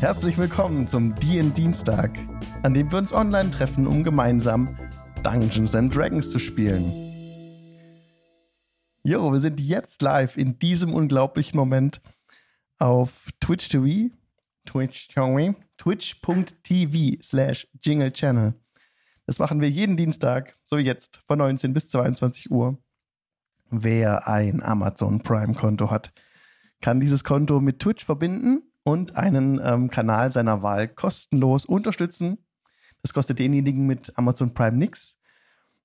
Herzlich willkommen zum DN Dienstag, an dem wir uns online treffen, um gemeinsam Dungeons and Dragons zu spielen. Jo, wir sind jetzt live in diesem unglaublichen Moment auf Twitch TV, Twitch TV, twitch.tv slash Jingle Channel. Das machen wir jeden Dienstag, so wie jetzt, von 19 bis 22 Uhr. Wer ein Amazon Prime Konto hat, kann dieses Konto mit Twitch verbinden und einen ähm, Kanal seiner Wahl kostenlos unterstützen. Das kostet denjenigen mit Amazon Prime nichts,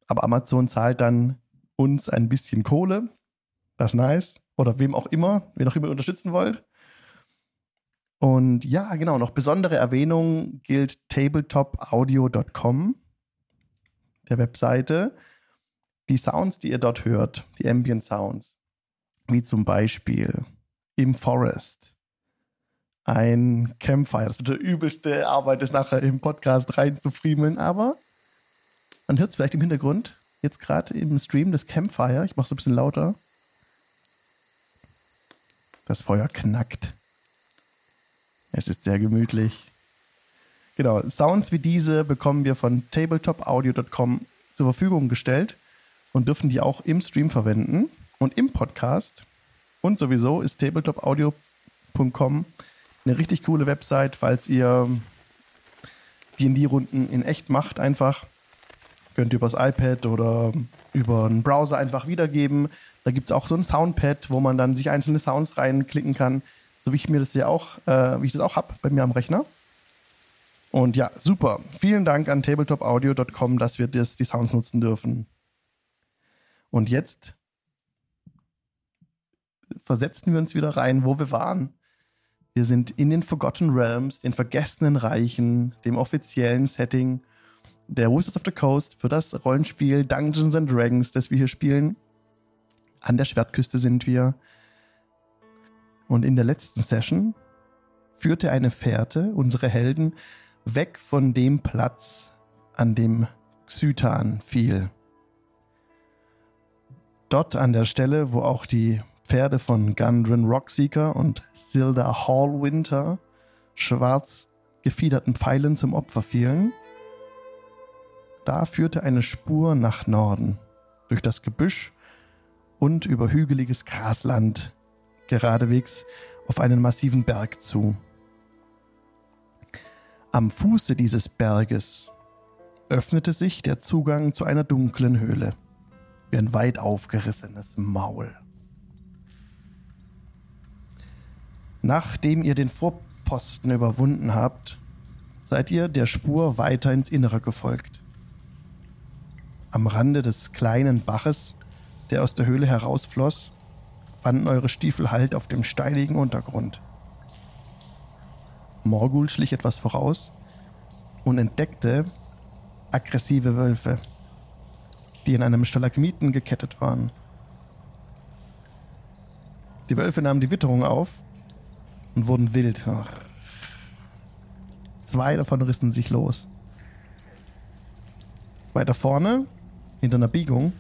aber Amazon zahlt dann uns ein bisschen Kohle. Das ist nice. Oder wem auch immer, wen auch immer ihr unterstützen wollt. Und ja, genau, noch besondere Erwähnung gilt tabletopaudio.com, der Webseite. Die Sounds, die ihr dort hört, die Ambient Sounds, wie zum Beispiel im Forest, ein Campfire. Das wird die übelste Arbeit, das nachher im Podcast reinzufriemeln, aber man hört es vielleicht im Hintergrund, jetzt gerade im Stream, das Campfire. Ich mache es ein bisschen lauter. Das Feuer knackt. Es ist sehr gemütlich. Genau, Sounds wie diese bekommen wir von tabletopaudio.com zur Verfügung gestellt und dürfen die auch im Stream verwenden und im Podcast. Und sowieso ist tabletopaudio.com eine richtig coole Website, falls ihr D&D-Runden in echt macht einfach. Könnt ihr übers iPad oder über einen Browser einfach wiedergeben. Da gibt es auch so ein Soundpad, wo man dann sich einzelne Sounds reinklicken kann, so wie ich mir das ja auch, äh, wie ich das auch habe bei mir am Rechner. Und ja, super. Vielen Dank an tabletopaudio.com, dass wir das, die Sounds nutzen dürfen. Und jetzt versetzen wir uns wieder rein, wo wir waren. Wir sind in den Forgotten Realms, den vergessenen Reichen, dem offiziellen Setting der Wizards of the Coast für das Rollenspiel Dungeons and Dragons, das wir hier spielen. An der Schwertküste sind wir. Und in der letzten Session führte eine Fährte unsere Helden weg von dem Platz, an dem Xytan fiel. Dort an der Stelle, wo auch die Pferde von Gundren Rockseeker und Silda Hallwinter schwarz gefiederten Pfeilen zum Opfer fielen. Da führte eine Spur nach Norden, durch das Gebüsch und über hügeliges Grasland, geradewegs auf einen massiven Berg zu. Am Fuße dieses Berges öffnete sich der Zugang zu einer dunklen Höhle, wie ein weit aufgerissenes Maul. Nachdem ihr den Vorposten überwunden habt, seid ihr der Spur weiter ins Innere gefolgt. Am Rande des kleinen Baches, der aus der Höhle herausfloss, fanden eure Stiefel Halt auf dem steinigen Untergrund. Morgul schlich etwas voraus und entdeckte aggressive Wölfe, die in einem Stalagmiten gekettet waren. Die Wölfe nahmen die Witterung auf und wurden wild. Ach. Zwei davon rissen sich los. Weiter vorne, hinter einer Biegung,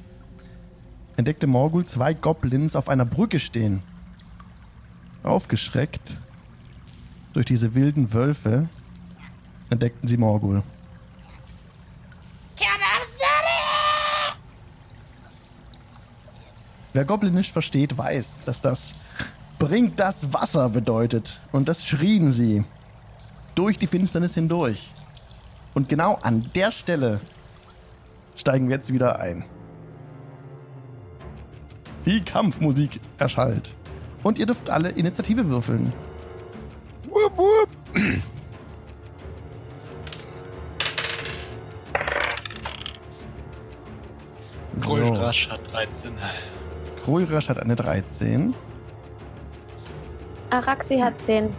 entdeckte Morgul zwei Goblins auf einer Brücke stehen. Aufgeschreckt durch diese wilden Wölfe entdeckten sie Morgul. Wer Goblinisch versteht, weiß, dass das bringt das Wasser bedeutet. Und das schrien sie durch die Finsternis hindurch. Und genau an der Stelle steigen wir jetzt wieder ein. Die Kampfmusik erschallt. Und ihr dürft alle Initiative würfeln. Wupp, wupp. Grulrasch hat 13. Grulrasch hat eine 13. Araxi hat 10.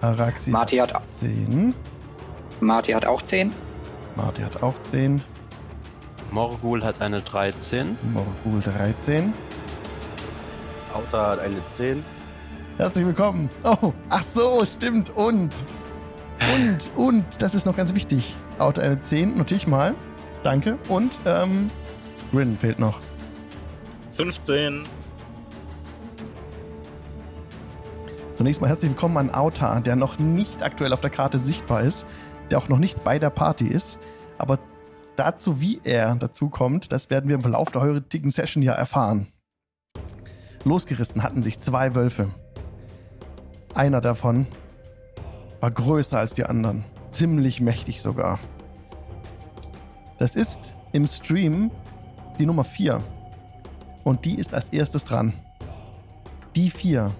Araxi Marty hat hat- 10. Marty hat auch 10. Marty hat auch 10. Morgul hat eine 13. Morgul 13. Auta hat eine 10. Herzlich willkommen. Oh, ach so, stimmt. Und. Und, und, das ist noch ganz wichtig. Auto eine 10, notiere ich mal. Danke. Und, ähm, Grin fehlt noch. 15. Zunächst mal herzlich willkommen an Auta, der noch nicht aktuell auf der Karte sichtbar ist, der auch noch nicht bei der Party ist. Aber dazu, wie er dazu kommt, das werden wir im Verlauf der heutigen Session ja erfahren. Losgerissen hatten sich zwei Wölfe. Einer davon war größer als die anderen. Ziemlich mächtig sogar. Das ist im Stream die Nummer 4. Und die ist als erstes dran. Die 4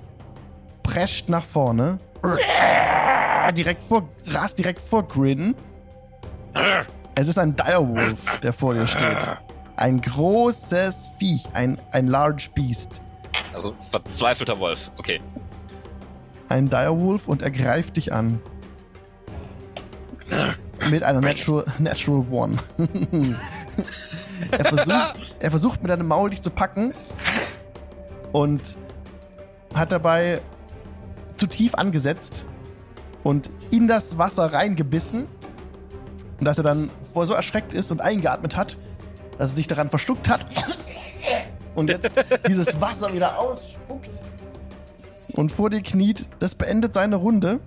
prescht nach vorne. Direkt vor, rast direkt vor Grin. Es ist ein Direwolf, der vor dir steht. Ein großes Viech, ein, ein Large Beast. Also verzweifelter Wolf. Okay. Ein Direwolf und er greift dich an. Mit einer Natural, Natural One. er, versucht, er versucht mit einem Maul dich zu packen und hat dabei zu tief angesetzt und in das Wasser reingebissen. Und dass er dann vor so erschreckt ist und eingeatmet hat, dass er sich daran verschluckt hat und jetzt dieses Wasser wieder ausspuckt und vor dir kniet. Das beendet seine Runde.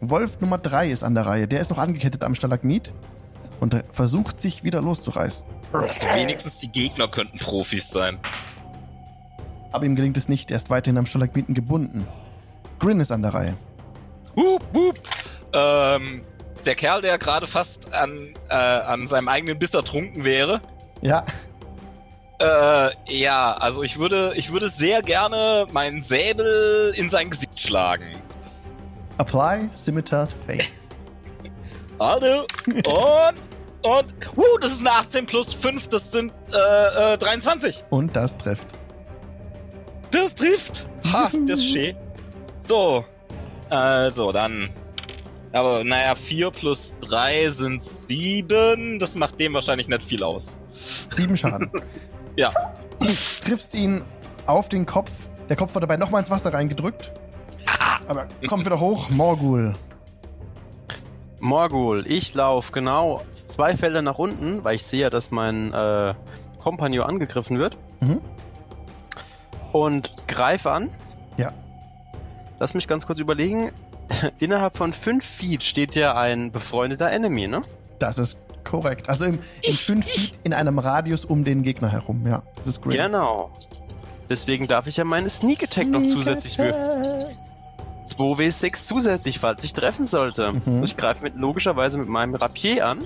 Wolf Nummer 3 ist an der Reihe. Der ist noch angekettet am Stalagmit und er versucht sich wieder loszureißen. Also wenigstens die Gegner könnten Profis sein. Aber ihm gelingt es nicht. Er ist weiterhin am Stalagmiten gebunden. Grin ist an der Reihe. Hup, hup. Ähm, der Kerl, der gerade fast an, äh, an seinem eigenen Biss ertrunken wäre. Ja, Äh, ja, also ich würde, ich würde sehr gerne meinen Säbel in sein Gesicht schlagen. apply Scimitar to face. Hallo. Und, und, uh, das ist eine 18 plus 5, das sind, äh, äh 23. Und das trifft. Das trifft. Ha, das ist schön. So. Also, dann. Aber naja, 4 plus 3 sind 7. Das macht dem wahrscheinlich nicht viel aus. Sieben Schaden. Ja. Triffst ihn auf den Kopf. Der Kopf wird dabei nochmal ins Wasser reingedrückt. Aber kommt wieder hoch. Morgul. Morgul, ich laufe genau zwei Felder nach unten, weil ich sehe ja, dass mein äh, Kompagnon angegriffen wird. Mhm. Und greife an. Ja. Lass mich ganz kurz überlegen. Innerhalb von fünf Feet steht ja ein befreundeter Enemy, ne? Das ist korrekt. Also im, in fünf Feet in einem Radius um den Gegner herum. Ja, das ist great. Genau. Deswegen darf ich ja meine Sneak Attack noch zusätzlich würfeln. 2W6 zusätzlich, falls ich treffen sollte. Mhm. Ich greife mit, logischerweise mit meinem Rapier an.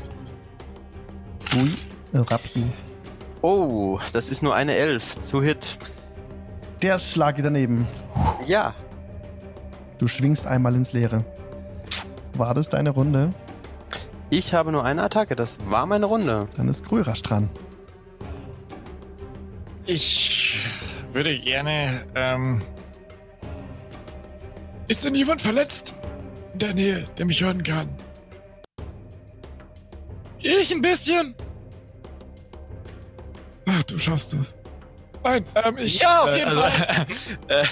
Ui, äh, Rapier. Oh, das ist nur eine 11 zu Hit. Der Schlag geht daneben. Ja, Du schwingst einmal ins Leere. War das deine Runde? ich habe nur eine Attacke. Das war meine Runde. Dann ist Grürasch dran. Ich würde gerne. Ähm ist denn jemand verletzt? In der Nähe, der mich hören kann. Ich ein bisschen. Ach, du schaffst das. Nein, ähm, ich. Ja, auf äh, jeden Fall. Äh,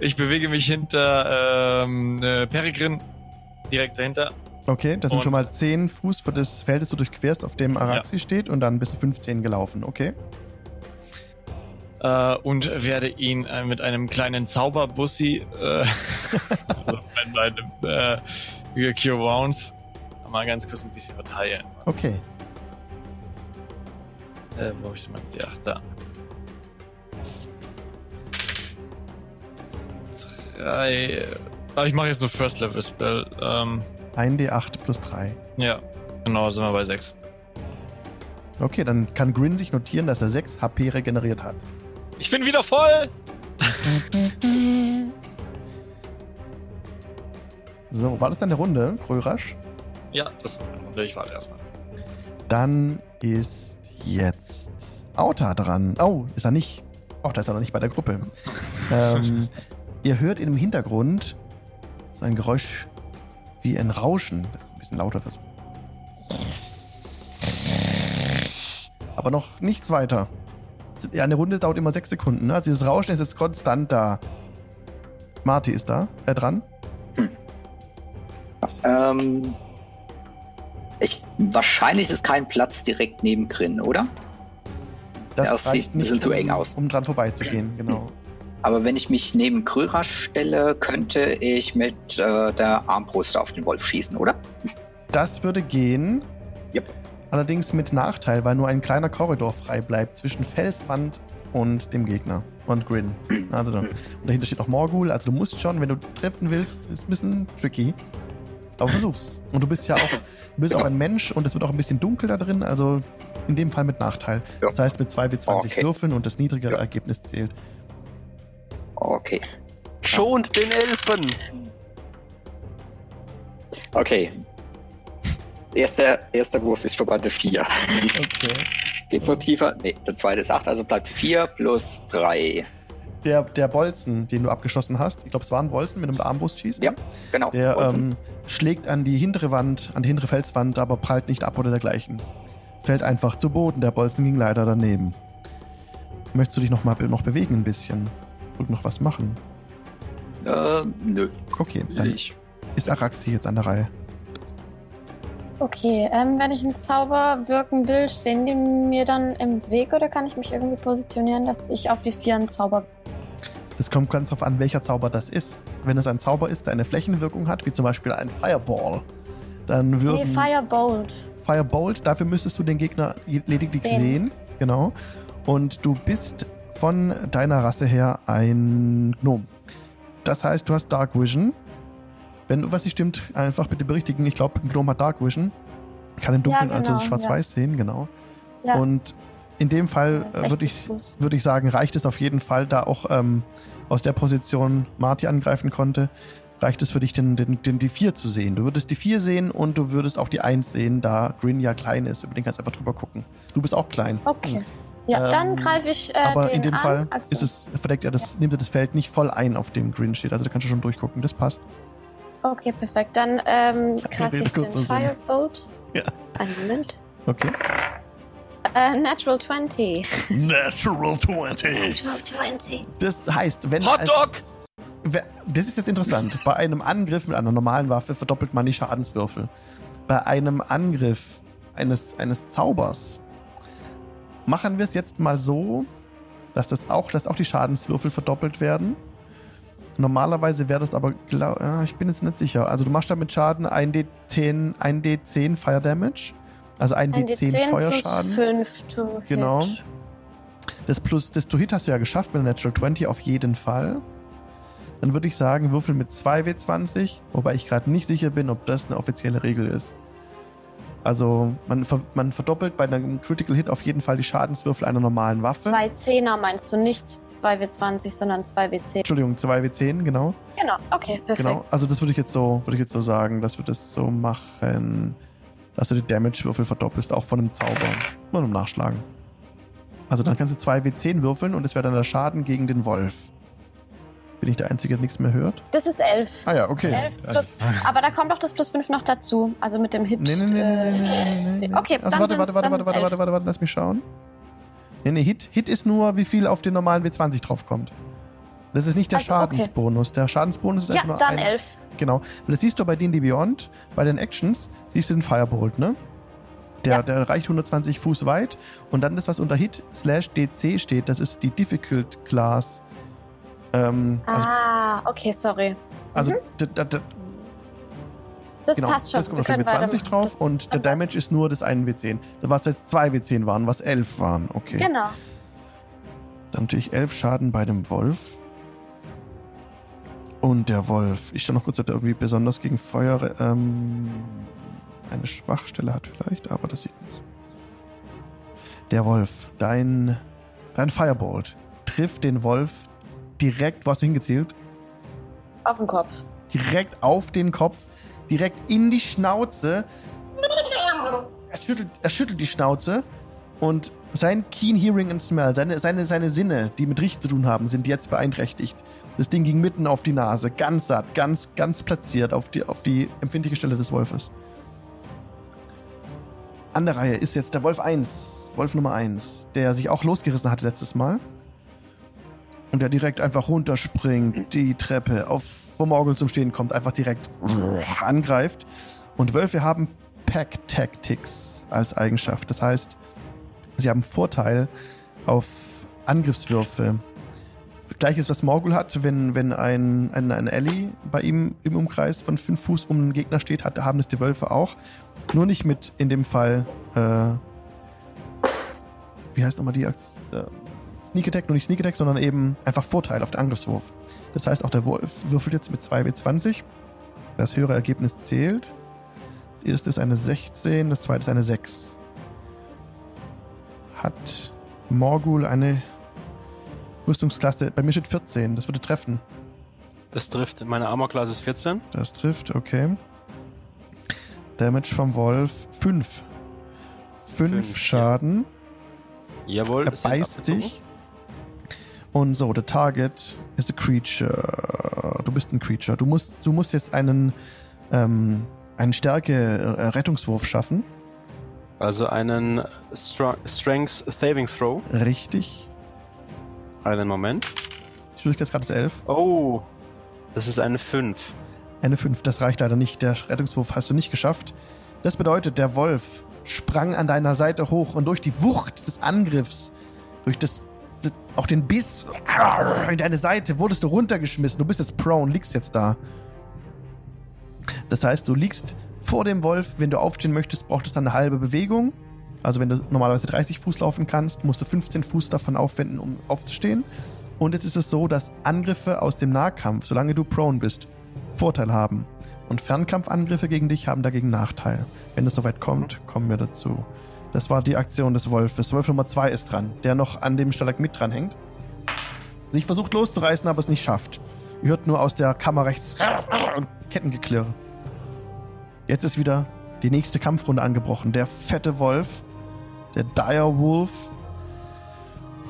ich bewege mich hinter ähm, äh, Peregrin. Direkt dahinter. Okay, das sind Und- schon mal 10 Fuß für das Feld, das du durchquerst, auf dem Araxi steht, und dann bist du 15 gelaufen. Okay. Äh, und werde ihn äh, mit einem kleinen Zauberbussi, äh, also mit einem äh, Cure Wounds, mal ganz kurz ein bisschen verteilen. Okay. Äh, wo hab ich denn mal die 8 da? Drei. Ah, ich mache jetzt so First Level Spell. Ähm, 1d8 plus 3. ja, genau, sind wir bei 6. Okay, dann kann Grin sich notieren, dass er 6 HP regeneriert hat. Ich bin wieder voll. So, war das deine Runde, Krörasch? Ja, das war meine Runde. Ich warte erstmal. Dann ist jetzt Auta dran. Oh, ist er nicht. Oh, da ist er noch nicht bei der Gruppe. ähm, ihr hört im Hintergrund so ein Geräusch wie ein Rauschen. Das ist ein bisschen lauter versucht. Aber noch nichts weiter. Eine Runde dauert immer sechs Sekunden. Ne? Also dieses Rauschen ist jetzt konstant da. Marty ist da. Er dran. Ähm, ich, wahrscheinlich ist kein Platz direkt neben Grin, oder? Das Ja, es reicht sieht ein nicht, bisschen zu eng aus. um dran vorbeizugehen. Genau. Aber wenn ich mich neben Kröra stelle, könnte ich mit äh, der Armbrust auf den Wolf schießen, oder? Das würde gehen. Yep. Allerdings mit Nachteil, weil nur ein kleiner Korridor frei bleibt zwischen Felswand und dem Gegner. Und Grin. Also dann, und dahinter steht noch Morgul. Also du musst schon, wenn du treffen willst, ist ein bisschen tricky. Aber versuch's. Und du bist ja auch, du bist auch ein Mensch und es wird auch ein bisschen dunkel da drin. Also in dem Fall mit Nachteil. Ja. Das heißt mit 2W20 Okay. Würfeln und das niedrigere Ja. Ergebnis zählt. Okay. Schont den Elfen! Okay. Erster, erster Wurf ist eine 4. Okay. Geht's noch tiefer? Nee, der zweite ist 8, also bleibt 4 plus 3. Der, der Bolzen, den du abgeschossen hast, ich glaube, es war ein Bolzen, mit du Armbrust schießt. Ja, ne? genau. Der ähm, schlägt an die hintere Wand, an die hintere Felswand, aber prallt nicht ab oder dergleichen. Fällt einfach zu Boden. Der Bolzen ging leider daneben. Möchtest du dich noch mal noch bewegen ein bisschen? Und noch was machen? äh, nö, Okay, dann ich. ist Araxi jetzt an der Reihe. Okay, ähm, wenn ich einen Zauber wirken will, stehen die mir dann im Weg oder kann ich mich irgendwie positionieren, dass ich auf die vier einen Zauber. Das kommt ganz darauf an, welcher Zauber das ist. Wenn es ein Zauber ist, der eine Flächenwirkung hat, wie zum Beispiel ein Fireball, dann Nee, würden Firebolt. Firebolt, dafür müsstest du den Gegner lediglich Sehen. sehen. Genau. Und du bist von deiner Rasse her ein Gnome. Das heißt, du hast Dark Vision. Wenn du was nicht stimmt, einfach bitte berichtigen. Ich glaube, ein Gnome hat Dark Vision. Kann im Dunkeln Ja, genau, also schwarz-weiß sehen, genau. Ja. Und in dem Fall äh, 60 würde ich, Fuß. würde ich sagen, reicht es auf jeden Fall, da auch ähm, aus der Position Marty angreifen konnte, reicht es für dich, den, den, den, die 4 zu sehen. Du würdest die 4 sehen und du würdest auch die 1 sehen, da Grin ja klein ist. Über den kannst du einfach drüber gucken. Du bist auch klein. Okay. Ja, Ähm, dann greife ich äh, Aber den in dem an. Fall Also, ist es, verdeckt er das, nimmt er das Feld nicht voll ein, auf dem Grin steht. Also da kannst du schon durchgucken. Das passt. Okay, perfekt. Dann ähm, Rede ich den Sinn. Firebolt. Ja. Einen Moment. Okay. Äh, Natural 20. Natural 20. Natural 20. Das heißt, wenn Hot Dog! Das ist jetzt interessant. Bei einem Angriff mit einer normalen Waffe verdoppelt man die Schadenswürfel. Bei einem Angriff eines, eines Zaubers machen wir es jetzt mal so, dass das auch, dass auch die Schadenswürfel verdoppelt werden. Normalerweise wäre das aber, glaub, ja, ich bin jetzt nicht sicher. Also du machst damit Schaden 1d10, 1d10 Fire Damage. Also 1d10 Feuerschaden. Plus 5 to Genau. Hit. Das plus das to Hit hast du ja geschafft mit der Natural 20 auf jeden Fall. Dann würde ich sagen, würfel mit 2W20, wobei ich gerade nicht sicher bin, ob das eine offizielle Regel ist. Also man, man verdoppelt bei einem Critical Hit auf jeden Fall die Schadenswürfel einer normalen Waffe. Zwei Zehner meinst du nicht 2W20, sondern 2W10. Entschuldigung, 2W10, genau. Genau, okay, perfekt. Genau. Also das würde ich jetzt so, würde ich jetzt so sagen, dass wir das so machen, dass du die Damage-Würfel verdoppelst, auch von einem Zauber. Nur einem Nachschlagen. Also dann kannst du 2W10 würfeln und es wäre dann der Schaden gegen den Wolf. Bin ich der Einzige, der nichts mehr hört? Das ist 11. Ah ja, okay. 11 plus, aber da kommt doch das plus 5 noch dazu. Also mit dem Hit. Nee, nee, nee, äh, nee, nee, nee, nee. Okay, also dann warte, warte, warte, warte, warte, elf. warte, warte, warte, lass mich schauen. Nee, nee, Hit, Hit ist nur, wie viel auf den normalen W20 draufkommt. Das ist nicht der Also, okay. Schadensbonus. Der Schadensbonus ist Ja, einfach nur dann ein, 11. Genau. Und das siehst du bei D&D Beyond, bei den Actions, siehst du den Firebolt, ne? Der, Ja. der reicht 120 Fuß weit. Und dann das, was unter Hit slash DC steht, das ist die Difficult Class. Ähm, also, Ah, okay, sorry. also d- Das genau, passt schon. das kommt auf den können W20 weitermachen. drauf Das- und der dann passt. Damage ist nur des einen W10. Was jetzt zwei W10 waren, was 11 waren. Okay. Genau. Dann natürlich 11 Schaden bei dem Wolf. Und der Wolf. Ich schau noch kurz, ob der irgendwie besonders gegen Feuer ähm, eine Schwachstelle hat vielleicht, aber das sieht nicht so aus. Der Wolf. Dein, dein Firebolt trifft den Wolf direkt, wo hast du hingezielt? Auf den Kopf. Direkt auf den Kopf, direkt in die Schnauze. Er schüttelt, er schüttelt die Schnauze und sein Keen Hearing and Smell, seine, seine, seine Sinne, die mit Riechen zu tun haben, sind jetzt beeinträchtigt. Das Ding ging mitten auf die Nase, ganz satt, ganz, ganz platziert auf die, auf die empfindliche Stelle des Wolfes. An der Reihe ist jetzt der Wolf 1, Wolf Nummer 1, der sich auch losgerissen hatte letztes Mal. Und der direkt einfach runterspringt, die Treppe, auf, wo Morgul zum Stehen kommt, einfach direkt angreift. Und Wölfe haben Pack Tactics als Eigenschaft. Das heißt, sie haben Vorteil auf Angriffswürfe Gleiches, was Morgul hat, wenn, wenn ein, ein, ein Ally bei ihm im Umkreis von 5 Fuß um einen Gegner steht, hat, haben es die Wölfe auch. Nur nicht mit, in dem Fall, äh, wie heißt nochmal die Aktion? Sneak Attack, nur nicht Sneak Attack, sondern eben einfach Vorteil auf den Angriffswurf. Das heißt, auch der Wolf würfelt jetzt mit 2W20. Das höhere Ergebnis zählt. Das erste ist eine 16, das zweite ist eine 6. Hat Morgul eine Rüstungsklasse, bei mir steht 14, das würde treffen. Das trifft. Meine Armor-Klasse ist 14. Das trifft, okay. Damage vom Wolf 5. 5 Fünf, Schaden. Jawohl. Er beißt dich. Und so, the target is a creature. Du bist ein Creature. Du musst, du musst jetzt einen, ähm, einen Stärke-Rettungswurf schaffen. Also einen Str Strength Saving Throw. Richtig. Einen Moment. Schwierigkeitsgrad ist 11. Oh, das ist eine 5. Eine 5, das reicht leider nicht. Der Rettungswurf hast du nicht geschafft. Das bedeutet, der Wolf sprang an deiner Seite hoch und durch die Wucht des Angriffs, durch das, das auch den Biss in deine Seite, wurdest du runtergeschmissen. Du bist jetzt prone, liegst jetzt da. Das heißt, du liegst vor dem Wolf. Wenn du aufstehen möchtest, braucht es dann eine halbe Bewegung. Also wenn du normalerweise 30 Fuß laufen kannst, musst du 15 Fuß davon aufwenden, um aufzustehen. Und jetzt ist es so, dass Angriffe aus dem Nahkampf, solange du prone bist, Vorteil haben. Und Fernkampfangriffe gegen dich haben dagegen Nachteil. Wenn es soweit kommt, kommen wir dazu. Das war die Aktion des Wolfes. Wolf Nummer 2 ist dran, der noch an dem Stalagmit dranhängt. Sich versucht loszureißen, aber es nicht schafft. Ihr hört nur aus der Kammer rechts und Kettengeklirr. Jetzt ist wieder die nächste Kampfrunde angebrochen. Der fette Wolf, der Dire Wolf,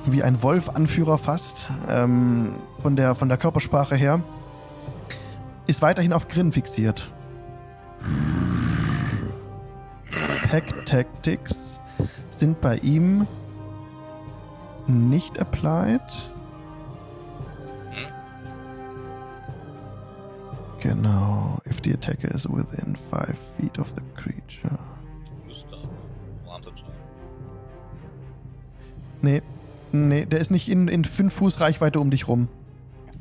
wie ein Wolf-Anführer fast, ähm, von, der, von der Körpersprache her, ist weiterhin auf Grin fixiert. Pack Tactics sind bei ihm nicht applied. Genau. If the attacker is within 5 feet of the creature. Nee, nee, der ist nicht in, in 5 Fuß Reichweite um dich rum.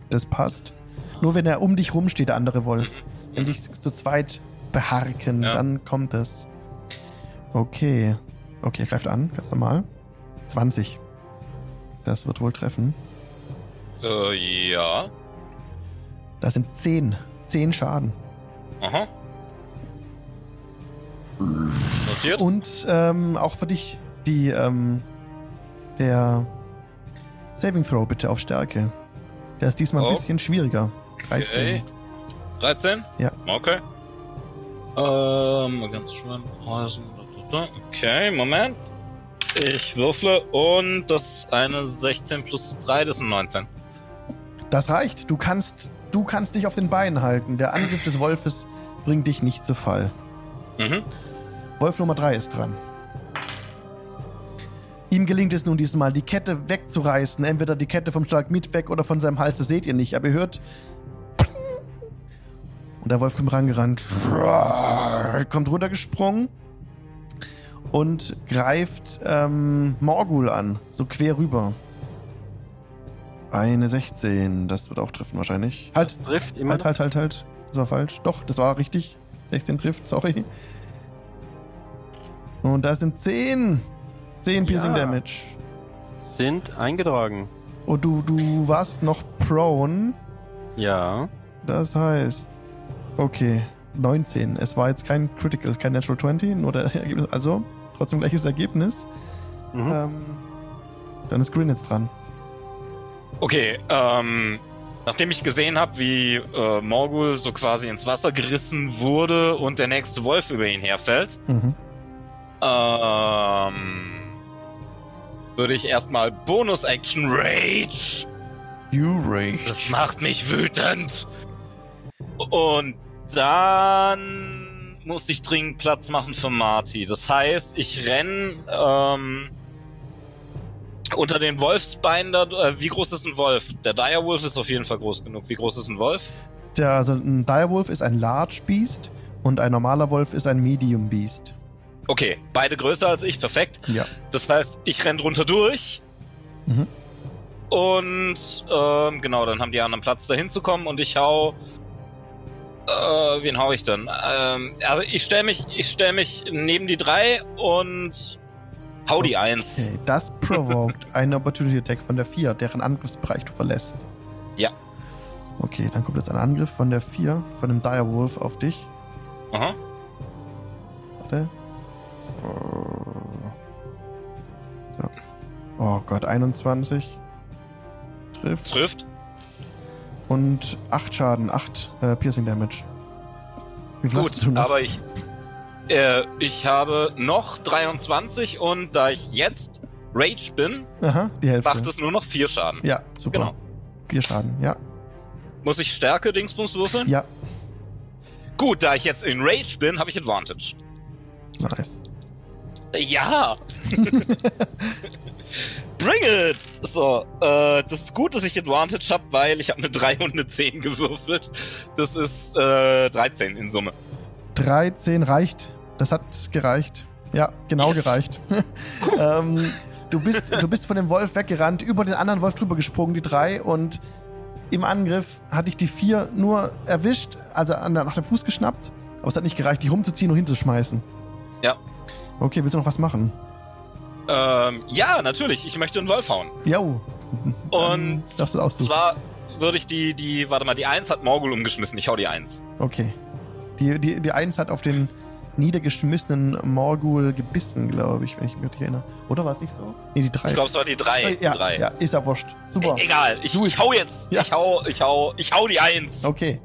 Das passt. Nur wenn er um dich rum steht, der andere Wolf. Wenn sich zu zweit beharken, Ja. dann kommt es. Okay. Okay, er greift an, ganz normal. 20. Das wird wohl treffen. Äh, ja. Das sind 10. 10 Schaden. Aha. Notiert? Und ähm, auch für dich die, ähm, der Saving Throw bitte auf Stärke. Der ist diesmal ein Oh. bisschen schwieriger. 13. Okay. 13? Ja. Okay. Ähm, mal ganz schön. Okay, Moment. Ich würfle und das ist eine 16 plus 3, das sind 19. Das reicht. Du kannst, du kannst dich auf den Beinen halten. Der Angriff des Wolfes bringt dich nicht zu Fall. Mhm. Wolf Nummer 3 ist dran. Ihm gelingt es nun diesmal, die Kette wegzureißen. Entweder die Kette vom Stalagmit weg oder von seinem Hals. Das seht ihr nicht. Aber ihr hört. Und der Wolf kommt rangerannt. Kommt runtergesprungen. Und greift ähm, Morgul an. So quer rüber. Eine 16. Das wird auch treffen wahrscheinlich. Halt, Trifft immer. Halt, halt, halt, halt. Das war falsch. Doch, das war richtig. 16 trifft, sorry. Und da sind 10. 10 Piercing Ja. Damage. Sind eingetragen. Und du, du warst noch prone. Ja. Das heißt. Okay, 19. Es war jetzt kein Critical, kein Natural 20, nur der Ergebnis. Also, trotzdem gleiches Ergebnis. Mhm. Ähm, dann ist Grin jetzt dran. Okay, ähm, nachdem ich gesehen habe, wie äh, Morgul so quasi ins Wasser gerissen wurde und der nächste Wolf über ihn herfällt, Mhm. ähm, würde ich erstmal Bonus Action Rage. You Das rage. macht mich wütend. Und dann muss ich dringend Platz machen für Marty. Das heißt, ich renn ähm, unter den Wolfsbeinen. Da, äh, wie groß ist ein Wolf? Der Direwolf ist auf jeden Fall groß genug. Wie groß ist ein Wolf? Der, also ein Direwolf ist ein Large Beast und ein normaler Wolf ist ein Medium Beast. Okay, beide größer als ich, perfekt. Ja. Das heißt, ich renn drunter durch Mhm. Und ähm, genau, dann haben die anderen Platz dahin zu kommen und ich hau. Äh, wen hau ich dann? Ähm, also ich stelle mich, ich stell mich neben die drei und hau die eins. Okay, das provoked eine Opportunity Attack von der 4, deren Angriffsbereich du verlässt. Ja. Okay, dann kommt jetzt ein Angriff von der 4, von dem Direwolf auf dich. Aha. Warte. So. Oh Gott, 21. Trifft. Trifft. Und 8 Schaden, 8 äh, Piercing Damage. Wie viel Gut, aber ich. Äh, ich habe noch 23 und da ich jetzt Rage bin, Aha, macht es nur noch vier Schaden. Ja, super. Genau. 4 Schaden, ja. Muss ich Stärke Dingsbums würfeln? Ja, Gut, da ich jetzt in Rage bin, habe ich Advantage. nice. Ja! Bring it! So, äh, das ist gut, dass ich Advantage habe, weil ich habe eine 3 und eine 10 gewürfelt. Das ist äh, 13 in Summe. 13 reicht. Das hat gereicht. Ja, genau Yes. gereicht. ähm, du, bist, du bist von dem Wolf weggerannt, über den anderen Wolf drüber gesprungen, die drei, und im Angriff hatte ich die vier nur erwischt, also an der, nach dem Fuß geschnappt, aber es hat nicht gereicht, die rumzuziehen und hinzuschmeißen. Ja. Okay, willst du noch was machen? Ähm, ja, natürlich, ich möchte einen Wolf hauen. Jo. Und Das ist auch so. Zwar würde ich die, die, warte mal, die 1 hat Morgul umgeschmissen, ich hau die 1. Okay. Die, die, die Eins hat auf den niedergeschmissenen Morgul gebissen, glaube ich, wenn ich mich richtig erinnere. Oder war es nicht so? Nee, die drei. Ich glaube, es war die 3. Äh, ja, die 3. ja, ist ja wurscht. Super. E egal, ich, ich hau jetzt. Ja. Ich hau, ich hau, ich hau die 1. Okay.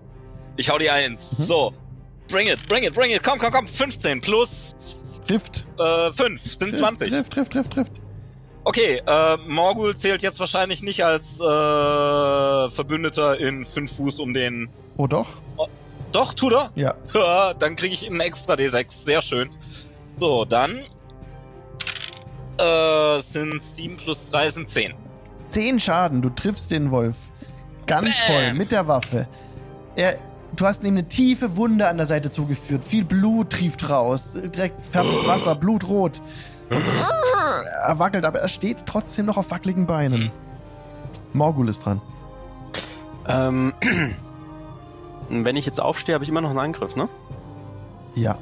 Ich hau die 1. Mhm. So. Bring it, bring it, bring it. Komm, komm, komm. 15 plus Trifft. äh, 5 sind 20. Trifft, trifft, trifft, trifft. Okay, äh, Morgul zählt jetzt wahrscheinlich nicht als äh, Verbündeter in 5 Fuß um den. Oh doch? Doch, tut er? Ja. Ja, dann kriege ich einen extra D6. Sehr schön. So, dann äh, sind 7 plus 3 sind 10. Zehn Schaden, du triffst den Wolf. Ganz Bam. voll, mit der Waffe. Er, du hast ihm eine tiefe Wunde an der Seite zugeführt. Viel Blut trieft raus. Direkt färbtes Wasser, blutrot. Und, er wackelt, aber er steht trotzdem noch auf wackeligen Beinen. Morgul ist dran. Ähm, wenn ich jetzt aufstehe, habe ich immer noch einen Angriff, ne? Ja.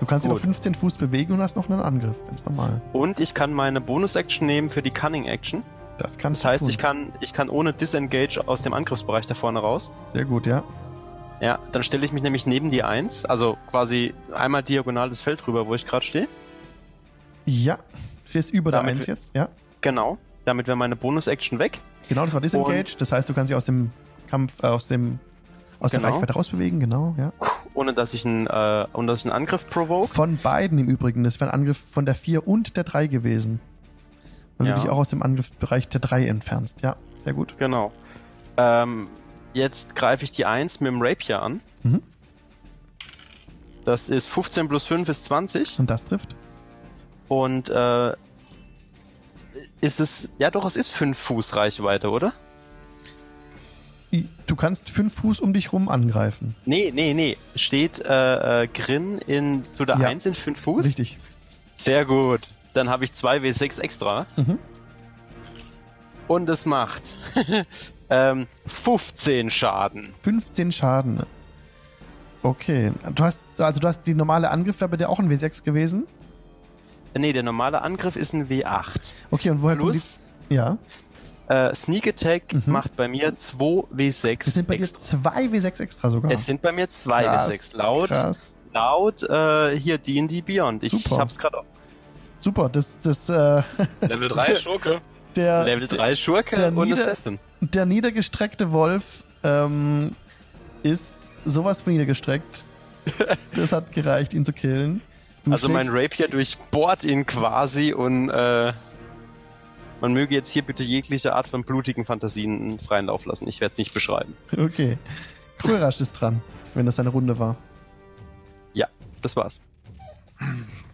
Du kannst dich auf 15 Fuß bewegen und hast noch einen Angriff. Ganz normal. Und ich kann meine Bonus-Action nehmen für die Cunning-Action. Das kannst Das heißt, du tun. ich kann, ich kann ohne Disengage aus dem Angriffsbereich da vorne raus. Sehr gut, ja. Ja, dann stelle ich mich nämlich neben die 1, also quasi einmal diagonal das Feld rüber, wo ich gerade stehe. Ja. Stehst über der Damit 1 jetzt, ja. Genau. Damit wäre meine Bonus-Action weg. Genau, das war Disengage. Das heißt, du kannst dich aus dem Kampf, äh, aus dem aus der Genau. Reichweite rausbewegen, genau, ja. Ohne dass ich einen, äh, ohne dass ich einen Angriff provoke. Von beiden im Übrigen. Das wäre ein Angriff von der 4 und der 3 gewesen. Weil Ja. du dich auch aus dem Angriffsbereich der 3 entfernst. Ja, sehr gut. Genau. Ähm, jetzt greife ich die 1 mit dem Rapier an. Mhm. Das ist 15 plus 5 ist 20. Und das trifft. Und äh, ist es. Ja doch, es ist 5 Fuß Reichweite, oder? Du kannst 5 Fuß um dich rum angreifen. Nee, nee, nee. Steht äh, äh, Grin in, zu der Ja. 1 in 5 Fuß? Richtig. Sehr gut. Dann habe ich 2W6 extra. Mhm. Und es macht ähm, 15 Schaden. 15 Schaden. Okay. Du hast, also du hast die normale Angriff, wäre bei dir auch ein W6 gewesen. Nee, der normale Angriff ist ein W8. Okay, und woher kommt Plus die. Ja. äh, Sneak Attack Mhm. macht bei mir 2W6 Es sind bei dir extra. 2 W6 extra sogar. Es sind bei mir 2 Krass, W6. Laut, Krass. laut äh, hier D&D Beyond. Ich Super. hab's gerade Super, das, das, äh, Level 3 Schurke. Der, Level 3 Schurke der und Nieder- Assassin. der niedergestreckte Wolf ähm, ist sowas von niedergestreckt. Das hat gereicht, ihn zu killen. Du Also mein Rapier durchbohrt ihn quasi und äh, man möge jetzt hier bitte jegliche Art von blutigen Fantasien freien Lauf lassen. Ich werde es nicht beschreiben. Okay. Krörasch ist dran, wenn das eine Runde war. Das war's.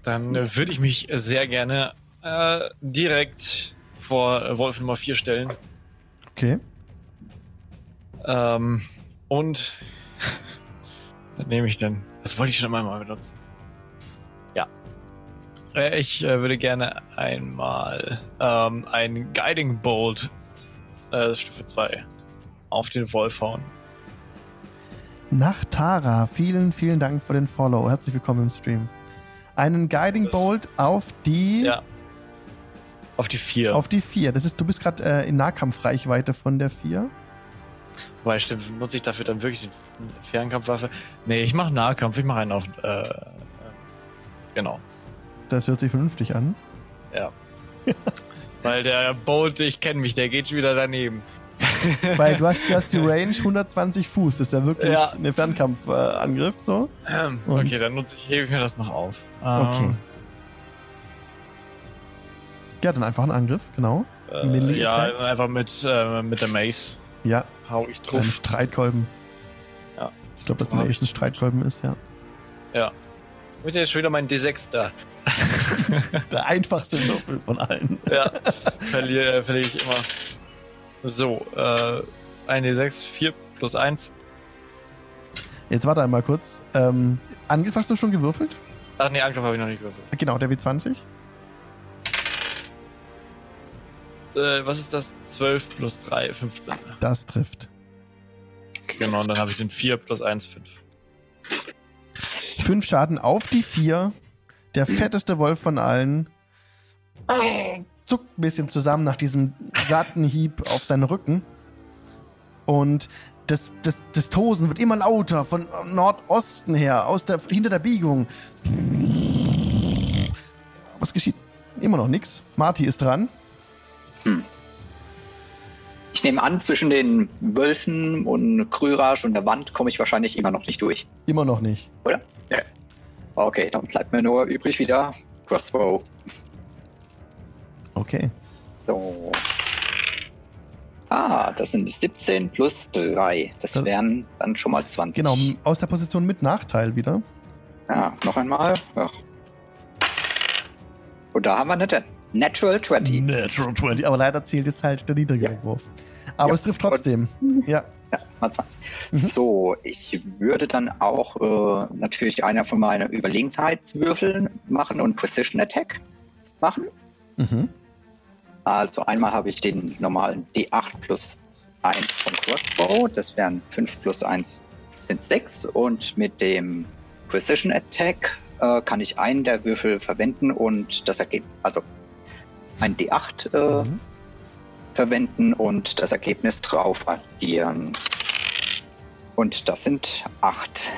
Dann äh, würde ich mich sehr gerne äh, direkt vor äh, Wolf Nummer 4 stellen. Okay. Ähm, und was nehme ich denn? Das wollte ich schon einmal mal benutzen. Ja. Äh, Ich äh, würde gerne einmal ähm, ein Guiding Bolt äh, Stufe 2 auf den Wolf hauen. Nach Tara, vielen, vielen Dank für den Follow. Herzlich willkommen im Stream. Einen Guiding Das- Bolt auf die Ja. Auf die 4. auf die 4. Das ist, du bist gerade äh, in Nahkampfreichweite von der 4. Weil stimmt, nutze ich dafür dann wirklich die Fernkampfwaffe? Nee, ich mache Nahkampf, ich mache einen auf. Äh, äh, genau. Das hört sich vernünftig an. Weil der Bolt, ich kenne mich, der geht schon wieder daneben. Weil du hast, du hast die Range 120 Fuß. Das wäre wirklich Ja. ein Fernkampfangriff. so. Ähm, okay, dann nutze ich, hebe ich mir das noch auf. Ähm, Okay. Ja, dann einfach ein Angriff, genau. Äh, Melee ja, Attack? einfach mit, äh, mit der Mace Ja, hau ich ein drauf. Streitkolben. Ja. Ich glaube, dass Ja. Mace ein Streitkolben ist, ja. Wird jetzt schon wieder mein D6 da. Der einfachste Würfel von allen. Ja, verliere, äh, verliere ich immer. So, äh, ein D6, 4 plus 1. Jetzt warte einmal kurz. Ähm, Angriff hast du schon gewürfelt? Ach nee, Angriff habe ich noch nicht gewürfelt. Genau, der W20. Äh, was ist das? 12 plus 3, 15. Das trifft. Genau, und dann habe ich den 4 plus 1, 5. Fünf Schaden auf die vier. Der fetteste Wolf von allen zuckt ein bisschen zusammen nach diesem satten Hieb auf seinen Rücken. Und das, das, das Tosen wird immer lauter von Nordosten her, aus der, hinter der Biegung. Was geschieht? Immer noch nichts. Marty ist dran. Ich nehme an, zwischen den Wölfen und Kryrage und der Wand komme ich wahrscheinlich immer noch nicht durch. Immer noch nicht. Oder? Ja. Okay, dann bleibt mir nur übrig wieder Crossbow. Okay. So. Ah, das sind 17 plus 3. Das wären dann schon mal 20. Genau, aus der Position mit Nachteil wieder. Ja, noch einmal. Ja. Und da haben wir eine Natural 20. Natural 20. Aber leider zählt jetzt halt der niedrigere Ja. Wurf. Aber Ja. es trifft trotzdem. Ja. Ja, mal 20. Mhm. So, ich würde dann auch äh, natürlich einer von meinen Überlegenheitswürfeln machen und Precision Attack machen. Mhm. Also einmal habe ich den normalen D8 plus 1 vom Crossbow. Das wären 5 plus 1 sind 6. Und mit dem Precision Attack äh, kann ich einen der Würfel verwenden und das Ergebnis, also ein D8 äh, Mhm. verwenden und das Ergebnis drauf addieren. Und das sind 8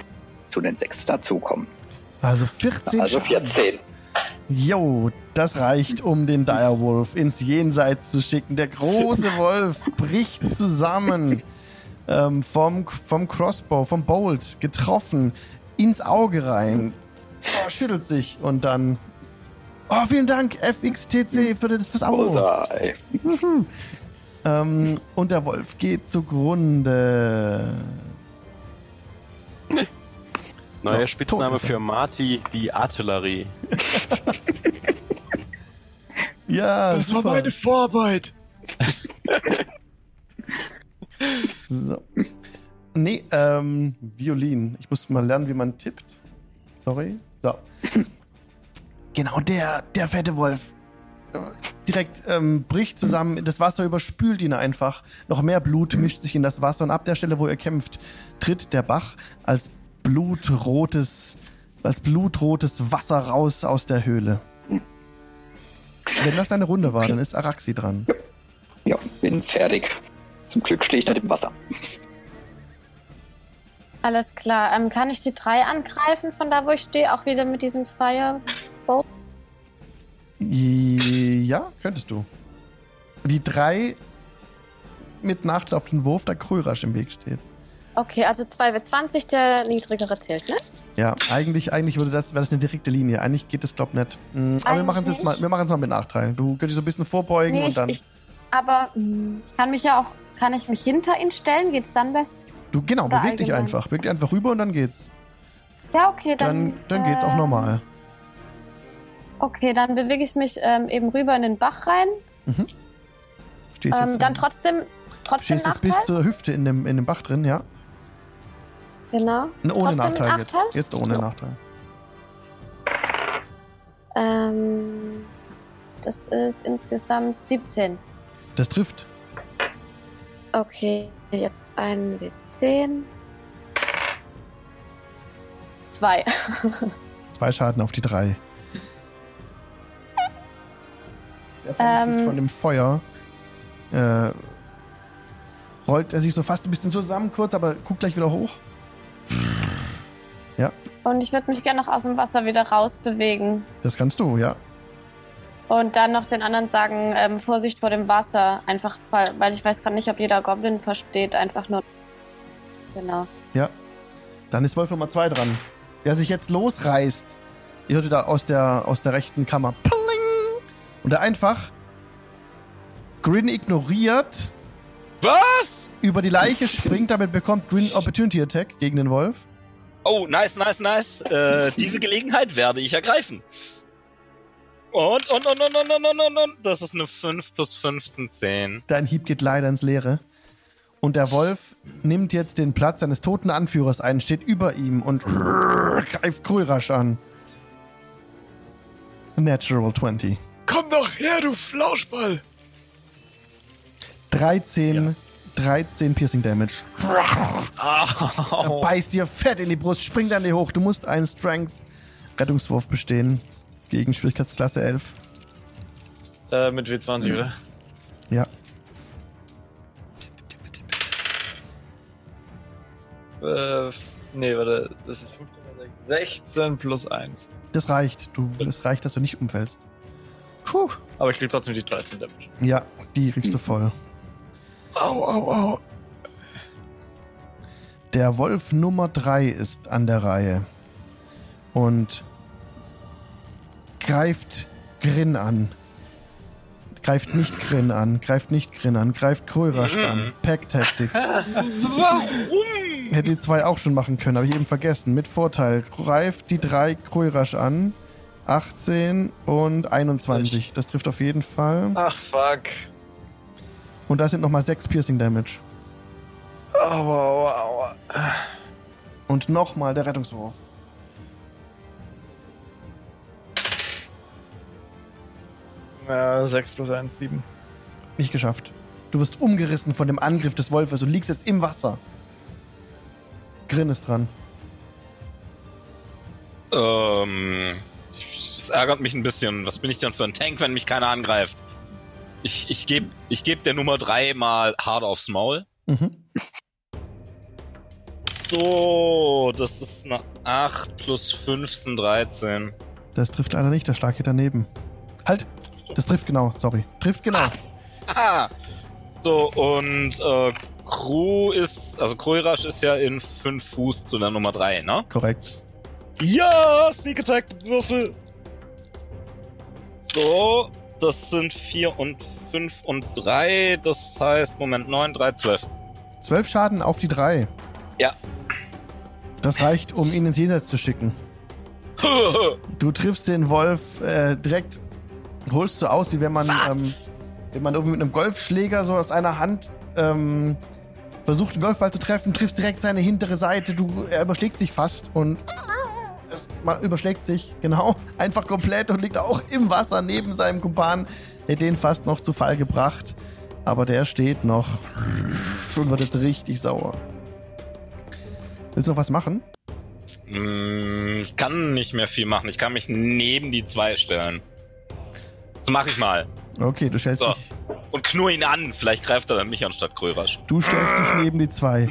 zu den 6 dazukommen. Also 14 Also Schaden. 14. Jo, das reicht, um den Direwolf ins Jenseits zu schicken. Der große Wolf bricht zusammen. Ähm, vom, vom Crossbow, vom Bolt, getroffen, ins Auge rein. Schüttelt sich und dann. Oh, vielen Dank, FXTC, für das fürs Auge. Bullseye. Juhu. Ähm, und der Wolf geht zugrunde. Neuer So, Spitzname für Marty, die Artillerie. Ja, super. Vorarbeit. So. Nee, ähm, Violin. Ich muss mal lernen, wie man tippt. Sorry. So. Genau, der, der fette Wolf. äh, Direkt ähm, bricht zusammen, das Wasser überspült ihn einfach. Noch mehr Blut mischt sich in das Wasser und ab der Stelle, wo er kämpft, tritt der Bach als blutrotes, als blutrotes Wasser raus aus der Höhle. Wenn das eine Runde war, dann ist Araxi dran. Ja, bin fertig. Zum Glück stehe ich nicht im Wasser. Alles klar. Ähm, kann ich die drei angreifen von da, wo ich stehe? Auch wieder mit diesem Fire. Ja, könntest du. Die drei mit Nachteil auf den Wurf, da Krörasch im Weg steht. Okay, also 2W20, der niedrigere zählt, ne? Ja, eigentlich, eigentlich würde das, wäre das eine direkte Linie. Eigentlich geht das, glaub nicht. Mm, Aber wir machen es jetzt mal, wir machen es mal mit Nachteil. Du könntest so ein bisschen vorbeugen Nee, und ich, dann. ich, aber ich kann mich ja auch. Kann ich mich hinter ihn stellen? Geht's dann besser? du, genau, oder beweg dich allgemein? einfach. Beweg dich einfach rüber und dann geht's. Ja, okay, Dann, dann. dann geht's auch äh, normal. Okay, dann bewege ich mich ähm, eben rüber in den Bach rein. Stehst Ähm, jetzt, dann trotzdem. Trotzdem stehst jetzt Nachteil? bis zur Hüfte in dem, in dem Bach drin, ja? Genau. Ohne Trotzdem mit Nachteil jetzt. Nachteil? Jetzt ohne Nachteil. Ähm, das ist insgesamt 17. Das trifft. Okay, jetzt ein W10. Zwei. Zwei Schaden auf die drei. Vorsichtig Ähm. von dem Feuer. Äh, rollt er sich so fast ein bisschen zusammen kurz, aber guckt gleich wieder hoch. Und ich würde mich gerne noch aus dem Wasser wieder rausbewegen. Das kannst du, ja. Und dann noch den anderen sagen, ähm, Vorsicht vor dem Wasser. Einfach, weil ich weiß gerade nicht, ob jeder Goblin versteht. Einfach nur. Genau. Dann ist Wolf Nummer zwei dran. Der sich jetzt losreißt. Ihr hört wieder aus der, aus der rechten Kammer. Pling! Und der einfach Grin ignoriert, Was? über die Leiche springt, damit bekommt Grin Opportunity Attack gegen den Wolf. Oh, nice, nice, nice. Äh, diese Gelegenheit werde ich ergreifen. Und, und, und, und, und, und, und, und, und. Das ist eine 5 plus 5 sind 10. Dein Hieb geht leider ins Leere. Und der Wolf nimmt jetzt den Platz seines toten Anführers ein, steht über ihm und greift Krulrasch an. Natural 20. Komm doch her, du Flauschball! 13, 13 Piercing Damage. Er Au. beißt dir fett in die Brust, springt an dir hoch. Du musst einen Strength-Rettungswurf bestehen. Gegen Schwierigkeitsklasse 11. Äh, mit W20, oder? Ja. Äh, nee, warte, das ist 15, 16 plus 1. Das reicht. Du, es reicht, dass du nicht umfällst. Puh. Aber ich krieg trotzdem die 13 Damage. Ja, die kriegst du voll. Au, au, au. Der Wolf Nummer 3 ist an der Reihe und greift Grin an. Greift nicht Grin an, greift nicht Grin an, greift Krörasch an. Pack Tactics. Warum? Hätte die zwei auch schon machen können, habe ich eben vergessen. Mit Vorteil. Greift die drei Krörasch an. 18 und 21. Das trifft auf jeden Fall. Ach, fuck. Und da sind nochmal 6 Piercing Damage. Aua, aua, aua. Und nochmal der Rettungswurf. Ja, 6 plus 1, 7. Nicht geschafft. Du wirst umgerissen von dem Angriff des Wolfes und liegst jetzt im Wasser. Grin ist dran. Ähm, das ärgert mich ein bisschen. Was bin ich denn für ein Tank, wenn mich keiner angreift? Ich, ich gebe ich geb der Nummer 3 mal hart aufs Maul. Mhm. So, das ist eine 8 plus 5 sind 13. Das trifft leider nicht, der Schlag geht daneben. Halt! Das trifft genau, sorry. Trifft genau. Ah! So, und äh, Crew ist, also Kroirasch ist ja in 5 Fuß zu der Nummer 3, ne? Korrekt. Ja, Sneak Attack, Würfel. So, das sind 4 und 5 und 3, das heißt, Moment, 9, 3, 12. Zwölf Schaden auf die drei. Ja. Das reicht, um ihn ins Jenseits zu schicken. Du triffst den Wolf äh, direkt, holst so aus, wie wenn man, ähm, wenn man irgendwie mit einem Golfschläger so aus einer Hand ähm, versucht, einen Golfball zu treffen, triffst direkt seine hintere Seite. Du, er überschlägt sich fast und es überschlägt sich, genau, einfach komplett und liegt auch im Wasser neben seinem Kumpan. Der den fast noch zu Fall gebracht. Aber der steht noch und wird jetzt richtig sauer. Willst du noch was machen? Mm, Ich kann nicht mehr viel machen. Ich kann mich neben die zwei stellen. Das mache ich mal. Okay, du stellst, So. dich, Und knurr ihn an. Vielleicht greift er dann mich anstatt Krörasch. du stellst dich neben die zwei.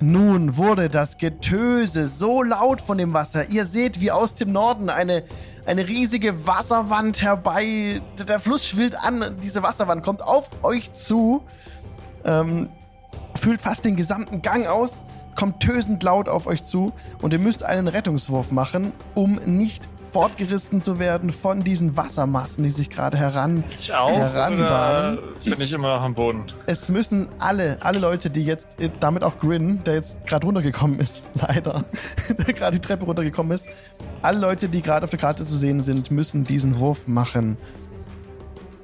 Nun wurde das Getöse so laut von dem Wasser. Ihr seht, wie aus dem Norden eine, eine riesige Wasserwand herbei. Der Fluss schwillt an. Diese Wasserwand kommt auf euch zu. Ähm, füllt fast den gesamten Gang aus. Kommt tösend laut auf euch zu. Und ihr müsst einen Rettungswurf machen, um nicht fortgerissen zu werden von diesen Wassermassen, die sich gerade heran Ich auch? Heranbahnen. Oder bin ich immer noch am Boden? es müssen alle, alle Leute, die jetzt, damit auch Grin, der jetzt gerade runtergekommen ist, leider, der gerade die Treppe runtergekommen ist, alle Leute, die gerade auf der Karte zu sehen sind, müssen diesen Wurf machen.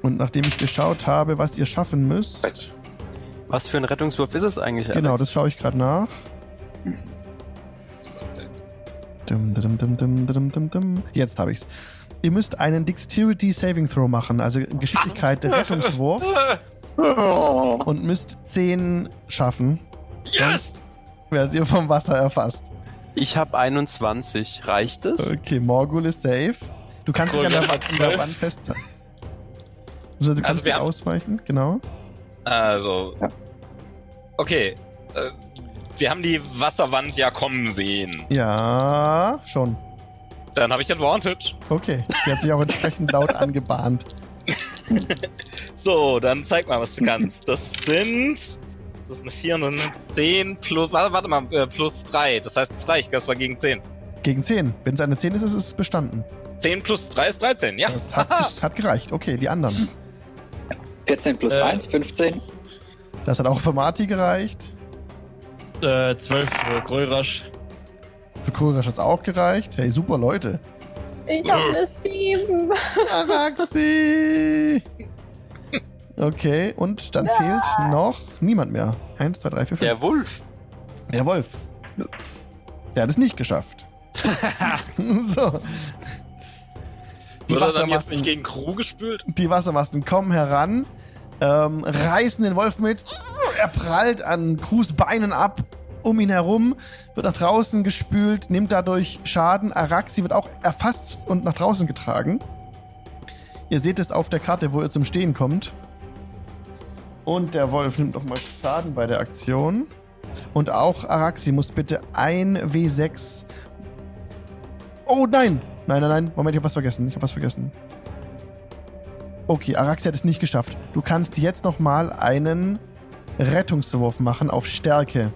Und nachdem ich geschaut habe, was ihr schaffen müsst, Was für ein Rettungswurf ist es eigentlich? genau, Alex? das schaue ich gerade nach. Jetzt habe ich's. Ihr müsst einen Dexterity Saving Throw machen, also Geschicklichkeit Rettungswurf. Oh. und müsst 10 schaffen. Yes! Werdet ihr vom Wasser erfasst. Ich habe 21. Reicht es? Okay, Morgul ist safe. Du kannst dich an der, Wand- hat an der 12. Wand festhalten. Also du kannst Also ausweichen, genau. Also. Ja. Okay. Wir haben die Wasserwand ja kommen sehen. Ja, schon. Dann habe ich Advantage. Okay. Die hat sich auch entsprechend laut angebahnt. So, dann zeig mal, was du kannst. Das sind. Das ist eine 4 und eine 10 plus. Warte, mal, äh, plus 3. Das heißt, es reicht. Das war gegen 10. Gegen 10. Wenn es eine 10 ist, ist es bestanden. 10 plus 3 ist 13, ja. Das hat, das hat gereicht. Okay, die anderen. 14 plus Äh. 1, 15. Das hat auch für Marty gereicht. Äh, 12 für Grörasch. Für Kohlrasch hat es auch gereicht. Hey, super Leute. Ich habe eine 7. Araxi! Okay, und dann fehlt noch niemand mehr. Eins, zwei, drei, vier, fünf. Der Wolf. Der Wolf. Der hat es nicht geschafft. so. Die er dann jetzt Wassermassen, nicht gegen Crew gespült? die Wassermassen kommen heran, ähm, reißen den Wolf mit. Er prallt an Crus Beinen ab, um ihn herum, wird nach draußen gespült, nimmt dadurch Schaden. Araxi wird auch erfasst und nach draußen getragen. Ihr seht es auf der Karte, wo ihr zum Stehen kommt. Und der Wolf nimmt nochmal Schaden bei der Aktion. Und auch Araxi muss bitte ein W6. Oh nein! Nein, nein, nein. Moment, ich hab was vergessen. Ich hab was vergessen. Okay, Araxi hat es nicht geschafft. Du kannst jetzt nochmal einen Rettungswurf machen auf Stärke.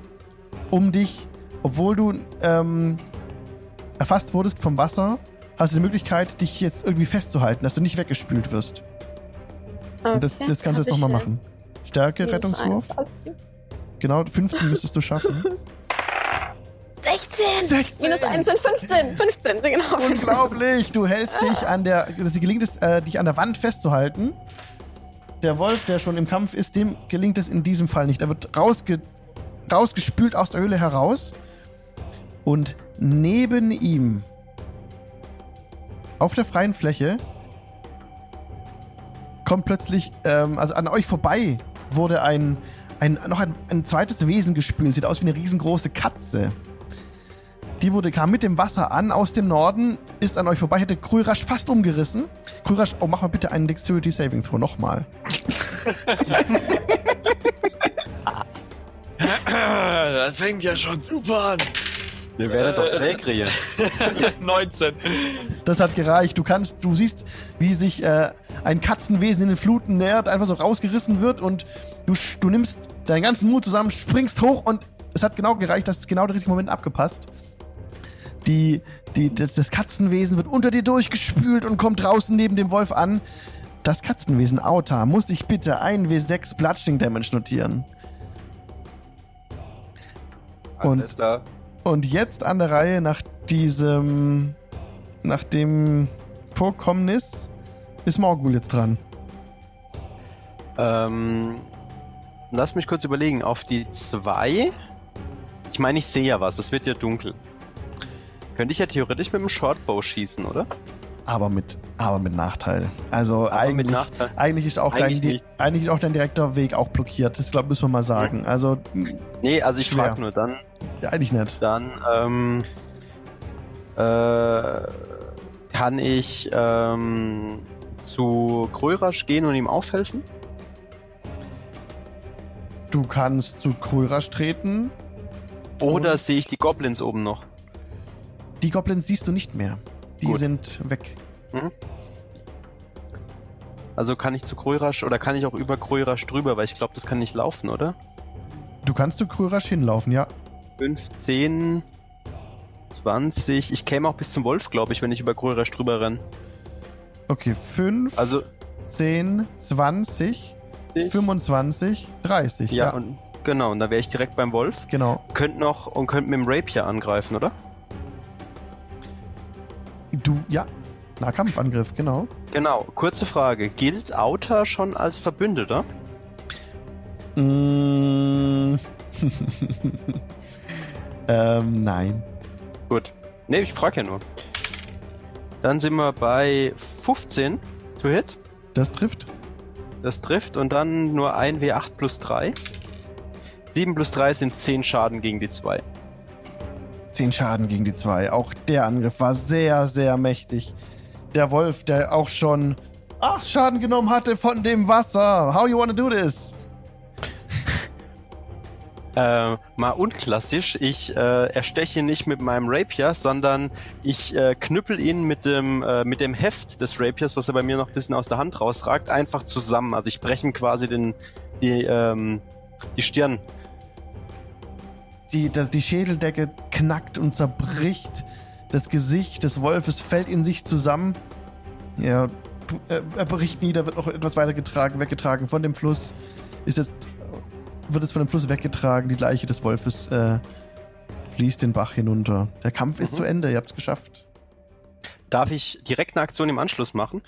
Um dich, obwohl du ähm, erfasst wurdest vom Wasser, hast du die Möglichkeit, dich jetzt irgendwie festzuhalten, dass du nicht weggespült wirst. Und das, das kannst du jetzt nochmal machen. Stärke, Rettungswurf. Genau, 15 müsstest du schaffen. 16! 16! Minus 1 sind 15. 15, sind genau. Unglaublich! Du hältst dich an der. Es gelingt es, äh, dich an der Wand festzuhalten. Der Wolf, der schon im Kampf ist, dem gelingt es in diesem Fall nicht. Er wird rausge rausgespült aus der Höhle heraus. Und neben ihm, auf der freien Fläche, kommt plötzlich, ähm, also an euch vorbei, wurde ein, ein noch ein, ein zweites Wesen gespült. Sieht aus wie eine riesengroße Katze. Die wurde, kam mit dem Wasser an aus dem Norden, ist an euch vorbei, hätte Krürasch fast umgerissen. Krürasch, oh, mach mal bitte einen Dexterity Saving Throw nochmal. das fängt ja schon super an. Ihr werdet doch Kräkrie. 19. Das hat gereicht. Du kannst, du siehst, wie sich äh, ein Katzenwesen in den Fluten nähert, einfach so rausgerissen wird und du, du nimmst deinen ganzen Mut zusammen, springst hoch und es hat genau gereicht, das ist genau der richtige Moment abgepasst. Die, die, das, das Katzenwesen wird unter dir durchgespült und kommt draußen neben dem Wolf an. Das Katzenwesen Auta muss sich bitte ein W6 Bludgeoning Damage notieren. Und- Alles klar. Und jetzt an der Reihe nach diesem, nach dem Vorkommnis ist Morgul jetzt dran. Ähm, lass mich kurz überlegen. Auf die zwei. Ich meine, ich sehe ja was. Es wird ja dunkel. Könnte ich ja theoretisch mit dem Shortbow schießen, oder? Aber mit, aber mit Nachteil. Also Aber eigentlich, Nachteil. eigentlich ist auch Eigentlich dein, nicht. eigentlich ist auch dein direkter Weg auch blockiert. Das glaube müssen wir mal sagen. Also Nee, also ich frage nur dann. ja, eigentlich nicht. Dann ähm, äh, kann ich ähm, zu Grörasch gehen und ihm aufhelfen? Du kannst zu Krörasch treten. Oder sehe ich die Goblins oben noch? Die Goblins siehst du nicht mehr. Die Gut. sind weg. Also kann ich zu Grörasch oder kann ich auch über Grörasch drüber, weil ich glaube, das kann nicht laufen, oder? Du kannst zu Krörasch hinlaufen, ja. 15, 20. Ich käme auch bis zum Wolf, glaube ich, wenn ich über Grörasch drüber renne. Okay, 5, Also, 10, 20, 25, 30. ja, Ja, und genau, und dann wäre ich direkt beim Wolf. genau. Könnt noch und könnt mit dem Rapier angreifen, oder? Du, ja. Nahkampfangriff, genau. Genau, kurze Frage. Gilt Auta schon als Verbündeter? Mm. ähm, nein. Gut. Ne, ich frage ja nur. Dann sind wir bei 15 to hit. Das trifft. Das trifft und dann nur ein W8 plus 3. 7 plus 3 sind 10 Schaden gegen die 2. 10 Schaden gegen die zwei. Auch der Angriff war sehr, sehr mächtig. Der Wolf, der auch schon 8 Schaden genommen hatte von dem Wasser. How you wanna do this? Äh, mal unklassisch, ich äh, ersteche nicht mit meinem Rapier, sondern ich äh, knüppel ihn mit dem, äh, mit dem Heft des Rapiers, was er bei mir noch ein bisschen aus der Hand rausragt, einfach zusammen. Also ich breche ihm quasi den, die, ähm, die Stirn. Die, die Schädeldecke knackt und zerbricht. Das Gesicht des Wolfes fällt in sich zusammen. Er, er, er bricht nieder, wird noch etwas weiter getragen, weggetragen von dem Fluss. Ist jetzt, wird es von dem Fluss weggetragen. Die Leiche des Wolfes äh, fließt den Bach hinunter. Der Kampf ist Mhm. zu Ende, ihr habt es geschafft. Darf ich direkt eine Aktion im Anschluss machen?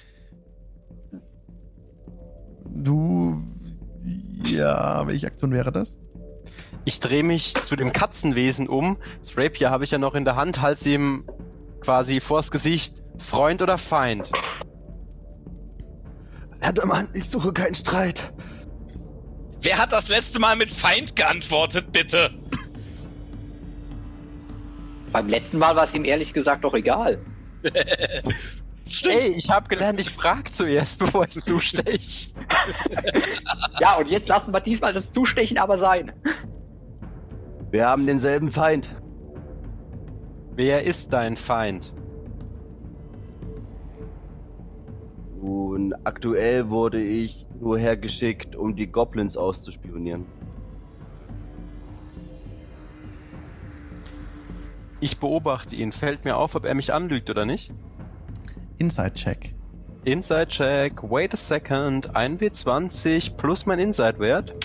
Du. Ja, welche Aktion wäre das? Ich drehe mich zu dem Katzenwesen um. Das Rapier habe ich ja noch in der Hand, halte ihm quasi vors Gesicht. Freund oder Feind? Mann, ich suche keinen Streit. Wer hat das letzte Mal mit Feind geantwortet, bitte? Beim letzten Mal war es ihm ehrlich gesagt doch egal. Ey, ich habe gelernt, ich frage zuerst, bevor ich zustech. Ja, und jetzt lassen wir diesmal das Zustechen aber sein. Wir haben denselben Feind. Wer ist dein Feind? Und aktuell wurde ich nur hergeschickt, um die Goblins auszuspionieren. Ich beobachte ihn. Fällt mir auf, ob er mich anlügt oder nicht? Inside-Check. Inside Check, wait a second, 1W20 plus mein Inside-Wert.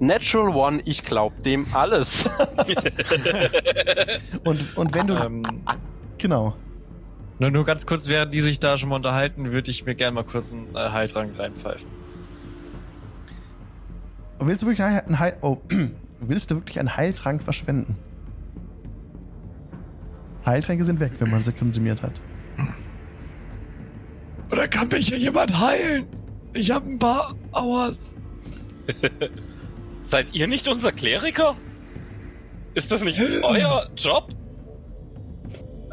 Natural One, ich glaub dem alles. Und, und wenn du. Ähm, genau. nur, nur ganz kurz, während die sich da schon mal unterhalten, würde ich mir gerne mal kurz einen äh, Heiltrank reinpfeifen. Willst du wirklich einen Heil. Oh. Willst du wirklich einen Heiltrank verschwenden? Heiltränke sind weg, wenn man sie konsumiert hat. Oder kann mich hier jemand heilen? Ich habe ein paar Auers. Seid ihr nicht unser Kleriker? Ist das nicht euer Job?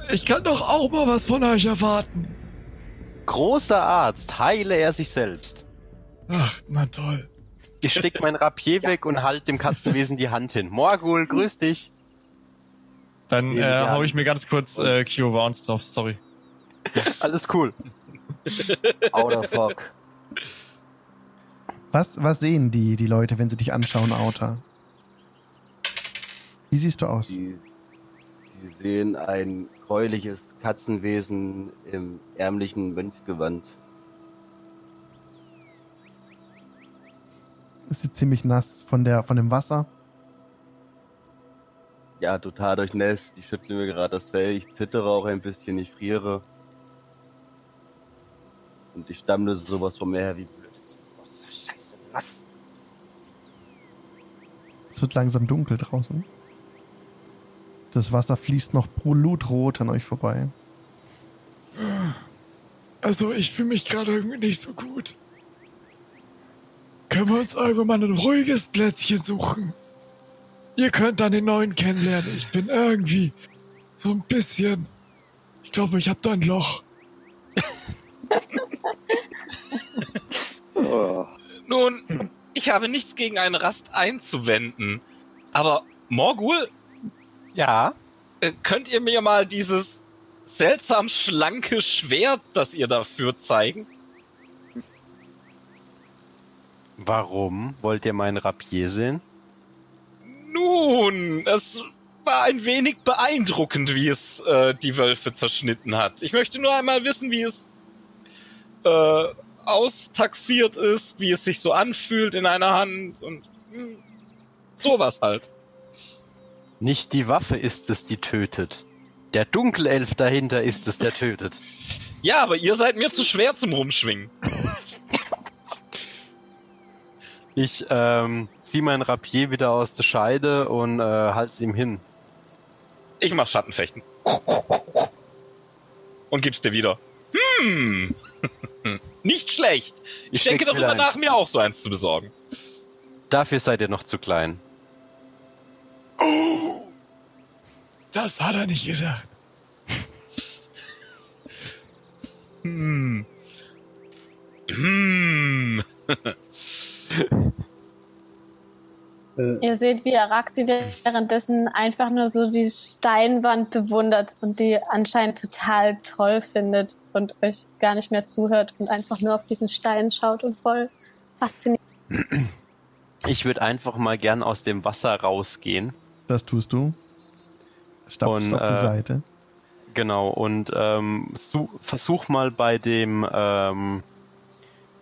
Ich kann doch auch mal was von euch erwarten. Großer Arzt, heile er sich selbst. Ach, na toll. Ich steck mein Rapier weg und halt dem Katzenwesen die Hand hin. Morgul, grüß dich. Dann äh, ich hau ich mir ganz kurz äh, Cure Wounds drauf, sorry. Alles cool. Outer Fuck. Was, was sehen die, die Leute, wenn sie dich anschauen, Outer? Wie siehst du aus? Die, die sehen ein gräuliches Katzenwesen im ärmlichen Mönchsgewand. Es ist ziemlich nass von, der, von dem Wasser. Ja, total durchnässt. Ich schüttle mir gerade das Fell. Ich zittere auch ein bisschen. Ich friere. Und ich stammle sowas von mir her wie blöd. Scheiße, nass. Es wird langsam dunkel draußen. Das Wasser fließt noch blutrot an euch vorbei. Also, ich fühle mich gerade irgendwie nicht so gut. Können wir uns irgendwann mal ein ruhiges Plätzchen suchen? Ihr könnt dann den neuen kennenlernen. Ich bin irgendwie so ein bisschen. Ich glaube, ich habe da ein Loch. Oh. Nun, ich habe nichts gegen eine Rast einzuwenden. Aber Morgul, Ja, äh, könnt ihr mir mal dieses seltsam schlanke Schwert, das ihr dafür zeigen? warum wollt ihr mein Rapier sehen? Nun, es war ein wenig beeindruckend, wie es äh, die Wölfe zerschnitten hat. Ich möchte nur einmal wissen, wie es äh, austaxiert ist, wie es sich so anfühlt in einer Hand und hm, sowas halt. Nicht die Waffe ist es, die tötet. Der Dunkelelf dahinter ist es, der tötet. Ja, aber ihr seid mir zu schwer zum Rumschwingen. Ich ähm, zieh mein Rapier wieder aus der Scheide und äh, halt's ihm hin. Ich mach Schattenfechten. Und gib's dir wieder. Hm. Nicht schlecht. Ich, Ich denke darüber ein. nach, mir auch so eins zu besorgen. Dafür seid ihr noch zu klein. Das hat er nicht gesagt. Hm. Hm. Ihr seht, wie Araxi währenddessen einfach nur so die Steinwand bewundert und die anscheinend total toll findet und euch gar nicht mehr zuhört und einfach nur auf diesen Stein schaut und voll fasziniert. Ich würde einfach mal gern aus dem Wasser rausgehen. Das tust du. Stapfst Und, auf die äh, Seite. Genau, und ähm, su versuch mal bei dem ähm,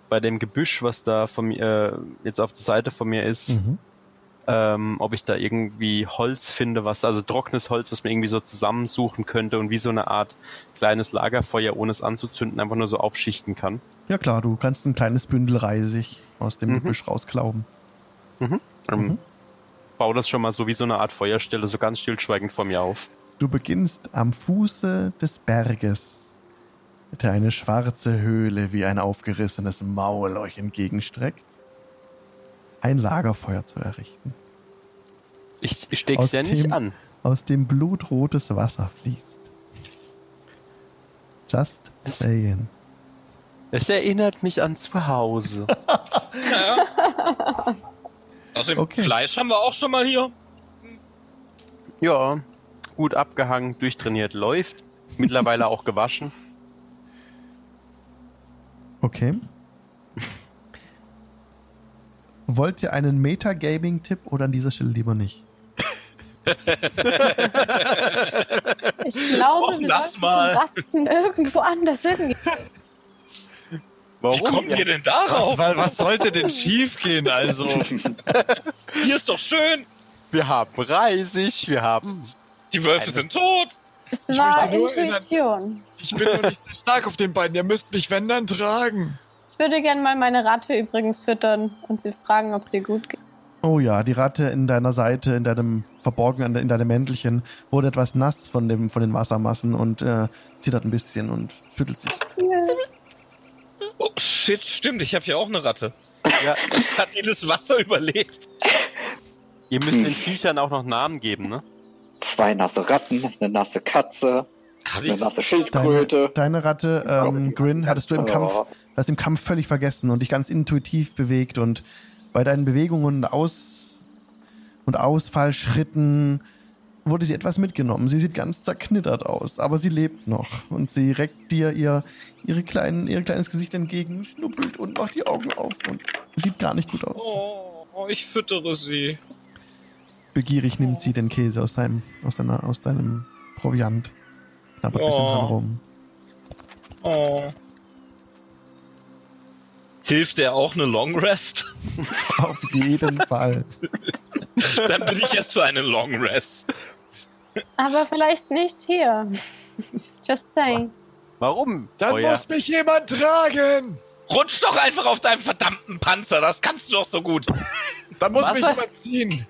bei dem Gebüsch, was da von mir äh, jetzt auf der Seite von mir ist, Mhm. Ähm, ob ich da irgendwie Holz finde, was, also trockenes Holz, was man irgendwie so zusammensuchen könnte und wie so eine Art kleines Lagerfeuer, ohne es anzuzünden, einfach nur so aufschichten kann. Ja klar, du kannst ein kleines Bündel Reisig aus dem Mhm. Gebüsch rausklauben. Ähm, Mhm. Bau das schon mal so wie so eine Art Feuerstelle, so ganz stillschweigend vor mir auf. Du beginnst am Fuße des Berges, der eine schwarze Höhle wie ein aufgerissenes Maul euch entgegenstreckt, ein Lagerfeuer zu errichten, Ich, ich steck's Aus ja nicht dem- an. aus dem blutrotes Wasser fließt. Just saying. Es erinnert mich an zu Hause. Naja. Außerdem, Okay. Fleisch haben wir auch schon mal hier. ja, gut abgehangen, durchtrainiert, läuft. Mittlerweile auch gewaschen. Okay. Wollt ihr einen Metagaming-Tipp oder an dieser Stelle lieber nicht? Ich glaube, Och, wir lass sollten mal. zum Rasten irgendwo anders hingehen. Wie kommen wir denn darauf? Was, weil, was sollte denn schiefgehen? Also, Hier ist doch schön. Wir haben Reisig, wir haben. Die Wölfe sind tot. Es Ich war Intuition. ich bin nur nicht sehr stark auf den beiden. Ihr müsst mich, wenn dann, tragen. Ich würde gerne mal meine Ratte übrigens füttern und sie fragen, ob sie gut geht. Oh ja, die Ratte in deiner Seite, in deinem verborgen in deinem Mäntelchen, wurde etwas nass von dem von den Wassermassen und äh, zittert ein bisschen und schüttelt sich. Oh shit, stimmt. Ich habe hier auch eine Ratte. Ja, Hat die das Wasser überlebt? ihr müsst den Viechern auch noch Namen geben, ne? Zwei nasse Ratten, eine nasse Katze, Hatte ich nasse Deine, Schildkröte. deine Ratte, ähm, Grin, hattest du im Kampf, Oh. hast im Kampf völlig vergessen und dich ganz intuitiv bewegt und bei deinen Bewegungen und Aus und Ausfallschritten wurde sie etwas mitgenommen. Sie sieht ganz zerknittert aus, aber sie lebt noch und sie reckt dir ihr, ihre kleinen, ihr kleines Gesicht entgegen, schnuppelt und macht die Augen auf und sieht gar nicht gut aus. Oh, ich füttere sie. Begierig nimmt sie den Käse aus deinem, aus deiner, aus deinem Proviant. Knabbert ein bisschen Oh. dran rum. Oh. Hilft der auch eine Long Rest? Auf jeden Fall. Dann bin ich jetzt für eine Long Rest. Aber vielleicht nicht hier. Just saying. Warum? Dann Euer- muss mich jemand tragen. Rutsch doch einfach auf deinem verdammten Panzer. Das kannst du doch so gut. Dann muss Was? mich jemand ziehen.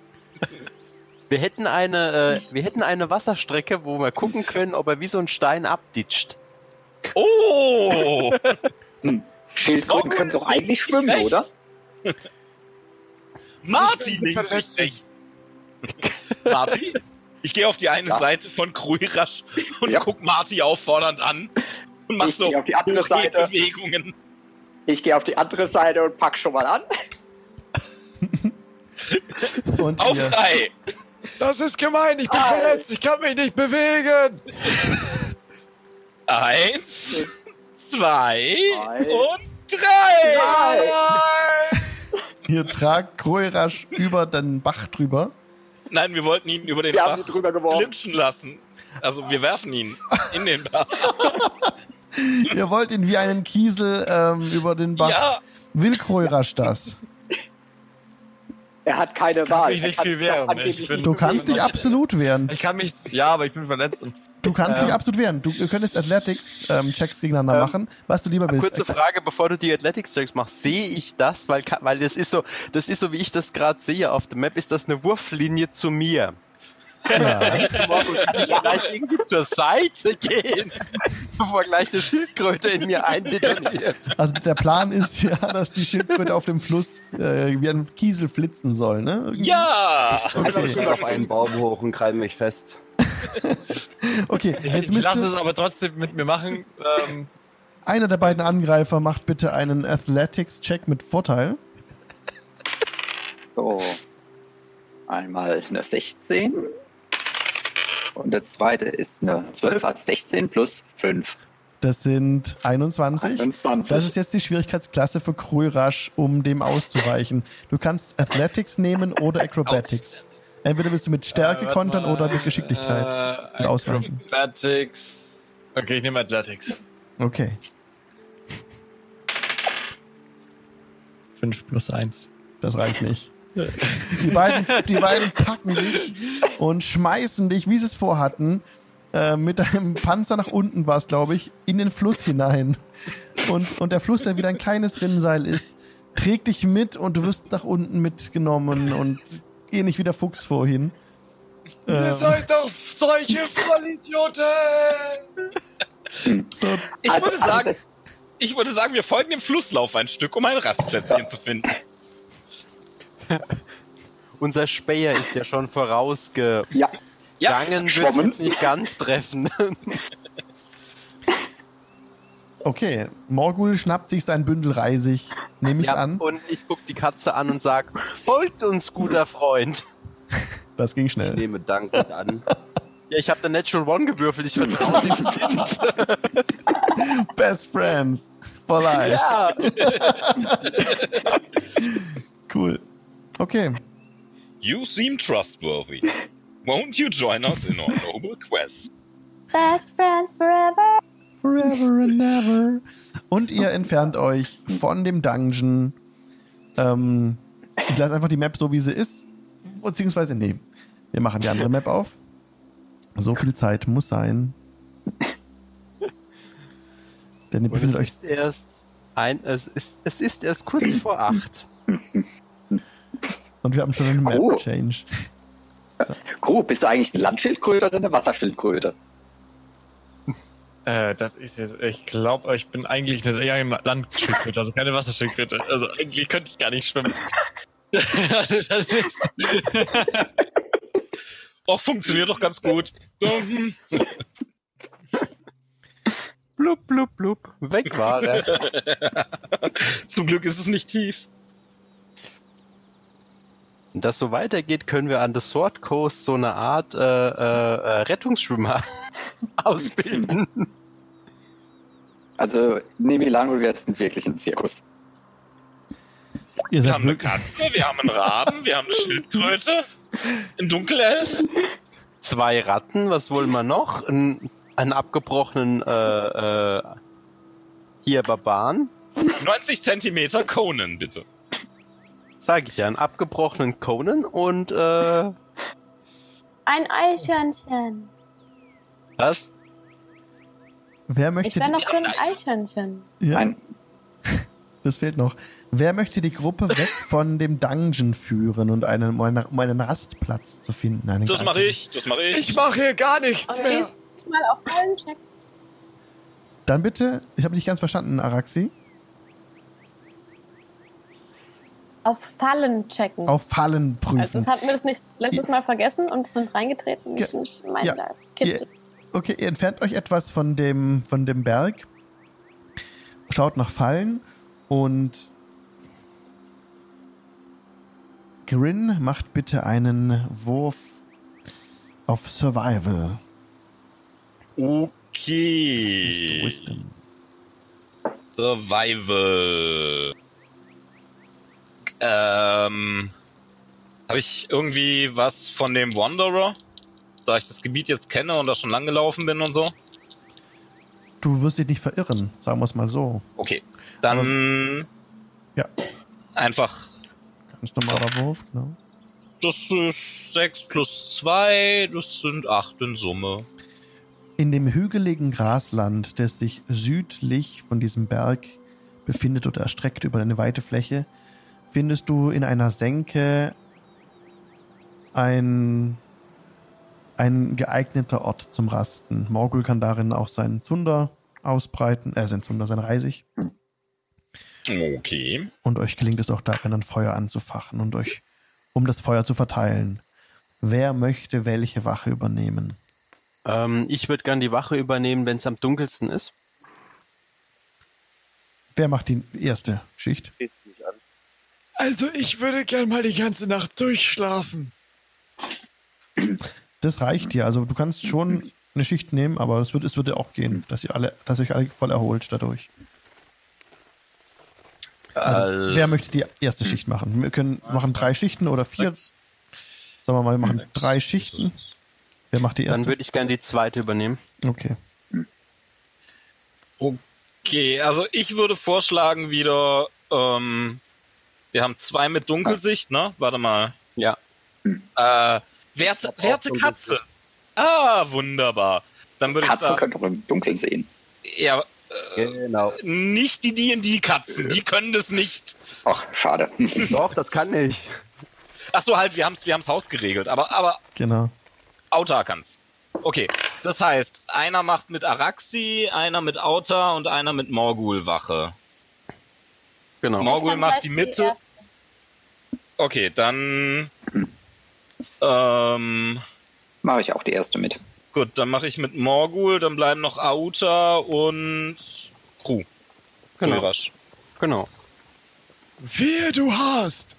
Wir hätten eine, äh, wir hätten eine Wasserstrecke, wo wir gucken können, ob er wie so ein Stein abditscht. Oh! Schildkröten können doch eigentlich schwimmen, Recht. oder? Marty, Ich will sie links verletzen. nicht rechts. Marty? Ich gehe auf die eine Ja. Seite von Kruirasch und Ja. guck Marty auffordernd an und mach Ich so gehe auf die andere Seite. Bewegungen. Ich gehe auf die andere Seite und pack schon mal an. Und Auf drei. Das ist gemein. Ich bin Nein. verletzt. Ich kann mich nicht bewegen. Eins, zwei Drei. und drei. Nein. ihr tragt Kroirasch über den Bach drüber. Nein, wir wollten ihn über den Wir Bach glitschen lassen. Also wir werfen ihn in den Bach. Ihr wollt ihn wie einen Kiesel ähm, über den Bach. Ja, Will Kroirasch das? Er hat keine Kann Wahl. mich nicht viel wehren. Ich bin- nicht Du kannst dich absolut wehren. Ich kann mich. Ja, aber ich bin verletzt und. Du kannst Ähm. dich absolut wehren. Du könntest Athletics-Checks gegeneinander Ähm, machen, was du lieber willst. Kurze Frage, bevor du die Athletics-Checks machst, sehe ich das, weil, weil das ist so, das ist so, wie ich das gerade sehe auf der Map, ist das eine Wurflinie zu mir. Ja. Morgen kann ich gleich irgendwie zur Seite gehen, bevor gleich eine Schildkröte in mir eindetoniert. Also der Plan ist ja, dass die Schildkröte auf dem Fluss äh, wie ein Kiesel flitzen soll, ne? Ja! Also ich Okay, auf einen Baum hoch und krall mich fest. okay. jetzt ich lasse es müsste aber trotzdem mit mir machen. Ähm, einer der beiden Angreifer macht bitte einen Athletics-Check mit Vorteil. So. Einmal eine 16. Und der zweite ist eine 12, also 16 plus 5. Das sind 21. 21. Das ist jetzt die Schwierigkeitsklasse für Krulrasch, um dem auszuweichen. Du kannst Athletics nehmen oder Acrobatics. Entweder willst du mit Stärke äh, kontern mal, oder mit Geschicklichkeit. Äh, und ausweichen. Athletics. Okay, ich nehme Athletics. Okay. 5 plus 1. Das reicht nicht. Die beiden, die beiden packen dich und schmeißen dich, wie sie es vorhatten, äh, mit deinem Panzer nach unten war es, glaube ich, in den Fluss hinein. Und, und der Fluss, der wieder ein kleines Rinnenseil ist, trägt dich mit und du wirst nach unten mitgenommen und geh nicht wieder Fuchs vorhin. Ähm, seid doch solche Vollidioten! so, Ich würde sagen, ich würde sagen, wir folgen dem Flusslauf ein Stück, um ein Rastplätzchen zu finden. Unser Speyer ist ja schon vorausgegangen, Ja, Ja, wird nicht ganz treffen. okay, Morgul schnappt sich sein Bündel Reisig, nehme ich ja, an. und ich guck die Katze an und sag, folgt uns, guter Freund. Das ging Ich schnell. nehme dankend an. Ja, ich habe der Natural One gewürfelt, ich vertraue diesem Kind. Best Friends for life. Ja. Cool. Okay. You seem trustworthy. Won't you join us in our noble quest? Best friends forever. Forever and ever. Und ihr entfernt euch von dem Dungeon. Ähm, ich lasse einfach die Map so, wie sie ist. Beziehungsweise, nee, wir machen die andere Map auf. So viel Zeit muss sein. Denn ihr befindet euch. ist erst ein, es ist, es ist erst kurz vor acht. Und wir haben schon einen Oh. Map-Change. Gru, bist du eigentlich eine Landschildkröte oder eine Wasserschildkröte? Äh, das ist jetzt, ich glaube, ich bin eigentlich eine Landschildkröte, also keine Wasserschildkröte. Also eigentlich könnte ich gar nicht schwimmen. also das ist, Och, funktioniert doch ganz gut. So. Blub, blub, blub. Weg war er. Zum Glück ist es nicht tief. Wenn das so weitergeht, können wir an The Sword Coast so eine Art äh, äh, äh, Rettungsschwimmer ausbilden. Also, nehme ich an, wir sind wirklich ein Zirkus. Ihr Wir haben eine. Katze, wir haben einen Raben, wir haben eine Schildkröte, einen Dunkelelf. Zwei Ratten, was wollen wir noch? Ein, einen abgebrochenen äh, äh, hier Barbaren. 90 Zentimeter Conan, bitte. Sag ich ja, einen abgebrochenen Conan und äh, Ein Eichhörnchen. was? Wer Ich möchte. wäre noch die für ein Eichhörnchen. ja, Ein, das fehlt noch. Wer möchte die Gruppe weg von dem Dungeon führen und einen, um einen, um einen Rastplatz zu finden? Einen Das mache ich, das mache ich. ich mache hier gar nichts Und mehr. gehst mal auf Fallen checken. Dann bitte, ich habe nicht ganz verstanden, Araxi. Auf Fallen checken. Auf Fallen also prüfen. das hatten wir das nicht letztes Mal vergessen und sind reingetreten. Ja, Ich nicht mein ja. Kitzel. Okay, ihr entfernt euch etwas von dem, von dem Berg, schaut nach Fallen und Grin macht bitte einen Wurf auf Survival. Das ist Okay. Wisdom. Survival. Ähm. Habe ich irgendwie was von dem Wanderer? Da ich das Gebiet jetzt kenne und da schon lang gelaufen bin und so? Du wirst dich nicht verirren, sagen wir es mal so. Okay. Dann. Ja. Einfach. Ganz normaler Wurf, genau. Das ist 6 plus 2, das sind 8 in Summe. In dem hügeligen Grasland, das sich südlich von diesem Berg befindet oder erstreckt über eine weite Fläche, findest du in einer Senke ein ein geeigneter Ort zum Rasten. Morgul kann darin auch seinen Zunder ausbreiten, äh, sein Zunder, sein Reisig. Okay. Und euch gelingt es auch darin, ein Feuer anzufachen und euch um das Feuer zu verteilen. Wer möchte welche Wache übernehmen? Ähm, ich würde gern die Wache übernehmen, wenn es am dunkelsten ist. Wer macht die erste Schicht? Also ich würde gern mal die ganze Nacht durchschlafen. Das reicht dir. Also du kannst schon eine Schicht nehmen, aber es wird, es würde auch gehen, dass ihr alle, dass ihr euch alle voll erholt dadurch. Also, Äh, wer möchte die erste Schicht machen? Wir können machen drei Schichten oder vier. Sagen wir mal, wir machen drei Schichten. Wer macht die Dann erste? würde ich gern die zweite übernehmen. Okay. Okay, also ich würde vorschlagen wieder, ähm, wir haben zwei mit Dunkelsicht, ne? Warte mal. Ja. Äh, werte, werte Katze. Ah, wunderbar. Dann würde ich Katze sagen, könnte doch im Dunkeln sehen. ja, Genau. nicht die D&D-Katzen, die können das nicht. Ach, schade. Doch, das kann ich. Ach so, halt, wir haben's, wir haben's Haus geregelt, aber, aber Genau. Auta kann's. Okay, das heißt, einer macht mit Araxi, einer mit Auta und einer mit Morgul Wache. Genau. Morgul macht die Mitte. erste. Okay, dann. Ähm, Mache ich auch die erste mit. gut, dann mache ich mit Morgul, dann bleiben noch Auta und Crew. Genau. Ulrasch. Genau. Wehe, du hast!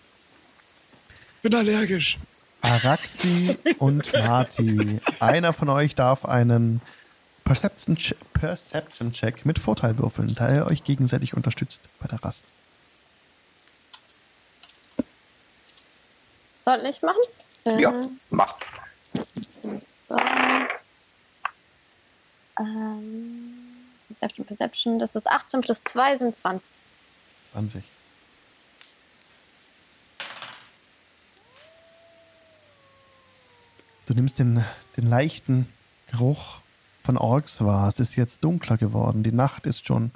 Bin allergisch. Araxi und Marty. Einer von euch darf einen Perception, Che- Perception Check mit Vorteil würfeln, da ihr euch gegenseitig unterstützt bei der Rast. Soll ich machen? Ja, Äh, mach. So. Ähm, Perception, Perception. Das ist 18 plus 2 sind 20. 20. Du nimmst den, den leichten Geruch von Orks wahr. Es ist jetzt dunkler geworden. Die Nacht ist schon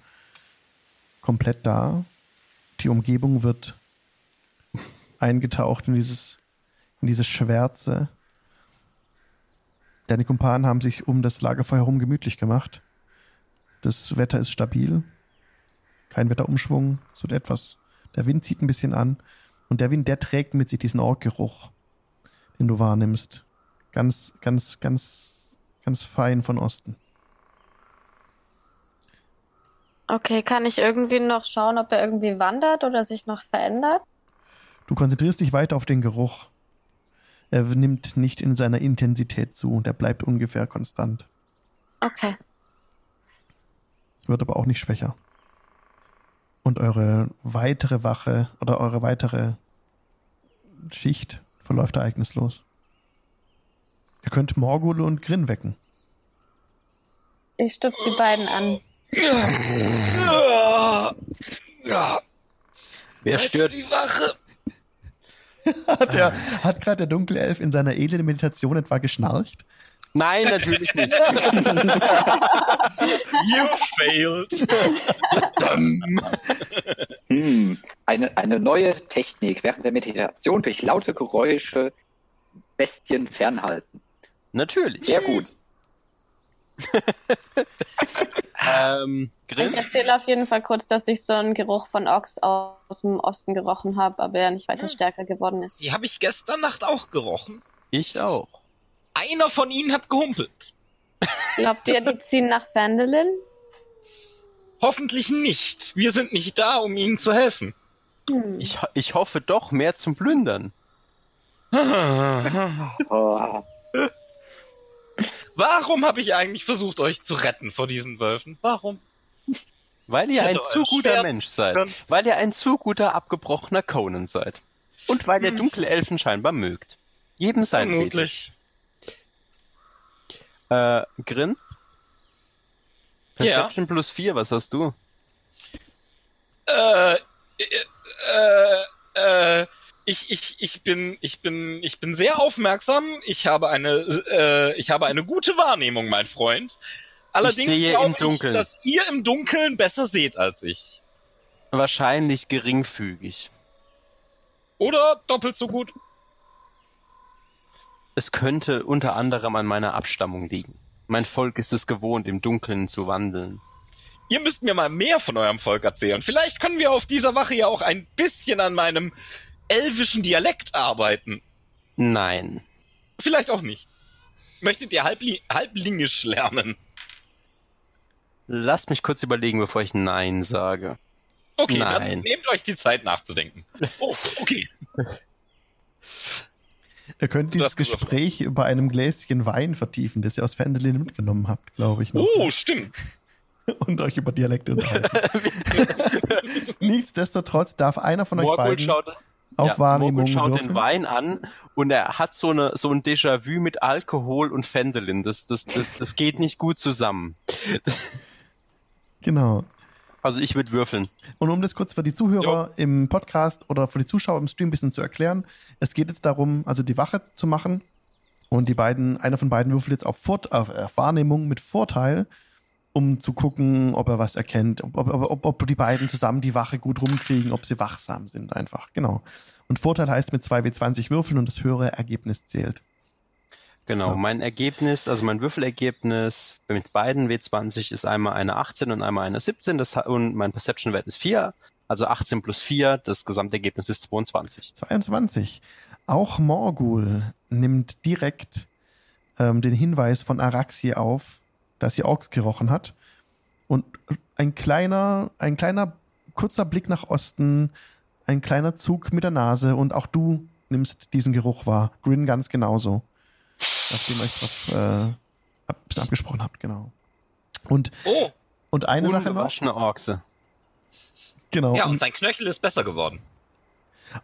komplett da. Die Umgebung wird eingetaucht in dieses, in diese Schwärze. Deine Kumpanen haben sich um das Lagerfeuer herum gemütlich gemacht. Das Wetter ist stabil. Kein Wetterumschwung. Es wird etwas. Der Wind zieht ein bisschen an. Und der Wind, der trägt mit sich diesen Orkgeruch, den du wahrnimmst. Ganz, ganz, ganz, ganz fein von Osten. Okay, kann ich irgendwie noch schauen, ob er irgendwie wandert oder sich noch verändert? Du konzentrierst dich weiter auf den Geruch. Er nimmt nicht in seiner Intensität zu und er bleibt ungefähr konstant. Okay. Wird aber auch nicht schwächer. Und eure weitere Wache oder eure weitere Schicht verläuft ereignislos. Ihr könnt Morgul und Grin wecken. Ich stupst die beiden an. Wer stört? Die Wache. Hat, der, hat gerade der Dunkelelf in seiner edlen Meditation etwa geschnarcht? Nein, natürlich nicht. You failed. Hm. Eine, eine neue Technik während der Meditation durch laute Geräusche Bestien fernhalten. natürlich. Sehr gut. Ähm, Ich erzähle auf jeden Fall kurz, dass ich so einen Geruch von Ochs aus dem Osten gerochen habe, aber er nicht weiter stärker geworden ist. Die habe ich gestern Nacht auch gerochen. Ich auch. Einer von ihnen hat gehumpelt. Glaubt ihr, die ziehen nach Vandelin? Hoffentlich nicht. Wir sind nicht da, um ihnen zu helfen. Hm. Ich, ich hoffe doch mehr zum Plündern. Oh, Warum habe ich eigentlich versucht, euch zu retten vor diesen Wölfen? Warum? Weil ihr ein zu guter Schwert Mensch seid. können. Weil ihr ein zu guter, abgebrochener Conan seid. Und weil ihr Hm. Dunkelelfen scheinbar mögt. Jedem sein Fetisch. Vermutlich. Äh, Grin? Ja. Perception plus 4, was hast du? Äh, äh, äh, ich, ich, ich bin, ich bin, ich bin sehr aufmerksam. Ich habe eine, äh, ich habe eine gute Wahrnehmung, mein Freund. Allerdings sehe glaube im Dunkeln. ich, dass ihr im Dunkeln besser seht als ich. Wahrscheinlich geringfügig. Oder doppelt so gut. Es könnte unter anderem an meiner Abstammung liegen. Mein Volk ist es gewohnt, im Dunkeln zu wandeln. Ihr müsst mir mal mehr von eurem Volk erzählen. Vielleicht können wir auf dieser Wache ja auch ein bisschen an meinem elvischen Dialekt arbeiten. Nein. Vielleicht auch nicht. Möchtet ihr Halbli Halblingisch lernen? Lasst mich kurz überlegen, bevor ich Nein sage. Okay, dann Nein. nehmt euch die Zeit nachzudenken. Oh, okay. Ihr könnt dieses. Gespräch über einem Gläschen Wein vertiefen, das ihr aus Fendelin mitgenommen habt, glaube ich. Noch. Oh, stimmt. Und euch über Dialekte unterhalten. Nichtsdestotrotz darf einer von euch Morgul beiden schaut, auf ja, Wahrnehmung Morgul schaut würfeln. den Wein an und er hat so, eine, so ein Déjà-vu mit Alkohol und Fendelin. Das, das, das, das geht nicht gut zusammen. Genau. Also ich würde würfeln. Und um das kurz für die Zuhörer im Podcast oder für die Zuschauer im Stream ein bisschen zu erklären, es geht jetzt darum, also die Wache zu machen. Und die beiden, einer von beiden würfelt jetzt auf, Fort, auf äh, Wahrnehmung mit Vorteil, um zu gucken, ob er was erkennt, ob, ob, ob, ob die beiden zusammen die Wache gut rumkriegen, ob sie wachsam sind einfach. Genau. Und Vorteil heißt mit 2W20 würfeln und das höhere Ergebnis zählt. Genau, So. mein Ergebnis, also mein Würfelergebnis mit beiden W20 ist einmal eine 18 und einmal eine 17 das, und mein Perception-Wert ist 4, also 18 plus 4, das Gesamtergebnis ist 22. 22. Auch Morgul nimmt direkt ähm, den Hinweis von Araxi auf, dass sie Orks gerochen hat. Und ein kleiner, ein kleiner kurzer Blick nach Osten, ein kleiner Zug mit der Nase und auch du nimmst diesen Geruch wahr. Grin ganz genauso. Nachdem ihr euch drauf äh, ab, abgesprochen habt, genau. Und, Oh, und eine Sache noch. Orkse. Genau. ja, und- und sein Knöchel ist besser geworden.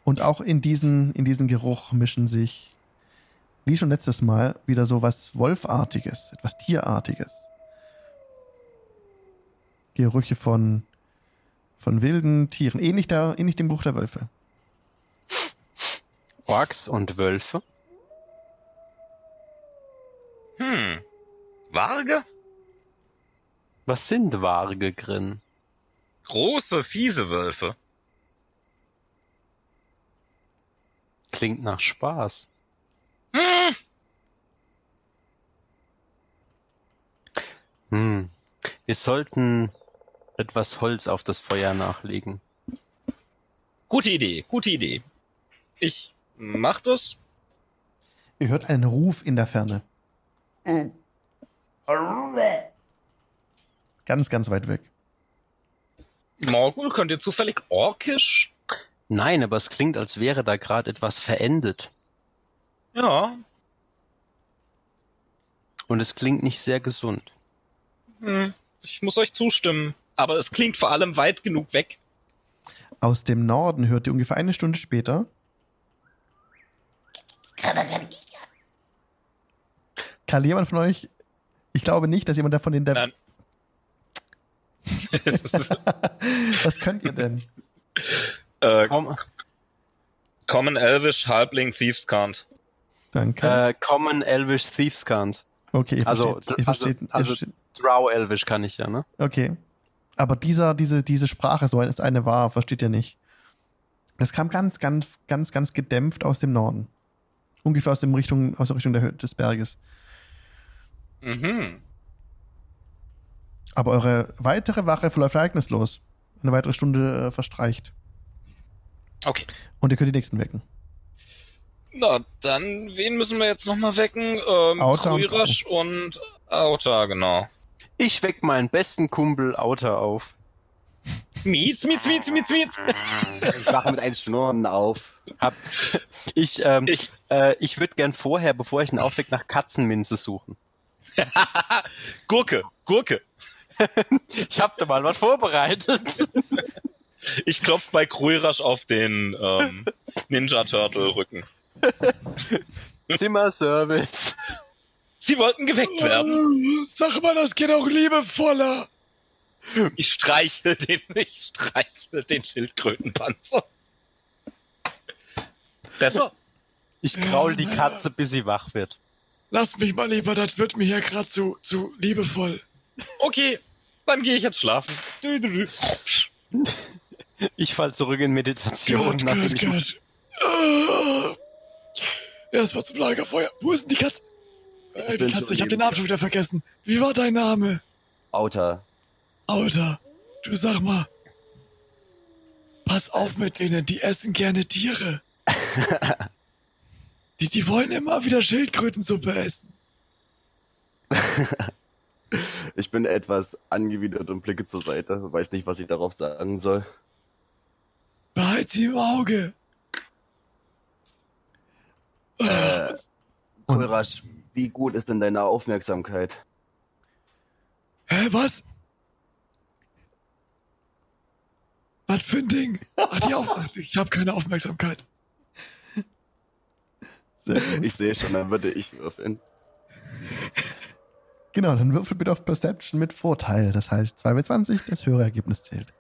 Und auch in diesen, in diesen Geruch mischen sich, wie schon letztes Mal, wieder so was Wolfartiges, etwas Tierartiges. Gerüche von, von wilden Tieren, ähnlich, der, ähnlich dem Geruch der Wölfe. Orks und Wölfe. Hm. Warge? Was sind Warge, Grin? Große, fiese Wölfe. Klingt nach Spaß. Hm. Hm. Wir sollten etwas Holz auf das Feuer nachlegen. Gute Idee, gute Idee. Ich mach das. Ihr hört einen Ruf in der Ferne. Ganz, ganz weit weg. Morgul, könnt ihr zufällig Orkisch? Nein, aber es klingt, als wäre da gerade etwas verendet. Ja. Und es klingt nicht sehr gesund. Hm. Ich muss euch zustimmen. Aber es klingt vor allem weit genug weg. Aus dem Norden hört ihr ungefähr eine Stunde später. Kann jemand von euch? Ich glaube nicht, dass jemand davon in der. Nein. Was könnt ihr denn? Äh, Com Common Elvish, Halbling, Thieves Can't. Danke. äh, Common Elvish Thieves Can't. okay, ihr also- versteht. ihr also- versteht, ihr also- versteht- Drow Elvish kann ich ja, ne? okay. Aber dieser, diese, diese Sprache, so ist eine war, versteht ihr nicht. Das kam ganz, ganz, ganz, ganz gedämpft aus dem Norden. Ungefähr aus, dem Richtung, aus der Richtung der, des Berges. Mhm. Aber eure weitere Wache verläuft ereignislos. Eine weitere Stunde äh, verstreicht. Okay. Und ihr könnt die nächsten wecken. Na, dann, wen müssen wir jetzt nochmal wecken? Ähm, Auta und Kruirasch und Auta, genau. Ich weck meinen besten Kumpel Outer auf. Mietz, Mietz, Mietz, Mietz, Mietz. Ich wache mit einem Schnurren auf. Hab, ich ähm, Ich, äh, ich würde gern vorher, bevor ich ihn aufweck, nach Katzenminze suchen. Gurke, Gurke. Ich hab da mal was vorbereitet. Ich klopf bei Kruirasch auf den ähm, Ninja Turtle Rücken. Zimmerservice. Sie wollten geweckt werden. Sag mal, das geht auch liebevoller. Ich streichel den, ich streichel den Schildkrötenpanzer. Besser? Ich kraul die Katze, bis sie wach wird. Lass mich mal lieber, das wird mir hier gerade zu, zu liebevoll. Okay, dann gehe ich jetzt schlafen. Ich fall zurück in Meditation, Gott, nachdem Gott, ich Gott. Erstmal zum Lagerfeuer. Wo ist denn die Katze? Äh, die Katze, ich hab den Namen schon wieder vergessen. Wie war dein Name? Outer. Alter, du sag mal. Pass auf mit denen, die essen gerne Tiere. die, die wollen immer wieder Schildkrötensuppe essen. Ich bin etwas angewidert und blicke zur Seite. Weiß nicht, was ich darauf sagen soll. Behalt sie im Auge. Äh, Koirasch, wie gut ist denn deine Aufmerksamkeit? Hä, was? Was für ein Ding? Ach, die Auf ich habe keine Aufmerksamkeit. Ich sehe schon, dann würde ich würfeln. Genau, dann würfel bitte auf Perception mit Vorteil. Das heißt 2 bis 20, das höhere Ergebnis zählt.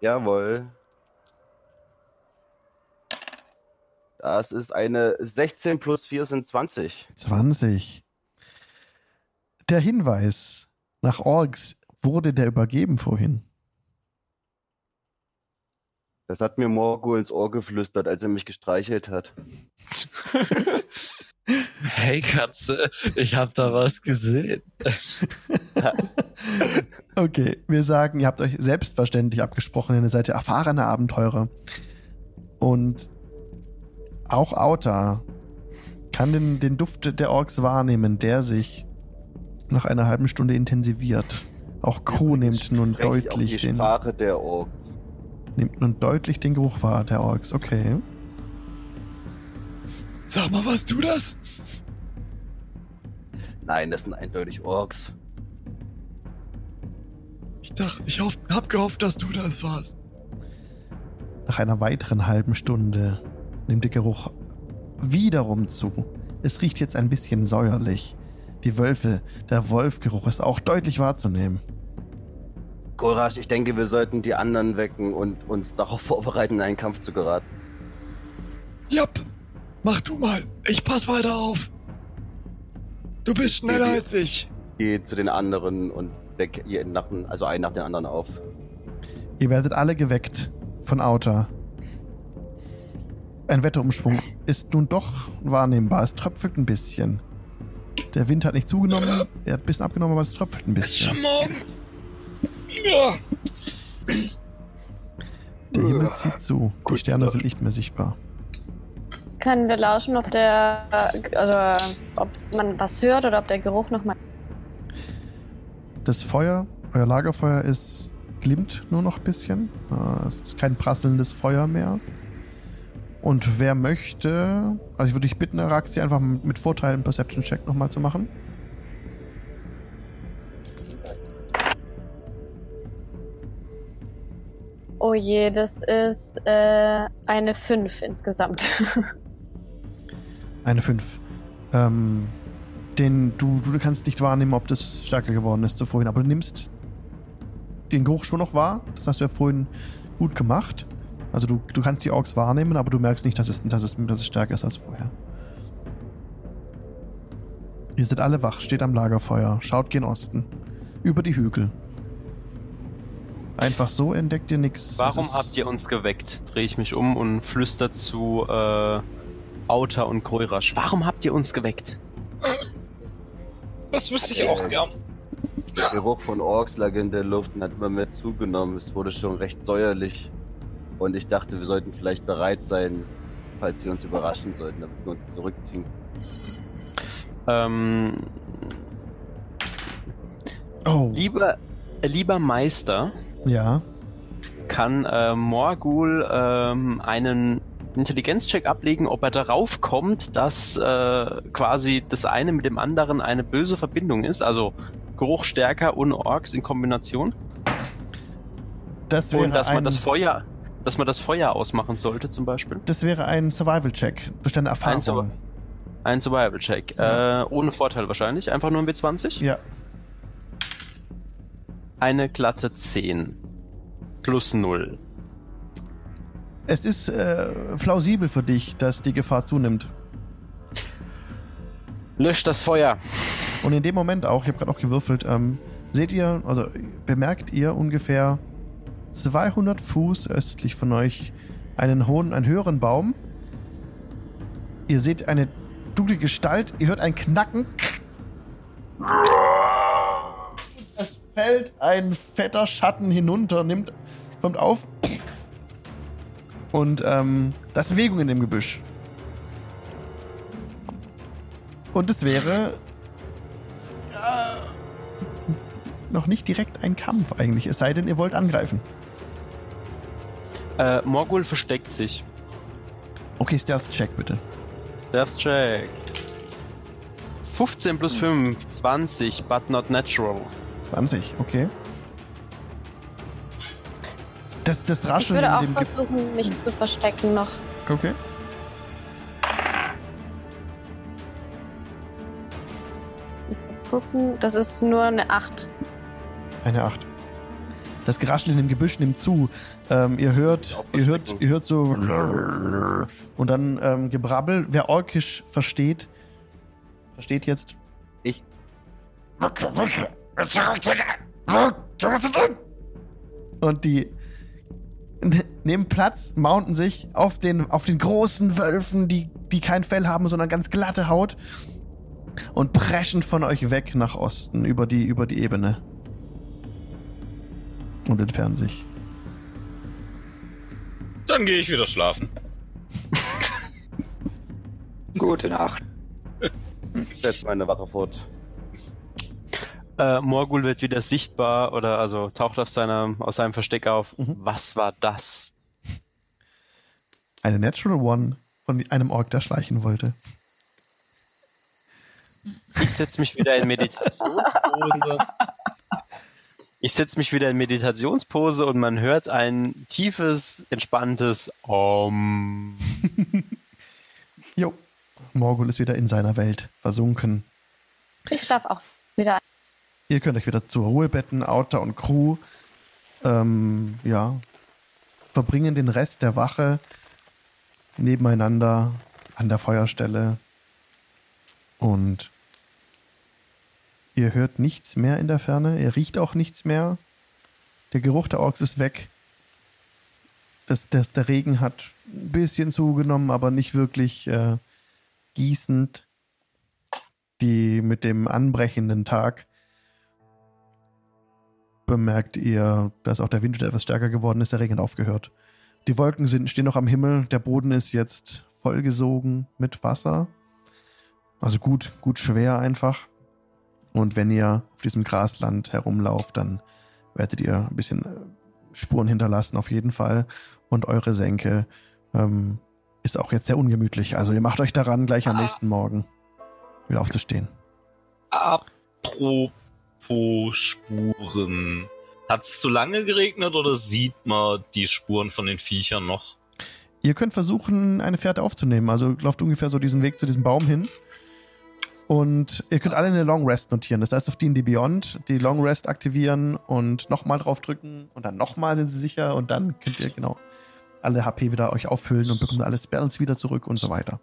Jawohl. Das ist eine 16 plus 4 sind 20. 20. Der Hinweis nach Orks wurde der übergeben vorhin. Das hat mir Morgul ins Ohr geflüstert, als er mich gestreichelt hat. Hey Katze, ich hab da was gesehen. Okay, wir sagen, ihr habt euch selbstverständlich abgesprochen, denn ihr seid ja erfahrene Abenteurer. Und auch Auta kann den, den Duft der Orks wahrnehmen, der sich nach einer halben Stunde intensiviert. Auch Crew nimmt nun deutlich die den, Sprache der Orks. nimmt nun deutlich den Geruch wahr der Orks. Okay. Sag mal, warst du das? Nein, das sind eindeutig Orks. Ich dachte, ich hoff, hab gehofft, dass du das warst. Nach einer weiteren halben Stunde nimmt der Geruch wiederum zu. Es riecht jetzt ein bisschen säuerlich. Die Wölfe, der Wolfgeruch ist auch deutlich wahrzunehmen. Korasch, ich denke, wir sollten die anderen wecken und uns darauf vorbereiten, in einen Kampf zu geraten. Japp, mach du mal. Ich pass weiter auf. Du bist schneller nee. als ich. Geh zu den anderen und weck jeden nach, also einen nach dem anderen auf. Ihr werdet alle geweckt von Auta. Ein Wetterumschwung ist nun doch wahrnehmbar. Es tröpfelt ein bisschen. Der Wind hat nicht zugenommen, er hat ein bisschen abgenommen, aber es tröpfelt ein Es ist schon bisschen. morgens. Ja. Der Himmel zieht zu. Die Sterne sind nicht mehr sichtbar. Können wir lauschen, ob der, also, ob man was hört oder ob der Geruch nochmal. Das Feuer, euer Lagerfeuer ist glimmt nur noch ein bisschen. Äh, Es ist kein prasselndes Feuer mehr. Und wer möchte, also ich würde dich bitten, Araxi, einfach mit Vorteil einen Perception-Check nochmal zu machen. Oh je, das ist äh, eine 5 insgesamt. Eine 5. Ähm, den, du, du kannst nicht wahrnehmen, ob das stärker geworden ist zu vorhin, aber du nimmst den Geruch schon noch wahr. Das hast du ja vorhin gut gemacht. Also du, du kannst die Orks wahrnehmen, aber du merkst nicht, dass es, dass, es, dass es stärker ist als vorher. Ihr seid alle wach, steht am Lagerfeuer, schaut gen Osten. Über die Hügel. Einfach so entdeckt ihr nichts. Warum habt ihr uns geweckt? Drehe ich mich um und flüster zu äh, Auta und Koirasch. Warum habt ihr uns geweckt? Das wüsste ich auch gern. Der Geruch von Orks lag in der Luft und hat immer mehr zugenommen. Es wurde schon recht säuerlich. Und ich dachte, wir sollten vielleicht bereit sein, falls sie uns überraschen sollten, damit wir uns zurückziehen. Ähm, Oh, lieber, lieber Meister, ja. kann äh, Morgul ähm, einen Intelligenzcheck ablegen, ob er darauf kommt, dass äh, quasi das eine mit dem anderen eine böse Verbindung ist, also Geruch stärker und Orks in Kombination Das wäre und dass ein, man das Feuer, dass man das Feuer ausmachen sollte zum Beispiel. das wäre ein Survival-Check durch deine Erfahrung. Survival- Ein Survival-Check, Ja. äh, ohne Vorteil wahrscheinlich, einfach nur ein W20. Ja, Eine glatte 10 plus 0. es ist äh, plausibel für dich, dass die Gefahr zunimmt. Löscht das Feuer. Und in dem Moment auch, ich habe gerade auch gewürfelt, ähm, seht ihr, also bemerkt ihr ungefähr 200 Fuß östlich von euch einen hohen, einen höheren Baum, Ihr seht eine dunkle Gestalt, ihr hört ein Knacken. Es fällt ein fetter Schatten hinunter, nimmt, kommt auf. Und ähm, da ist Bewegung in dem Gebüsch. Und es wäre noch nicht direkt ein Kampf eigentlich, es sei denn, ihr wollt angreifen. Äh, Morgul versteckt sich. Okay, Stealth-Check bitte. Stealth Check. 15 plus 5, 20, but not natural. 20, okay. Das, das Ich Rascheln würde auch in dem Ge versuchen, mich zu verstecken noch. Okay. Ich muss kurz gucken. Das ist nur eine 8. Eine 8. Das Geraschel in dem Gebüsch nimmt zu. Ähm, ihr hört, ihr hört, ihr hört so und dann ähm, Gebrabbel. Wer Orkisch versteht, versteht jetzt. Ich. Und die nehmen Platz, mounten sich auf den, auf den großen Wölfen, die, die kein Fell haben, sondern ganz glatte Haut und preschen von euch weg nach Osten über die, über die Ebene. Und entfernen sich. Dann gehe ich wieder schlafen. Gute Nacht. Ich setze meine Wache fort. Äh, Morgul wird wieder sichtbar oder also taucht auf seiner, aus seinem Versteck auf. Mhm. Was war das? Eine Natural One von einem Ork, der schleichen wollte. Ich setze mich wieder in Meditationspose. Ich setze mich wieder in Meditationspose und man hört ein tiefes, entspanntes Om. Jo. Morgul ist wieder in seiner Welt versunken. Ich schlaf auch wieder. Ihr könnt euch wieder zur Ruhe betten, Outer und Crew. Ähm, ja. Verbringen den Rest der Wache nebeneinander an der Feuerstelle. Und ihr hört nichts mehr in der Ferne. Ihr riecht auch nichts mehr. Der Geruch der Orks ist weg. Das, das, der Regen hat ein bisschen zugenommen, aber nicht wirklich äh, gießend. Die mit dem anbrechenden Tag bemerkt ihr, dass auch der Wind wieder etwas stärker geworden ist, der Regen hat aufgehört. Die Wolken sind, stehen noch am Himmel, der Boden ist jetzt vollgesogen mit Wasser. Also gut, gut schwer einfach. Und wenn ihr auf diesem Grasland herumlauft, dann werdet ihr ein bisschen äh, Spuren hinterlassen, auf jeden Fall. Und eure Senke ähm, ist auch jetzt sehr ungemütlich. Also ihr macht euch daran, gleich am Ah. nächsten Morgen wieder aufzustehen. Apropos Spuren. Hat es zu lange geregnet oder sieht man die Spuren von den Viechern noch? Ihr könnt versuchen, eine Fährte aufzunehmen. Also lauft ungefähr so diesen Weg zu diesem Baum hin. Und ihr könnt alle eine Long Rest notieren. Das heißt, auf D&D Beyond die Long Rest aktivieren und nochmal draufdrücken und dann nochmal sind sie sicher und dann könnt ihr genau alle HP wieder euch auffüllen und bekommt alle Spells wieder zurück und so weiter.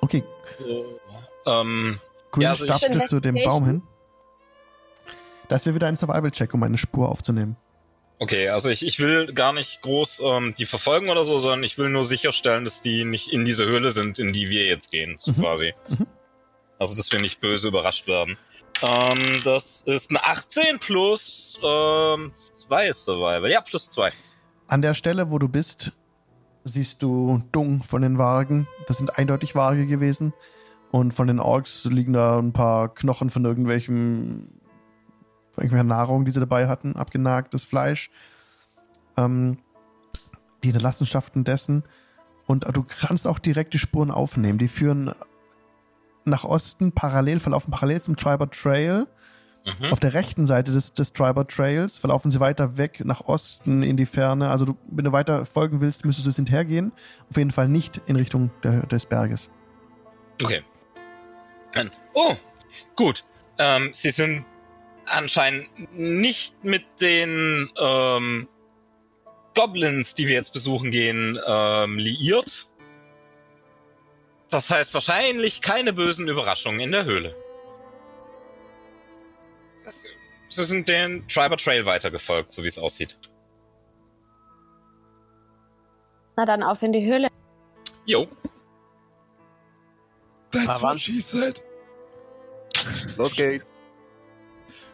Okay, So. Ähm, Grin Ja, also stapfte zu dem. Baum hin. Das wäre wieder ein Survival-Check, um eine Spur aufzunehmen. Okay, also ich, ich will gar nicht groß ähm, die verfolgen oder so, sondern ich will nur sicherstellen, dass die nicht in diese Höhle sind, in die wir jetzt gehen, so Mhm. quasi. Mhm. Also, dass wir nicht böse überrascht werden. Ähm, das ist eine 18 plus ähm, 2 Survival. Ja, plus 2. An der Stelle, wo du bist, siehst du Dung von den Wagen. Das sind eindeutig Waage gewesen. Und von den Orks liegen da ein paar Knochen von irgendwelchem irgendwelcher Nahrung, die sie dabei hatten, abgenagtes Fleisch. Ähm, die Hinterlassenschaften dessen. Und du kannst auch direkt die Spuren aufnehmen. Die führen nach Osten parallel, verlaufen parallel zum Triber Trail. Mhm. Auf der rechten Seite des, des Triber Trails verlaufen sie weiter weg nach Osten in die Ferne. Also du, wenn du weiter folgen willst, müsstest du es hinterhergehen. Auf jeden Fall nicht in Richtung der, des Berges. Okay. Dann- Oh, gut. Ähm, sie sind anscheinend nicht mit den ähm, Goblins, die wir jetzt besuchen gehen, ähm, liiert. Das heißt wahrscheinlich keine bösen Überraschungen in der Höhle. Das- Sie sind den Triber Trail weitergefolgt, so wie es aussieht. Na dann auf in die Höhle. Jo. That's what she said. Los geht's.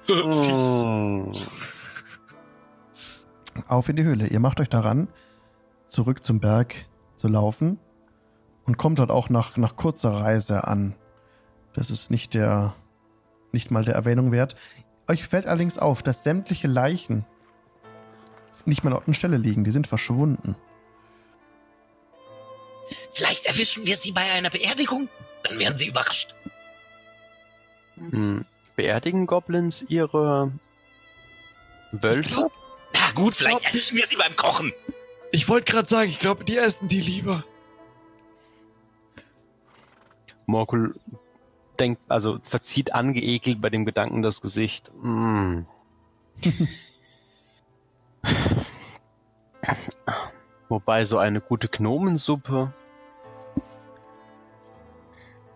Hm. Auf in die Höhle. Ihr macht euch daran, zurück zum Berg zu laufen und kommt dort auch nach, nach kurzer Reise an. Das ist nicht der, nicht mal der Erwähnung wert. Euch fällt allerdings auf, dass sämtliche Leichen nicht mehr an Ort und Stelle liegen. Die sind verschwunden. Vielleicht erwischen wir sie bei einer Beerdigung. Dann werden sie überrascht. Hm. Beerdigen Goblins ihre Wölfe? Na gut, vielleicht erwischen wir sie beim Kochen. Ich wollte gerade sagen, ich glaube, die essen die lieber. Morgul denkt, also verzieht angeekelt bei dem Gedanken das Gesicht. Hm. Wobei so eine gute Gnomensuppe.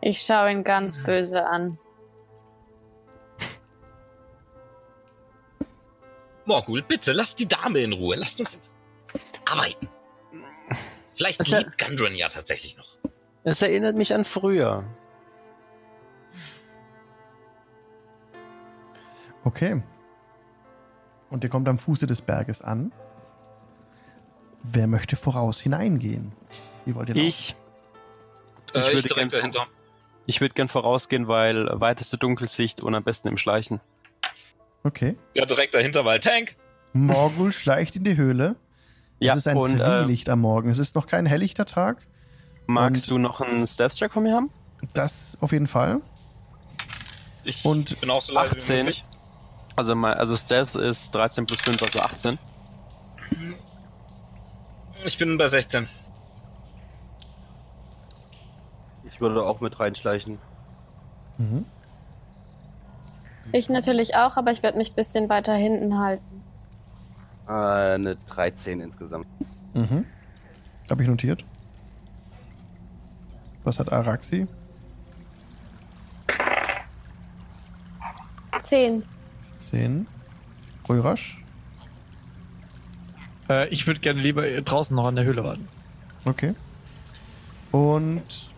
Ich schaue ihn ganz böse an. Morgul, bitte, lass die Dame in Ruhe. Lasst uns jetzt arbeiten. Vielleicht ja- liebt Gundren ja tatsächlich noch. Es erinnert mich an früher. Okay. Und ihr kommt am Fuße des Berges an. Wer möchte voraus hineingehen? Wie wollt ihr laufen? Ich, Äh, Ich ich würde direkt gern- dahinter. ich würde gern vorausgehen, weil weiteste Dunkelsicht und am besten im Schleichen. Okay. Ja, direkt dahinter, weil Tank. Morgul schleicht in die Höhle. Ja, es ist ein und äh, Zwielicht am Morgen. Es ist noch kein helllichter Tag. magst und- du noch einen Stealth-Check von mir haben? Das auf jeden Fall. Ich Und bin auch so leise 18. wie möglich. Also, mal, also Stealth ist 13 plus 5, also 18. Ich bin bei 16. Ich würde auch mit reinschleichen. Mhm. Ich natürlich auch, aber ich werde mich ein bisschen weiter hinten halten. Äh, eine 13 insgesamt. Mhm. Habe ich notiert. Was hat Araxi? Zehn. 10. Röhrasch? Äh, ich würde gerne lieber draußen noch an der Höhle warten. Okay. Und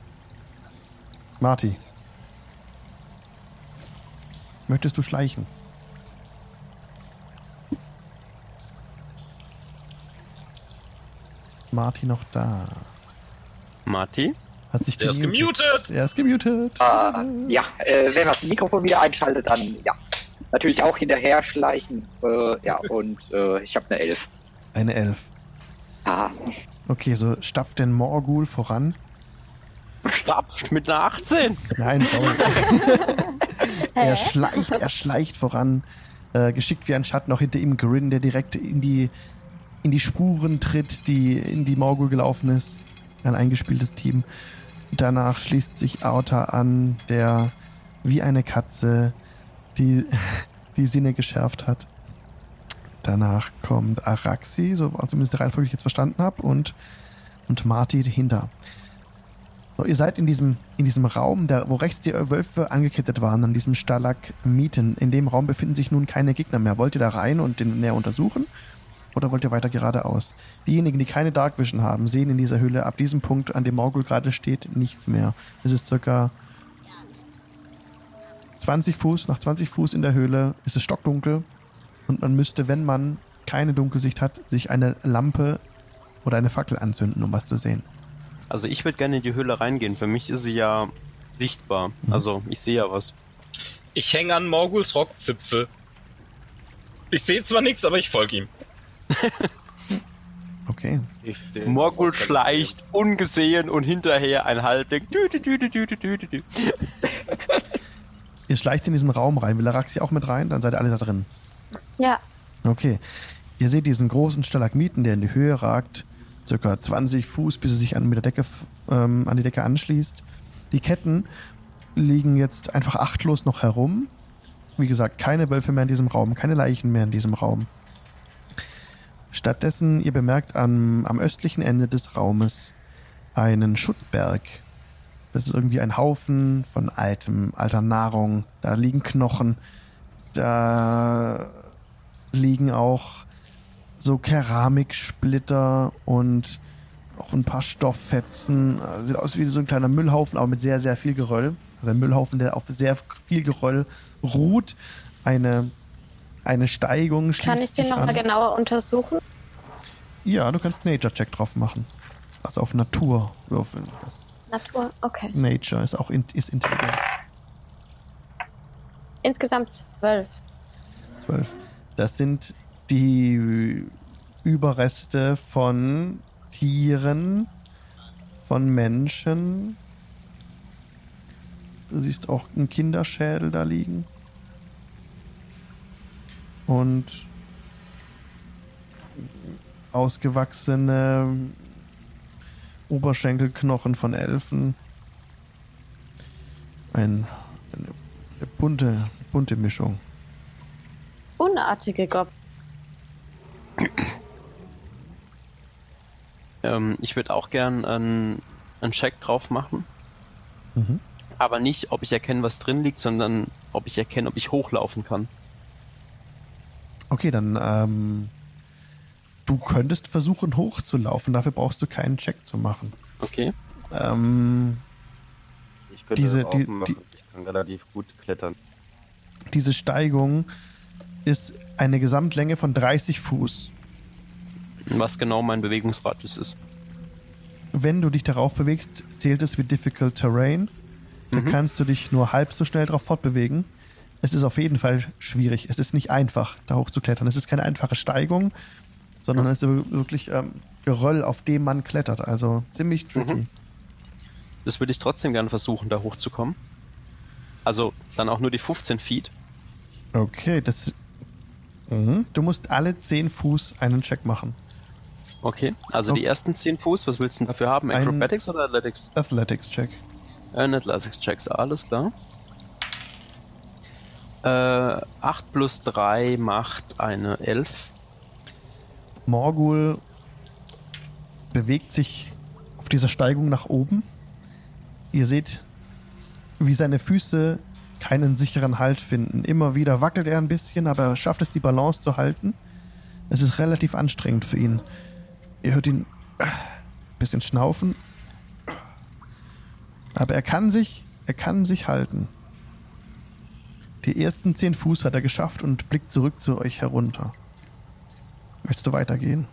Marty. Möchtest du schleichen? Ist Marty noch da? Marty? Hat sich Der ist gemutet. Er ist gemutet. Ah, ja, äh, wenn man das Mikrofon wieder einschaltet, dann ja. Natürlich auch hinterher schleichen. Äh, ja, und äh, ich habe eine 11. Eine Elf. Ah, Okay, so stapft denn Morgul voran. Stapft mit einer 18. Nein, sorry. Er schleicht, er schleicht voran. Äh, geschickt wie ein Schatten, auch hinter ihm Grin, der direkt in die, in die Spuren tritt, die in die Morgul gelaufen ist. Ein eingespieltes Team. Danach schließt sich Auta an, der wie eine Katze die, die Sinne geschärft hat. Danach kommt Araxi, so zumindest die Reihenfolge, die ich jetzt verstanden habe, und, und Marty dahinter. So, ihr seid in diesem, in diesem Raum, der, wo rechts die Wölfe angekettet waren, an diesem Stalagmiten. In dem Raum befinden sich nun keine Gegner mehr. Wollt ihr da rein und den näher untersuchen? Oder wollt ihr weiter geradeaus? Diejenigen, die keine Dark Vision haben, sehen in dieser Höhle ab diesem Punkt, an dem Morgul gerade steht, nichts mehr. Es ist circa 20 Fuß, nach 20 Fuß in der Höhle ist es stockdunkel und man müsste, wenn man keine Dunkelsicht hat, sich eine Lampe oder eine Fackel anzünden, um was zu sehen. Also, ich würde gerne in die Höhle reingehen. Für mich ist sie ja sichtbar. Mhm. Also, ich sehe ja was. Ich hänge an Morguls Rockzipfel. Ich sehe zwar nichts, aber ich folge ihm. Okay. Morgul schleicht ungesehen und hinterher ein Halbling. Ihr schleicht in diesen Raum rein. Will Araxi auch mit rein? Dann seid ihr alle da drin. Ja, Okay. Ihr seht diesen großen Stalagmiten, der in die Höhe ragt. Circa 20 Fuß, bis er sich an, mit der Decke, ähm, an die Decke anschließt. Die Ketten liegen jetzt einfach achtlos noch herum. Wie gesagt, keine Wölfe mehr in diesem Raum, keine Leichen mehr in diesem Raum. Stattdessen, ihr bemerkt am, am östlichen Ende des Raumes einen Schuttberg. Das ist irgendwie ein Haufen von altem, alter Nahrung. Da liegen Knochen. Da liegen auch so Keramiksplitter und auch ein paar Stofffetzen. Sieht aus wie so ein kleiner Müllhaufen, aber mit sehr, sehr viel Geröll. Also ein Müllhaufen, der auf sehr viel Geröll ruht. Eine, eine Steigung schließt Kann ich den nochmal genauer untersuchen? Ja, du kannst Nature-Check drauf machen. Also auf Natur würfeln. Das Natur, okay. Nature ist auch in, ist Intelligenz. Insgesamt zwölf. 12. Das sind die Überreste von Tieren, von Menschen. Du siehst auch einen Kinderschädel da liegen. Und ausgewachsene Oberschenkelknochen von Elfen. Ein, eine, eine bunte, bunte Mischung. Unartige Gob. Ähm, ich würde auch gern einen, einen Check drauf machen. Mhm. Aber nicht, ob ich erkenne, was drin liegt, sondern ob ich erkenne, ob ich hochlaufen kann. Okay, dann ähm, du könntest versuchen hochzulaufen. Dafür brauchst du keinen Check zu machen. Okay. Ähm, Ich könnte Diese- das auch die- machen. die- Ich kann relativ gut klettern. diese Steigung ist eine Gesamtlänge von 30 Fuß. Was genau mein Bewegungsradius ist. Wenn du dich darauf bewegst, zählt es wie Difficult Terrain. Da Mhm. kannst du dich nur halb so schnell drauf fortbewegen. Es ist auf jeden Fall schwierig. Es ist nicht einfach, da hochzuklettern. Es ist keine einfache Steigung, sondern es ist wirklich ähm, Geröll, auf dem man klettert. Also ziemlich tricky. Mhm. Das würde ich trotzdem gerne versuchen, da hochzukommen. Also dann auch nur die 15 Feet. Okay, das. Mhm. Du musst alle 10 Fuß einen Check machen. Okay. Also Okay. die ersten 10 Fuß, was willst du denn dafür haben? Ein- Acrobatics oder Athletics? Athletics-Check. Ein Athletics-Checks, alles klar. Äh, 8 plus 3 macht eine 11. Morgul bewegt sich auf dieser Steigung nach oben. Ihr seht, wie seine Füße keinen sicheren Halt finden. Immer wieder wackelt er ein bisschen, aber er schafft es, die Balance zu halten. Es ist relativ anstrengend für ihn. Ihr hört ihn äh, ein bisschen schnaufen. Aber er kann sich, er kann sich halten. Die ersten zehn Fuß hat er geschafft und blickt zurück zu euch herunter. Möchtest du weitergehen?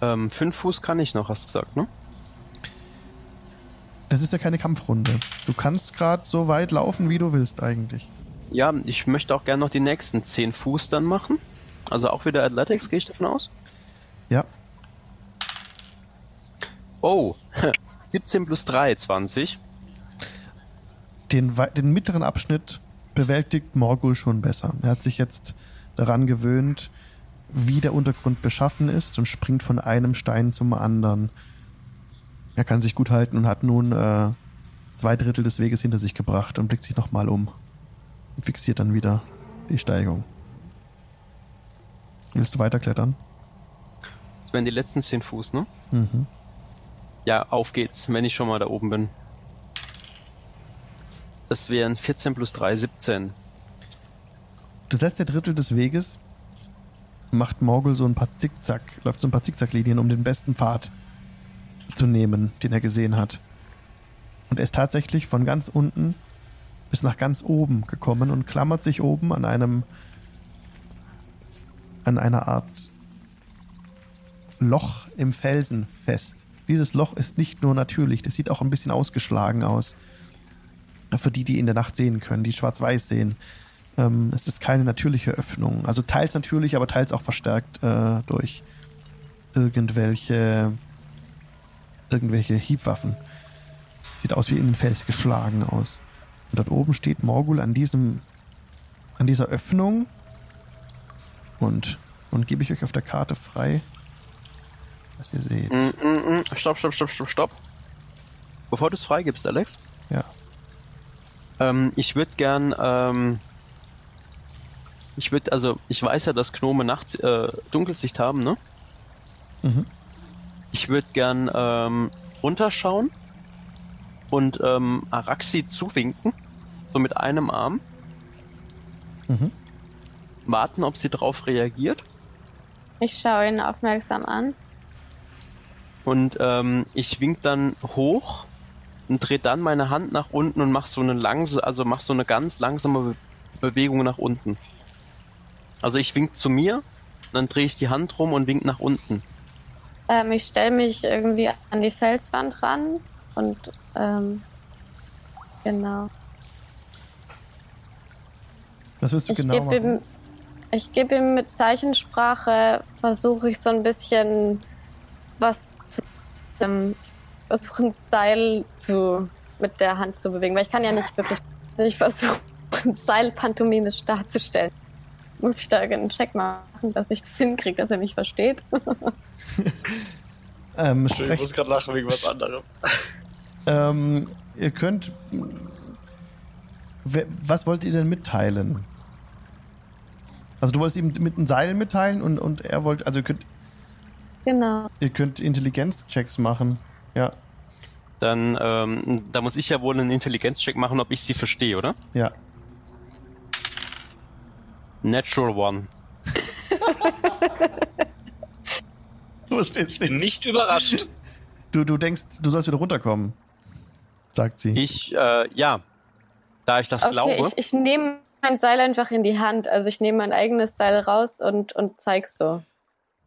Ähm, 5 Fuß kann ich noch, hast du gesagt, ne? Das ist ja keine Kampfrunde. Du kannst gerade so weit laufen, wie du willst eigentlich. Ja, ich möchte auch gerne noch die nächsten 10 Fuß dann machen. Also auch wieder Athletics, gehe ich davon aus. Ja. Oh, 17 plus 3, 20. Den, den mittleren Abschnitt bewältigt Morgul schon besser. Er hat sich jetzt daran gewöhnt, wie der Untergrund beschaffen ist und springt von einem Stein zum anderen. Er kann sich gut halten und hat nun äh, zwei Drittel des Weges hinter sich gebracht und blickt sich nochmal um und fixiert dann wieder die Steigung. Willst du weiterklettern? Das wären die letzten 10 Fuß, ne? Mhm. Ja, auf geht's, wenn ich schon mal da oben bin. Das wären 14 plus 3, 17. Das letzte Drittel des Weges macht Morgul so ein paar Zickzack, läuft so ein paar Zickzacklinien, um den besten Pfad zu nehmen, den er gesehen hat. Und er ist tatsächlich von ganz unten bis nach ganz oben gekommen und klammert sich oben an einem an einer Art Loch im Felsen fest. Dieses Loch ist nicht nur natürlich, das sieht auch ein bisschen ausgeschlagen aus. Für die, die in der Nacht sehen können, die schwarz-weiß sehen. Ähm, es ist keine natürliche Öffnung. Also teils natürlich, aber teils auch verstärkt äh, durch irgendwelche irgendwelche Hiebwaffen. Sieht aus wie in den Fels geschlagen aus. Und dort oben steht Morgul an diesem an dieser Öffnung und und gebe ich euch auf der Karte frei, was ihr seht. Mm, mm, mm. Stopp, stopp, stopp, stopp, stopp. Bevor du es freigibst, Alex. Ja. Ähm, ich würde gern, ähm, ich würde, also, ich weiß ja, dass Gnome nachts äh, Dunkelsicht haben, ne? Mhm. Ich würde gern ähm, runterschauen und ähm, Araxi zuwinken, so mit einem Arm, Mhm. warten, ob sie drauf reagiert. Ich schaue ihn aufmerksam an. Und ähm, ich wink dann hoch und drehe dann meine Hand nach unten und mach so eine langsame, also mach so eine ganz langsame Be Bewegung nach unten. Also ich wink zu mir, dann drehe ich die Hand rum und wink nach unten. Ähm, ich stelle mich irgendwie an die Felswand ran und ähm, genau. Was willst du Ich genau gebe machen? ihm, ich geb ihm mit Zeichensprache, versuche ich so ein bisschen was zu. Ähm, versuche ein Seil zu, mit der Hand zu bewegen, weil ich kann ja nicht wirklich. Also ich versuche ein Seil pantomimisch darzustellen. Muss ich da einen Check machen, dass ich das hinkriege, dass er mich versteht? Ähm, Ich sprecht, muss gerade lachen wegen was anderem. ähm, ihr könnt. Was wollt ihr denn mitteilen? Also du wolltest ihm mit einem Seil mitteilen und, und er wollte, also ihr könnt, genau. ihr könnt Intelligenzchecks machen. Ja, Dann, ähm, da muss ich ja wohl einen Intelligenzcheck machen, ob ich sie verstehe, oder? ja. Natural One. Du verstehst Bin nicht überrascht. Du, du denkst, du sollst wieder runterkommen, sagt sie. Ich, äh, ja. Da ich das Okay, glaube. ich, ich nehme mein Seil einfach in die Hand. Also ich nehme mein eigenes Seil raus und, und zeig's so.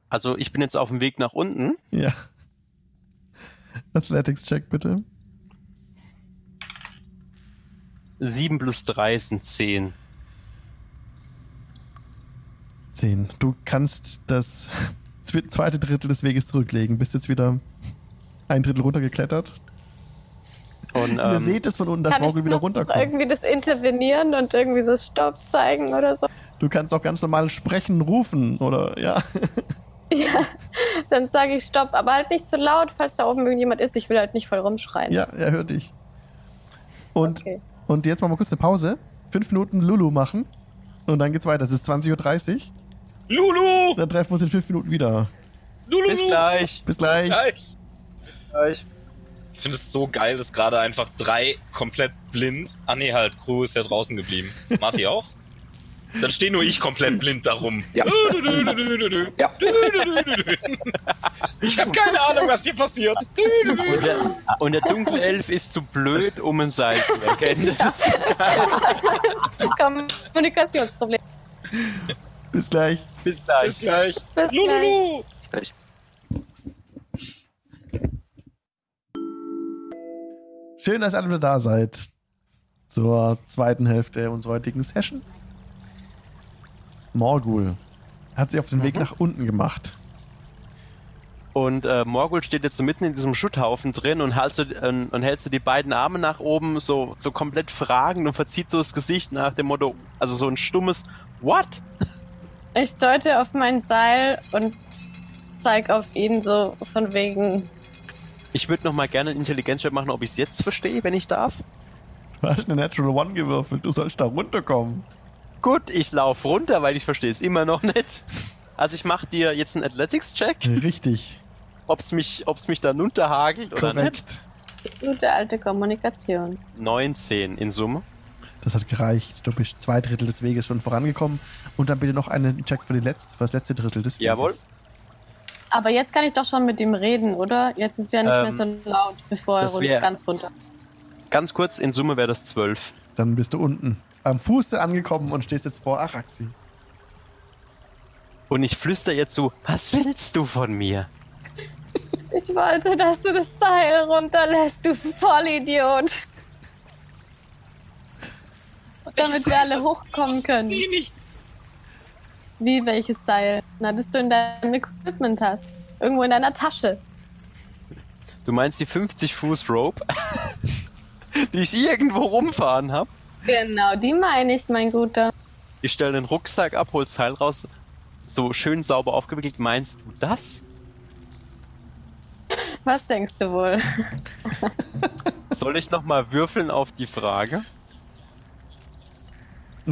Also ich bin jetzt auf dem Weg nach unten. Ja. Athletics-Check bitte. 7 plus 3 sind 10. 10. Du kannst das zwe- zweite Drittel des Weges zurücklegen. Bist jetzt wieder ein Drittel runtergeklettert. Und, Ihr ähm, seht es von unten, dass Morgul wieder runterkommt. irgendwie das intervenieren und irgendwie so Stopp zeigen oder so? Du kannst auch ganz normal sprechen, rufen oder ja. Ja, dann sage ich Stopp, aber halt nicht zu laut, falls da oben irgendjemand ist. Ich will halt nicht voll rumschreien. Ja, er hört dich. Und, Okay. und jetzt machen wir kurz eine Pause. Fünf Minuten Lulu machen. Und dann geht's weiter. Es ist 20.30 Uhr. Lulu! Dann treffen wir uns in fünf Minuten wieder. Lulu! bis gleich. Bis gleich. Gleich. Ich finde es so geil, dass gerade einfach drei komplett blind. Ah nee, halt, Crew ist ja draußen geblieben. Marty auch? Dann stehe nur ich komplett blind darum. Ja. Ja. Ich habe keine Ahnung, was hier passiert. Und der, und der dunkle Elf ist zu blöd, um ein Seil zu erkennen. Das ist Kommunikationsproblem. Bis gleich. bis gleich. Bis gleich. Bis gleich. Lulu! Schön, dass ihr alle wieder da seid. Zur zweiten Hälfte unserer heutigen Session. Morgul hat sich auf den Weg Mhm. nach unten gemacht. Und äh, Morgul steht jetzt so mitten in diesem Schutthaufen drin und, halt so, ähm, und hält so die beiden Arme nach oben, so, so komplett fragend und verzieht so das Gesicht nach dem Motto, also so ein stummes What? Ich deute auf mein Seil und zeig auf ihn so von wegen. Ich würde noch mal gerne einen Intelligenzcheck machen, ob ich es jetzt verstehe, wenn ich darf. Du hast eine Natural One gewürfelt. Du sollst da runterkommen. Gut, ich laufe runter, weil ich verstehe es immer noch nicht. Also ich mache dir jetzt einen Athletics-Check, Richtig. ob es mich, ob's mich dann unterhagelt oder nicht. Gute alte Kommunikation. 19 in Summe. Das hat gereicht. Du bist zwei Drittel des Weges schon vorangekommen. Und dann bitte noch einen Check für, die letzte, für das letzte Drittel des Weges. Jawohl. Aber jetzt kann ich doch schon mit ihm reden, oder? Jetzt ist ja nicht Ähm, mehr so laut, bevor er wär- ganz runter. Ganz kurz, in Summe wäre das 12. Dann bist du unten am Fuße angekommen und stehst jetzt vor Araxi. Und ich flüster jetzt so, was willst du von mir? Ich wollte, dass du das Seil runterlässt, du Vollidiot. Damit wir alle hochkommen können. Nie nichts. Wie, welches Seil? Na, das du in deinem Equipment hast. Irgendwo in deiner Tasche. Du meinst die 50 Fuß Rope, die ich irgendwo rumfahren habe? Genau, die meine ich, mein Guter. Ich stelle den Rucksack ab, hol das Teil raus, so schön sauber aufgewickelt. Meinst du das? Was denkst du wohl? Soll ich nochmal würfeln auf die Frage?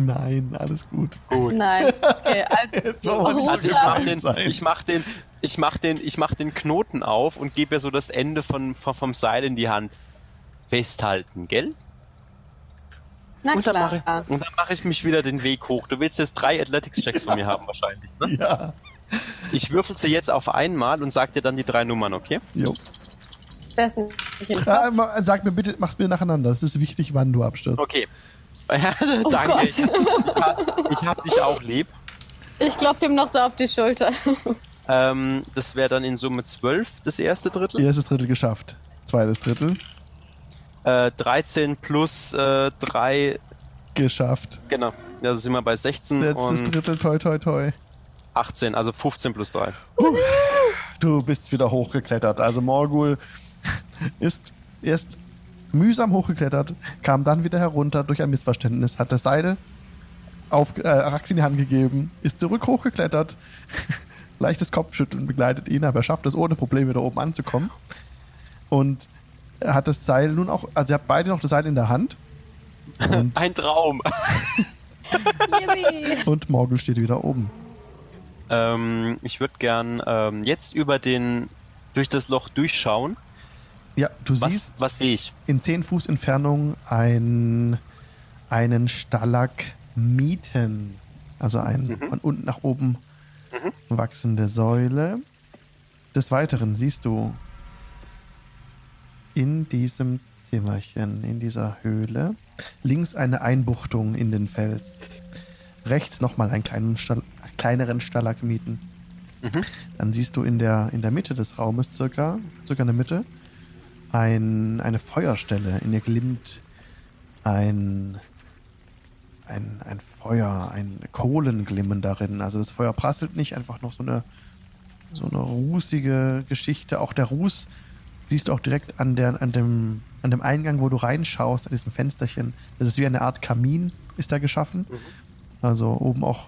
Nein, alles gut. Gut. Nein. Okay, also, Also ich Hutler. mach gemein den, ich mach den, ich mach den, ich mach den Knoten auf und gebe ihr so das Ende von, von, vom Seil in die Hand. Festhalten, gell? Na Und dann mache und dann mache ich mich wieder den Weg hoch. Du willst jetzt drei Athletics-Checks von mir haben wahrscheinlich, ne? Ja. Ich würfel sie jetzt auf einmal und sag dir dann die drei Nummern, okay? Jo. Das ist nicht in Ah, ma- sag mir bitte, mach's mir nacheinander. Es ist wichtig, wann du abstürzt. Okay. Danke. Gott. ich, ich, hab, ich hab dich auch lieb. Ich klopfe ihm noch so auf die Schulter. Ähm, das wäre dann in Summe 12, das erste Drittel. Erstes Drittel geschafft. Zweites Drittel Äh, 13 plus äh, 3, geschafft. genau. Also sind wir bei 16 Letztes und Drittel, toi, toi, toi. 18, also 15 plus 3. Du bist wieder hochgeklettert. Also Morgul ist erst mühsam hochgeklettert, kam dann wieder herunter durch ein Missverständnis, hat das Seil auf äh, Arax in die Hand gegeben, ist zurück hochgeklettert. Leichtes Kopfschütteln begleitet ihn, aber er schafft es ohne Probleme wieder oben anzukommen. Und er hat das Seil nun auch, also ihr habt beide noch das Seil in der Hand. Und, Ein Traum. Und Morgul steht wieder oben. ähm, ich würde gern ähm, jetzt über den, durch das Loch durchschauen. Ja, du Was, siehst was sehe ich? in 10 Fuß Entfernung ein, einen Stalagmiten. Also ein Mhm. von unten nach oben wachsende Säule. Des Weiteren siehst du in diesem Zimmerchen, in dieser Höhle, links eine Einbuchtung in den Fels. Rechts nochmal einen kleinen Stal kleineren Stalagmiten. Mhm. Dann siehst du in der, in der Mitte des Raumes, circa, circa in der Mitte, ein, eine Feuerstelle. In ihr glimmt ein, ein, ein Feuer, ein Kohlenglimmen darin. Also das Feuer prasselt nicht, einfach noch so eine, so eine rußige Geschichte. Auch der Ruß siehst du auch direkt an, der, an, dem, an dem Eingang, wo du reinschaust, an diesem Fensterchen. Das ist wie eine Art Kamin, ist da geschaffen. Also oben auch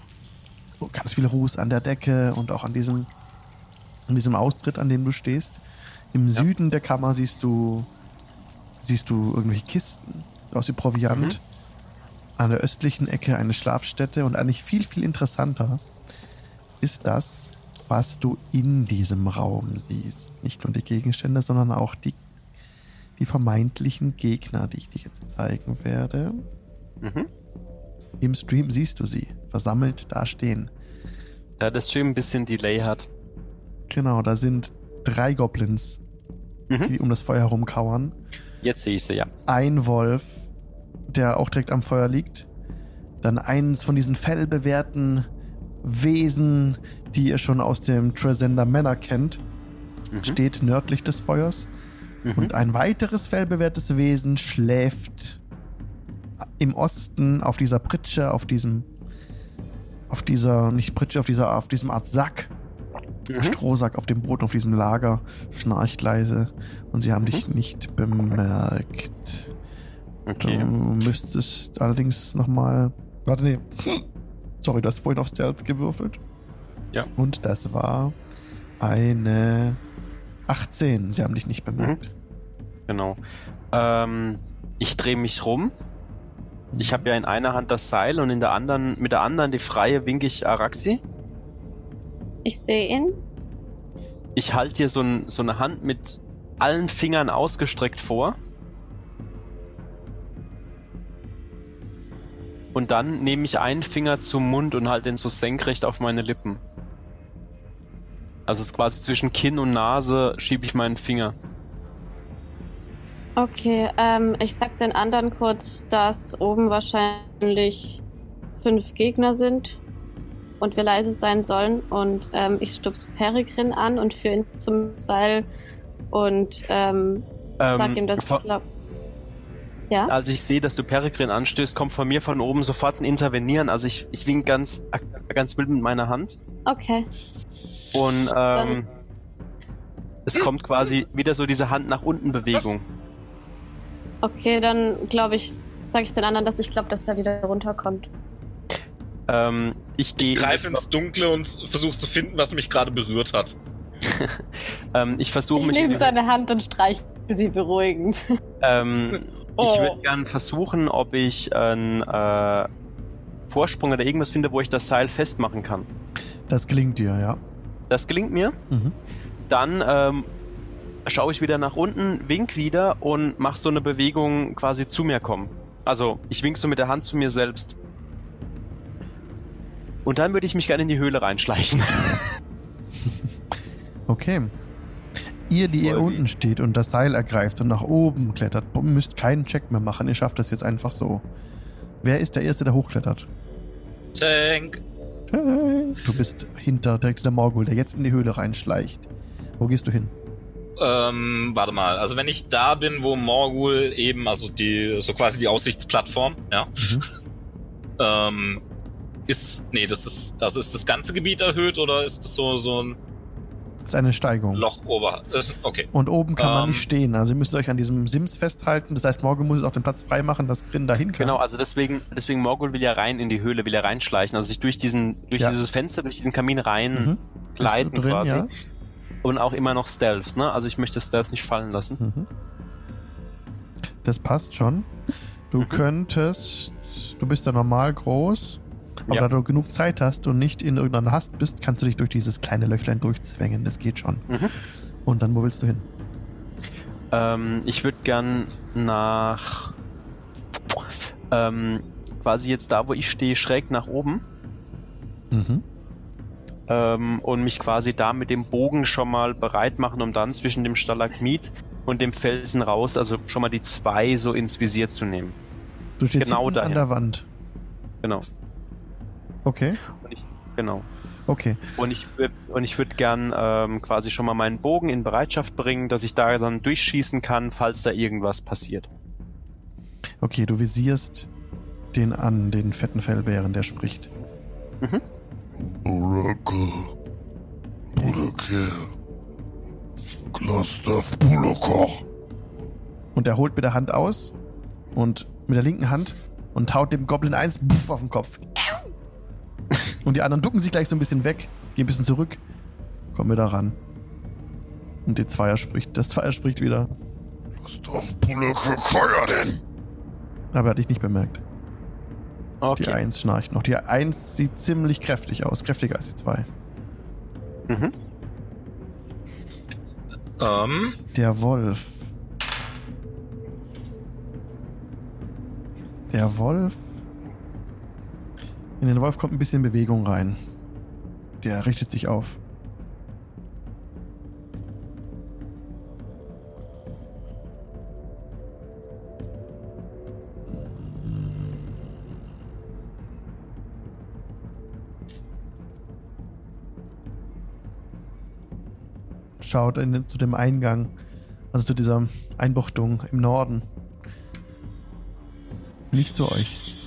ganz viel Ruß an der Decke und auch an diesem, an diesem Austritt, an dem du stehst. Im Süden der Kammer siehst du, siehst du irgendwelche Kisten aus wie Proviant. An der östlichen Ecke eine Schlafstätte und eigentlich viel, viel interessanter ist das, was du in diesem Raum siehst. Nicht nur die Gegenstände, sondern auch die, die vermeintlichen Gegner, die ich dir jetzt zeigen werde. Mhm. Im Stream siehst du sie, versammelt da stehen. Da der Stream ein bisschen Delay hat. Genau, da sind drei Goblins, Mhm. die um das Feuer herumkauern. Jetzt sehe ich sie, ja. Ein Wolf, der auch direkt am Feuer liegt. Dann eins von diesen fellbewehrten Wesen, die ihr schon aus dem Tresender Manor kennt, Mhm. steht nördlich des Feuers. Mhm. Und ein weiteres fellbewehrtes Wesen schläft im Osten auf dieser Pritsche, auf diesem, auf dieser, nicht Pritsche, auf dieser, auf diesem Art Sack, Mhm. Strohsack auf dem Boden, auf diesem Lager, schnarcht leise. Und sie haben dich nicht bemerkt. Okay. Du müsstest allerdings nochmal. Warte, nee. Sorry, du hast vorhin auf Stealth gewürfelt. Ja. Und das war eine 18. Sie haben dich nicht bemerkt. Genau. Ähm, ich drehe mich rum. Ich habe ja in einer Hand das Seil und in der anderen, mit der anderen die freie winke ich Araxi. Ich sehe ihn. Ich halte hier so, ein, so eine Hand mit allen Fingern ausgestreckt vor. Und dann nehme ich einen Finger zum Mund und halte den so senkrecht auf meine Lippen. Also es ist quasi zwischen Kinn und Nase schiebe ich meinen Finger. Okay, ähm, ich sag den anderen kurz, dass oben wahrscheinlich fünf Gegner sind und wir leise sein sollen. Und ähm, ich stups Peregrin an und führe ihn zum Seil und ähm, sag ihm, dass ich vor- glaub. Ja? als ich sehe, dass du Peregrin anstößt, kommt von mir von oben sofort ein Intervenieren. Also ich, ich wink ganz, ganz wild mit meiner Hand. Okay. Und ähm, Dann- es kommt quasi wieder so diese Hand nach unten Bewegung. Okay, dann glaube ich, sage ich den anderen, dass ich glaube, dass er wieder runterkommt. Ähm, ich gehe. Ich greife ins Dunkle und versuche zu finden, was mich gerade berührt hat. ähm, ich versuche Ich mich. nehme in- seine Hand und streiche sie beruhigend. ähm, Oh. Ich würde gern versuchen, ob ich einen äh, Vorsprung oder irgendwas finde, wo ich das Seil festmachen kann. Das gelingt dir, ja. Das gelingt mir. Mhm. Dann ähm, schaue ich wieder nach unten, wink wieder und mache so eine Bewegung quasi zu mir kommen. Also ich wink so mit der Hand zu mir selbst. Und dann würde ich mich gerne in die Höhle reinschleichen. Okay. Ihr, die hier Voll unten steht und das Seil ergreift und nach oben klettert, müsst keinen Check mehr machen. Ihr schafft das jetzt einfach so. Wer ist der Erste, der hochklettert? Tank. Du bist hinter direkt der Morgul, der jetzt in die Höhle reinschleicht. Wo gehst du hin? Ähm, warte mal. Also wenn ich da bin, wo Morgul eben, also die, so quasi die Aussichtsplattform, ja. Mhm. Ähm, ist, nee, das ist, also ist das ganze Gebiet erhöht oder ist das so, so ein Das ist eine Steigung. Loch ober? ist- Okay. Und oben kann man Ähm. nicht stehen. Also ihr müsst euch an diesem Sims festhalten. Das heißt, Morgul muss auch den Platz freimachen, dass Grin dahin kann. Genau, also deswegen, deswegen Morgul will ja rein in die Höhle, will ja reinschleichen, also sich durch diesen, durch Ja. dieses Fenster, durch diesen Kamin rein Mhm. gleiten drin, quasi. ja? Und auch immer noch Stealth, ne? Also ich möchte Stealth nicht fallen lassen. Mhm. Das passt schon. Du Mhm. könntest, du bist ja normal groß, aber Ja. da du genug Zeit hast und nicht in irgendeiner Hast bist, kannst du dich durch dieses kleine Löchlein durchzwängen. Das geht schon. Mhm. Und dann, wo willst du hin? Ähm, ich würde gern nach ähm, quasi jetzt da, wo ich stehe, schräg nach oben Mhm. ähm, und mich quasi da mit dem Bogen schon mal bereit machen, um dann zwischen dem Stalagmit und dem Felsen raus, also schon mal die zwei so ins Visier zu nehmen. Du stehst Genau an der Wand. Genau. Okay, Und ich, genau. okay. Und ich, und ich würde gern ähm, quasi schon mal meinen Bogen in Bereitschaft bringen, dass ich da dann durchschießen kann, falls da irgendwas passiert. Okay, du visierst den an, den fetten Fellbären, der spricht. Bulakoch. Und er holt mit der Hand aus und mit der linken Hand und haut dem Goblin eins auf den Kopf. Und die anderen ducken sich gleich so ein bisschen weg, gehen ein bisschen zurück, kommen wieder ran. Und die Zweier spricht, das Zweier spricht wieder, Cluster Bulakoch Feuer denn. aber er hat dich nicht bemerkt. Die Okay. Eins schnarcht noch. Die Eins sieht ziemlich kräftig aus, kräftiger als die Zwei. Mhm. Ähm, Der Wolf. Der Wolf. In den Wolf kommt ein bisschen Bewegung rein. Der richtet sich auf. Schaut in, zu dem Eingang, also zu dieser Einbuchtung im Norden. Nicht zu euch.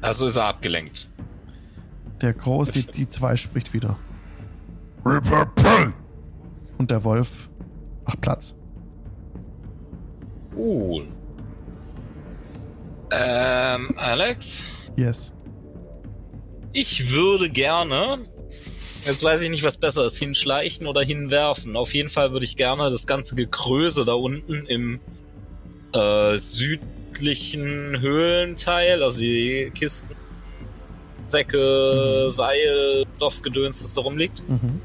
Also ist er abgelenkt. Der Groß, die, die zwei spricht wieder. Und der Wolf macht Platz. Cool. Ähm, Alex? Yes. Ich würde gerne, jetzt weiß ich nicht, was besser ist, hinschleichen oder hinwerfen. Auf jeden Fall würde ich gerne das ganze Gekröse da unten im äh, südlichen Höhlenteil, also die Kisten, Säcke, Seil, Stoffgedöns, das da rumliegt. Mhm.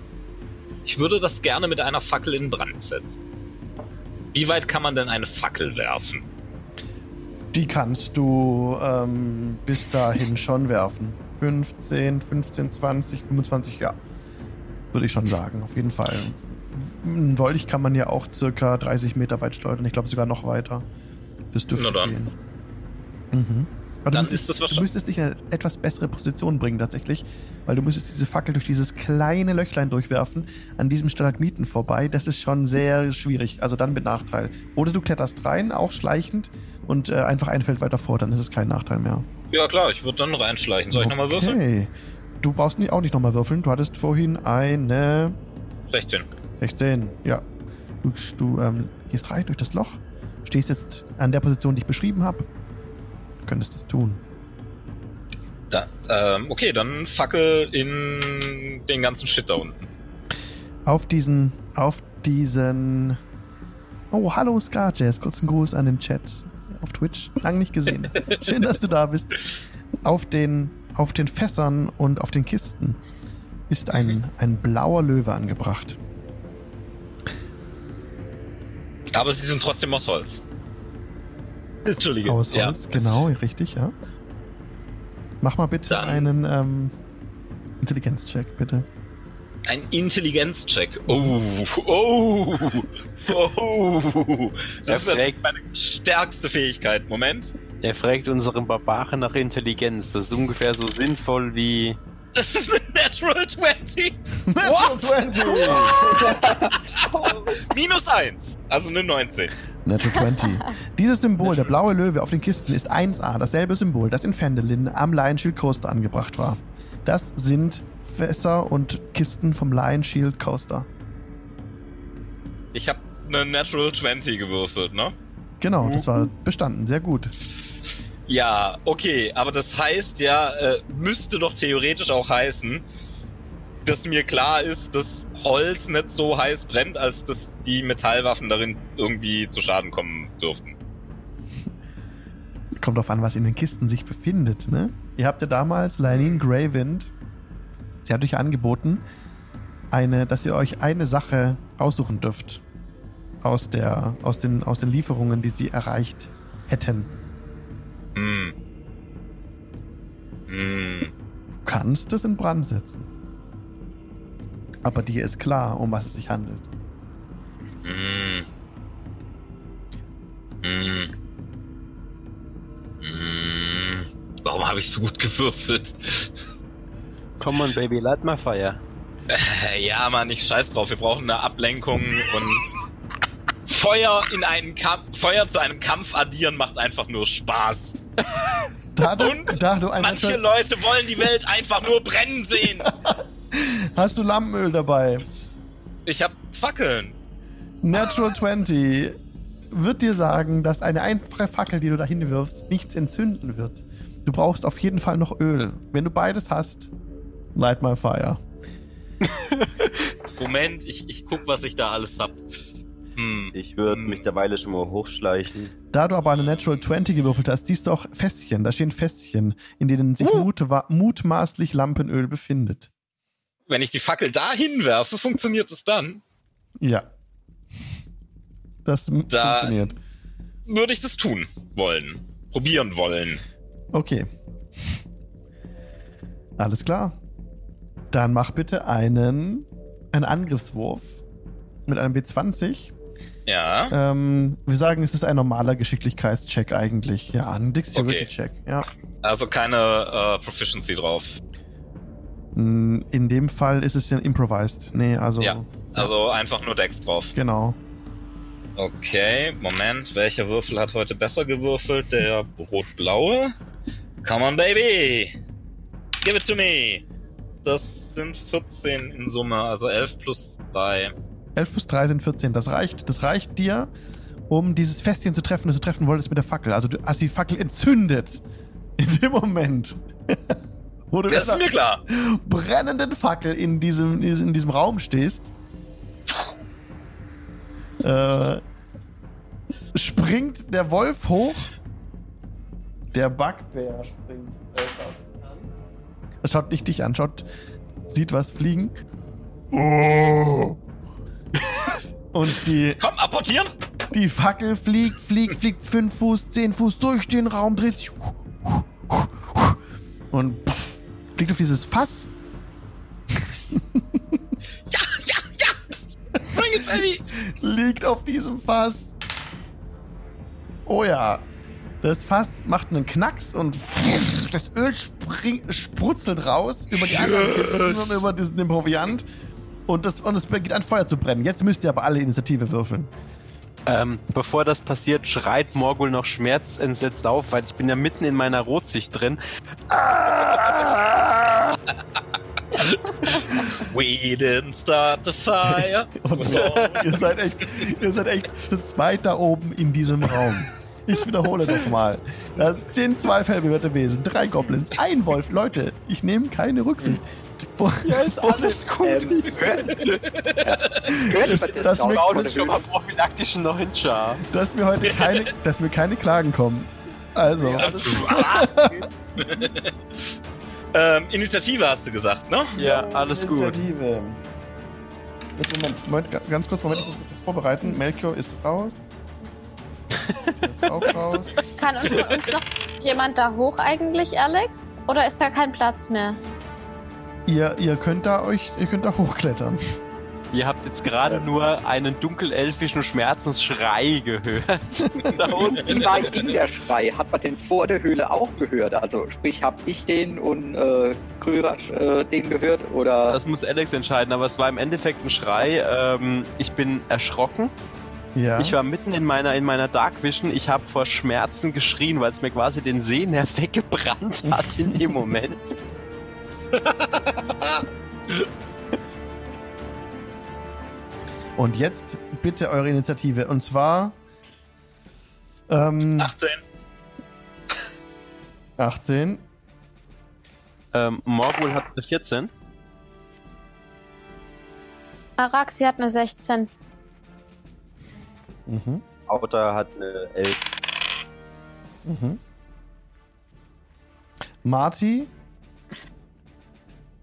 Ich würde das gerne mit einer Fackel in Brand setzen. Wie weit kann man denn eine Fackel werfen? Die kannst du ähm, bis dahin schon werfen. 15, 15, 20, 25, ja. Würde ich schon sagen, auf jeden Fall. Ein Wolch kann man ja auch circa 30 Meter weit schleudern. Ich glaube sogar noch weiter. Das dürfte Na dann. gehen. Mhm. Aber du Dann müsstest, ist das du müsstest dich in eine etwas bessere Position bringen tatsächlich, weil du müsstest diese Fackel durch dieses kleine Löchlein durchwerfen, an diesem Stalagmiten vorbei. Das ist schon sehr schwierig, also dann mit Nachteil. Oder du kletterst rein, auch schleichend, und äh, einfach ein Feld weiter vor, dann ist es kein Nachteil mehr. Ja klar, ich würde dann reinschleichen. Soll ich nochmal würfeln? Okay. Du brauchst auch nicht nochmal würfeln. Du hattest vorhin eine 16. 16. Ja. Du, du ähm, gehst rein durch das Loch, stehst jetzt an der Position, die ich beschrieben habe. Du könntest das tun. Da, ähm, okay, dann Fackel in den ganzen Shit da unten. Auf diesen, auf diesen. Oh, hallo Scarjazz. Kurzen Gruß an den Chat auf Twitch. Lang nicht gesehen. Schön, dass du da bist. Auf den, auf den Fässern und auf den Kisten ist ein, ein blauer Löwe angebracht. Aber sie sind trotzdem aus Holz. Entschuldige. Aus Ja. Holz, genau, richtig, ja. Mach mal bitte Dann- einen ähm, Intelligenzcheck, bitte. Ein Intelligenzcheck. Oh, oh, oh. Das ist natürlich Perfekt. meine stärkste Fähigkeit. Moment. Er fragt unseren Barbaren nach Intelligenz. Das ist ungefähr so sinnvoll wie. Das ist eine Natural 20. Natural 20! Minus 1. Also eine 19. Natural 20. Dieses Symbol, der blaue Löwe auf den Kisten, ist 1A, dasselbe Symbol, das in Fendelin am Lion Shield Coaster angebracht war. Das sind Fässer und Kisten vom Lion Shield Coaster. Ich habe eine Natural 20 gewürfelt, ne? Genau, das war bestanden. Sehr gut. Ja, okay, aber das heißt ja, äh, müsste doch theoretisch auch heißen, dass mir klar ist, dass Holz nicht so heiß brennt, als dass die Metallwaffen darin irgendwie zu Schaden kommen dürften. Kommt drauf an, was in den Kisten sich befindet, ne? Ihr habt ja damals Lionine Greywind, sie hat euch angeboten, eine, dass ihr euch eine Sache aussuchen dürft aus, der, aus, den, aus den Lieferungen, die sie erreicht hätten. Hm. Hm. Du kannst es in Brand setzen. Aber dir ist klar, um was es sich handelt. Hm. Hm. Hm. Warum habe ich so gut gewürfelt? Come on, Baby, light my fire. Äh, ja, Mann, ich scheiß drauf. Wir brauchen eine Ablenkung und Feuer in einen Kampf, Feuer zu einem Kampf addieren macht einfach nur Spaß. Da du, Und da du Manche Natural, Leute wollen die Welt einfach nur brennen sehen. hast du Lampenöl dabei. Ich hab Fackeln. Natural 20 wird dir sagen, dass eine einfache Fackel, die du dahin wirfst, nichts entzünden wird. Du brauchst auf jeden Fall noch Öl. Wenn du beides hast, light my fire. Moment, ich, ich guck, was ich da alles hab. Hm. Ich würde Hm. mich derweile schon mal hochschleichen. Da du aber eine Natural 20 gewürfelt hast, siehst du auch Fässchen. Da stehen Fässchen, in denen sich mutwa- mutmaßlich Lampenöl befindet. Wenn ich die Fackel da hinwerfe, funktioniert es dann? Ja. Das Da- funktioniert. Würde ich das tun wollen. Probieren wollen. Okay. Alles klar. Dann mach bitte einen, einen Angriffswurf mit einem W20. Ja. Ähm, wir sagen, es ist ein normaler Geschicklichkeitscheck eigentlich. Ja, ein Dexterity-Check. Ja. Also keine äh, Proficiency drauf. Mm, In dem Fall ist es ja improvised. Nee, also. Ja. Also einfach nur Dex drauf. Genau. Okay, Moment. Welcher Würfel hat heute besser gewürfelt? Der rot-blaue? Come on, baby! Give it to me! Das sind 14 in Summe, also 11 plus 3. 11 plus 3 sind 14. Das reicht, das reicht dir, um dieses Fässchen zu treffen, das du treffen wolltest mit der Fackel. Also du hast die Fackel entzündet. In dem Moment. Wo du Das mit ist mir klar. einer brennenden Fackel in diesem, in diesem Raum stehst. Äh, springt der Wolf hoch. Der Backbär springt. Äh, schaut dich an. Er schaut nicht dich an, schaut, sieht was fliegen. Oh, Und die, Komm, apportieren! die Fackel fliegt, fliegt, fliegt 5 Fuß, 10 Fuß durch den Raum, dreht sich und pff, fliegt auf dieses Fass. Ja, ja, ja! Bring it, baby! liegt auf diesem Fass. Oh ja. Das Fass macht einen Knacks und das Öl spring, sprutzelt raus über die anderen Kisten und über diesen, den Proviant. Und, das, und es beginnt an Feuer zu brennen. Jetzt müsst ihr aber alle Initiative würfeln. Ähm, bevor das passiert, schreit Morgul noch schmerzentsetzt auf, weil ich bin ja mitten in meiner Rotsicht drin. We didn't start the fire. Und So. ihr, seid echt, ihr seid echt zu zweit da oben in diesem Raum. Ich wiederhole nochmal. Das sind zwei Felbewerte Wesen, drei Goblins, ein Wolf. Leute, ich nehme keine Rücksicht. Vor, ja, ist alles gut. Ähm, gehört, ja, gehört Das- das Sound mir- prophylaktischen noch hinschar. dass mir heute keine, dass mir keine Klagen kommen. Also, ähm, Initiative hast du gesagt, ne? Ja, alles gut. Initiative. Jetzt Moment, Moment, ga- ganz kurz, Moment, ich muss mich vorbereiten. Melchior ist raus. Ist auch raus. Kann uns uns noch jemand da hoch eigentlich, Alex? Oder ist da kein Platz mehr? Ihr, ihr könnt da euch, ihr könnt da hochklettern. Ihr habt jetzt gerade nur einen dunkelelfischen Schmerzensschrei gehört. da unten. Wie weit ging der Schrei? Hat man den vor der Höhle auch gehört? Also sprich, hab ich den und äh, Krürasch äh, den gehört? Oder Das muss Alex entscheiden, aber es war im Endeffekt ein Schrei. Ähm, ich bin erschrocken. Ja. Ich war mitten in meiner, in meiner Dark Vision. Ich habe vor Schmerzen geschrien, weil es mir quasi den Sehnerv weggebrannt hat in dem Moment. Und jetzt bitte eure Initiative. Und zwar ähm, 18. 18. Ähm, Morgul hat eine 14. Araxi hat eine 16. Mhm. Auta hat eine 11. Mhm. Marty,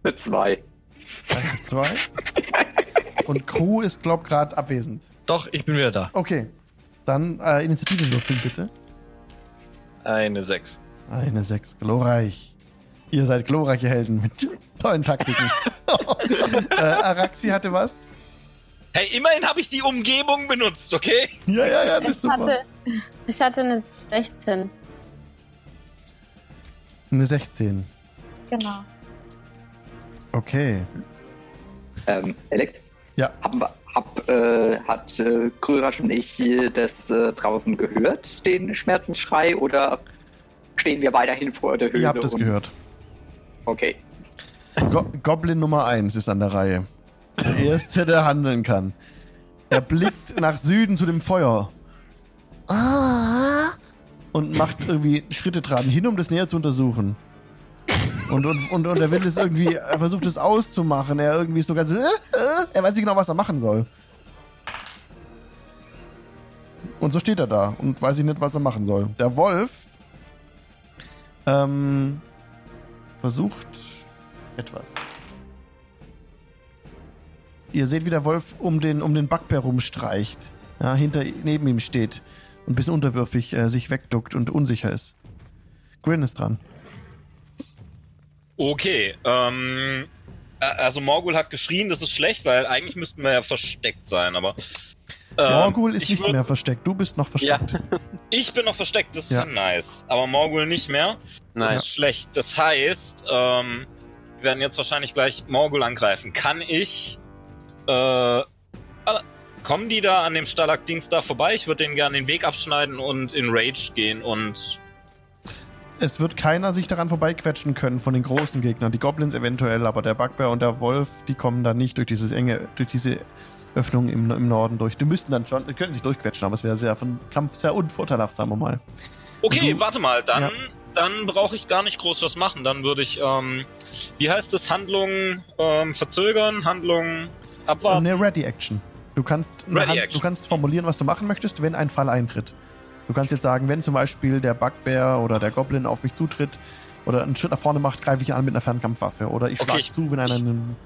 eine 2? eine 2. Und Crew ist, glaub gerade abwesend. Doch, ich bin wieder da. Okay. Dann äh, Initiative würfeln, bitte. Eine 6. Eine 6. Glorreich. Ihr seid glorreiche Helden mit tollen Taktiken. äh, Araxi hatte was? Hey, immerhin habe ich die Umgebung benutzt, okay? Ja, ja, ja, das ist Ich hatte, ich hatte eine 16. Eine 16. Genau. Okay. Ähm, Alex? Ja. Haben wir, hab, äh, hat äh, Krürasch und ich äh, das äh, draußen gehört, den Schmerzensschrei, oder stehen wir weiterhin vor der Höhle? Ihr habt es und- gehört. Okay. Go Goblin Nummer 1 ist an der Reihe. Der erste, der handeln kann. Er blickt nach Süden zu dem Feuer. Ah. Und macht irgendwie Schritte dran hin, um das näher zu untersuchen. Und, und, und, und er will es irgendwie, er versucht es auszumachen. Er irgendwie ist so ganz, äh, äh, er weiß nicht genau, was er machen soll. Und so steht er da und weiß ich nicht, was er machen soll. Der Wolf ähm, versucht etwas. Ihr seht, wie der Wolf um den, um den Backbär rumstreicht. Ja, hinter, neben ihm steht. Und ein bisschen unterwürfig äh, sich wegduckt und unsicher ist. Grin ist dran. Okay, ähm. äh, Also Morgul hat geschrien, das ist schlecht, weil eigentlich müssten wir ja versteckt sein, aber. ähm, Morgul ist ich nicht würd- mehr versteckt. Du bist noch versteckt. Ich bin noch versteckt, das ist Ja. ja nice. Aber Morgul nicht mehr. Das Nein. ist schlecht. Das heißt, ähm, wir werden jetzt wahrscheinlich gleich Morgul angreifen. Kann ich. Äh. Kommen die da an dem Stalagdings da vorbei? Ich würde denen gerne den Weg abschneiden und in Rage gehen und. Es wird keiner sich daran vorbeiquetschen können von den großen Gegnern. Die Goblins eventuell, aber der Backbär und der Wolf, die kommen da nicht durch dieses enge, durch diese Öffnung im, im Norden durch. Die müssten dann schon, die könnten sich durchquetschen, aber es wäre sehr von Kampf sehr unvorteilhaft, sagen wir mal. Okay, Du- warte mal, dann, Ja. dann brauche ich gar nicht groß was machen. Dann würde ich, ähm, wie heißt es, Handlungen ähm, verzögern, Handlungen abwarten. Eine Ready Action. Du kannst, Hand, Action. du kannst formulieren, was du machen möchtest, wenn ein Fall eintritt. Du kannst jetzt sagen, wenn zum Beispiel der Backbär oder der Goblin auf mich zutritt oder einen Schritt nach vorne macht, greife ich an mit einer Fernkampfwaffe oder ich Okay, schlage zu, wenn einer ich- in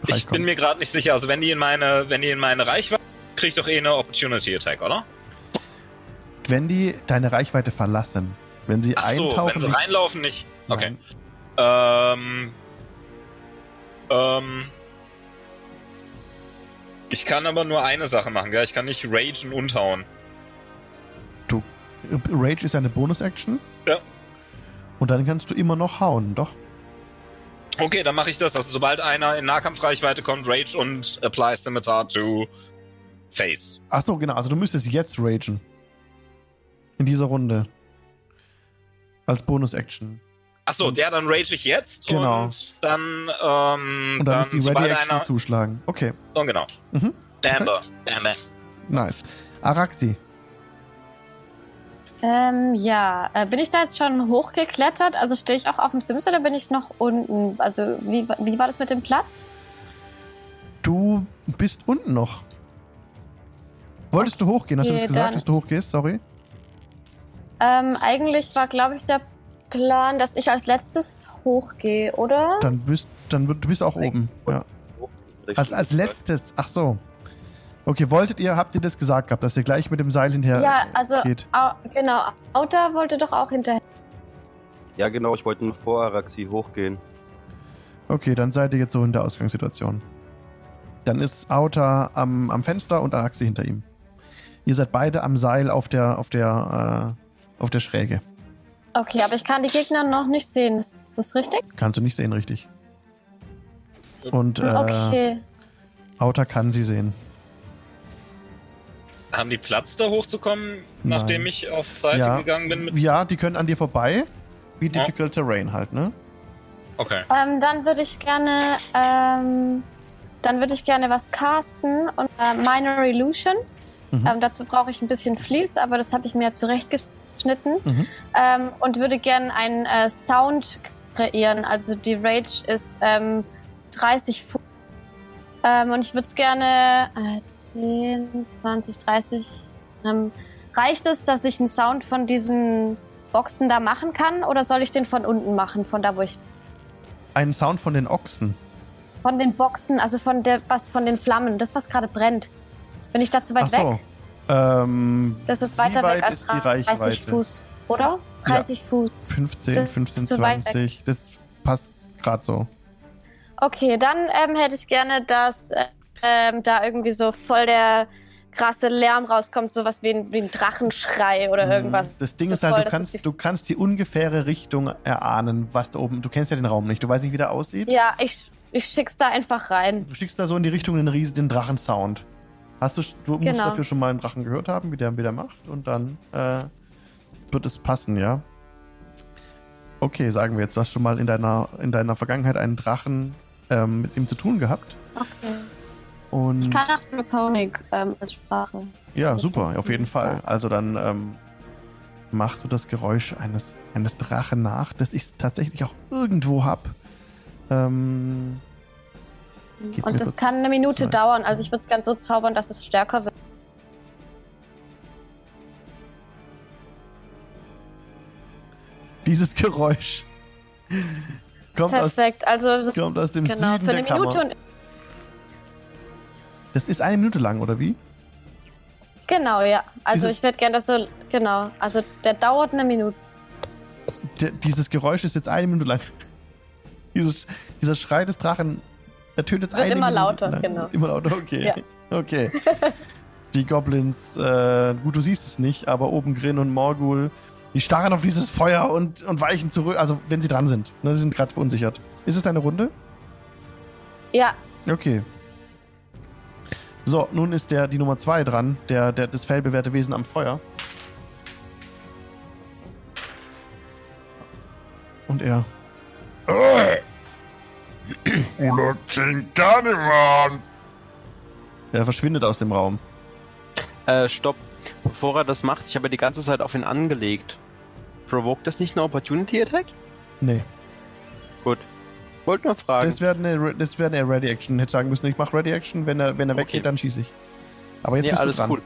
Bereich Ich bin kommt. mir gerade nicht sicher. Also wenn die in meine, wenn die in meine Reichweite, krieg ich doch eh eine Opportunity Attack, oder? wenn die deine Reichweite verlassen, wenn sie Ach so, eintauchen, wenn sie nicht- reinlaufen nicht. Okay. Nein. Ähm, ähm, ich kann aber nur eine Sache machen, gell? Ich kann nicht ragen und hauen. Rage ist eine Bonus-Action. Ja. Und dann kannst du immer noch hauen, doch? Okay, dann mache ich das. Also sobald einer in Nahkampfreichweite kommt, rage und apply scimitar to face. Ach so, genau. Also du müsstest jetzt ragen. In dieser Runde. Als Bonus-Action. Ach so, Und- der dann rage ich jetzt Genau. und dann ähm, Und dann, ist die sobald Ready-Action einer zuschlagen. Okay, oh, genau. Mhm. Damber, Damber. nice. Araxi. Ähm, ja, äh, bin ich da jetzt schon hochgeklettert? Also stehe ich auch auf dem Sims oder bin ich noch unten? Also wie, wie war das mit dem Platz? Du bist unten noch. Wolltest du hochgehen? Hast du das Okay, gesagt, dann- dass du hochgehst? Sorry. Ähm, eigentlich war, glaube ich, der Plan, dass ich als letztes hochgehe, oder? Dann bist, dann, du bist auch oben. Ja. Als, als letztes. Ach so. Okay, wolltet ihr, habt ihr das gesagt gehabt, dass ihr gleich mit dem Seil hinterher ja, also geht? au, genau. Auta wollte doch auch hinterher. Ja, genau, ich wollte nur vor Araxi hochgehen. Okay, dann seid ihr jetzt so in der Ausgangssituation. Dann ist Auta am, am Fenster und Araxi hinter ihm. Ihr seid beide am Seil auf der, auf der, äh, auf der Schräge. Okay, aber ich kann die Gegner noch nicht sehen. Ist das richtig? Kannst du nicht sehen, richtig. Und äh, Okay. Auta kann sie sehen. Haben die Platz, da hochzukommen, nachdem Nein. ich auf Seite Ja. gegangen bin? Mit Ja, die können an dir vorbei. Wie Ja. difficult terrain halt, ne? okay. Ähm, dann würde ich gerne, ähm, dann würde ich gerne was casten und äh, Minor Illusion. Mhm. Ähm, dazu brauche ich ein bisschen Fleece, aber das habe ich mir ja zurechtgeschnitten. Mhm. Ähm, und würde gerne einen äh, Sound kreieren. Also die Rage ist ähm, 30 Fuß. Ähm, und ich würde es gerne äh, 10, 20, 30. Ähm, reicht es, dass ich einen Sound von diesen Boxen da machen kann? Oder soll ich den von unten machen, von da, wo ich Einen Sound von den Ochsen. Von den Boxen, also von der, was von den Flammen, das, was gerade brennt. Bin ich da zu weit Ach so. weg? Ähm, Das ist wie weiter weit weg als ist die 30 Reichweite? Fuß, oder? 30 Fuß. 15, Das 15, ist zu weit 20. Das passt gerade so. Okay, dann ähm, hätte ich gerne, dass äh, ähm, da irgendwie so voll der krasse Lärm rauskommt, sowas wie ein, wie ein Drachenschrei oder irgendwas. Mhm. Das Ding so ist halt, voll, du kannst, die- du kannst die ungefähre Richtung erahnen, was da oben. Du kennst ja den Raum nicht. Du weißt nicht, wie der aussieht. Ja, ich, ich schick's da einfach rein. Du schickst da so in die Richtung den riesen den Drachensound. Hast du, du musst Genau. dafür schon mal einen Drachen gehört haben, wie der, wie der macht, und dann äh, wird es passen, ja. Okay, sagen wir jetzt, du hast schon mal in deiner, in deiner Vergangenheit einen Drachen ähm, mit ihm zu tun gehabt. Okay. Und Ich kann auch Draconic ähm, als Sprache. ja, super, auf jeden Fall. Also dann ähm, machst du das Geräusch eines, eines Drachen nach, das ich tatsächlich auch irgendwo habe. Ähm, mir Und das kann eine Minute Zeit. dauern. Also ich würde es ganz so zaubern, dass es stärker wird. dieses Geräusch kommt aus, Perfekt. Also das kommt aus dem genau Süden für eine Minute Kammer. und Das ist eine Minute lang, oder wie? genau ja. Also Dieses- ich würde gerne das so genau. Also der dauert eine Minute. Dieses Geräusch ist jetzt eine Minute lang. Dieses, dieser Schrei des Drachen ertönt jetzt Wird eine immer Minute lauter, lang. genau. Immer lauter, okay. Ja. Okay. Die Goblins, äh, gut, du siehst es nicht, aber oben Grin und Morgul, die starren auf dieses Feuer und, und weichen zurück, also wenn sie dran sind. Ne, sie sind gerade verunsichert. Ist es deine Runde? Ja, Okay. So, nun ist der die Nummer 2 dran, der, der das fellbewehrte Wesen am Feuer. Und er. Er verschwindet aus dem Raum. Äh, stopp. Bevor er das macht, ich habe die ganze Zeit auf ihn angelegt. Provoke das nicht eine Opportunity Attack? Nee. Gut. Wollte nur fragen. Das wäre eine, das wär eine Ready Action. Hätte sagen müssen, ich mache Ready Action, wenn er, wenn er Okay. weggeht, dann schieße ich. Aber jetzt nee, bist alles du dran. cool.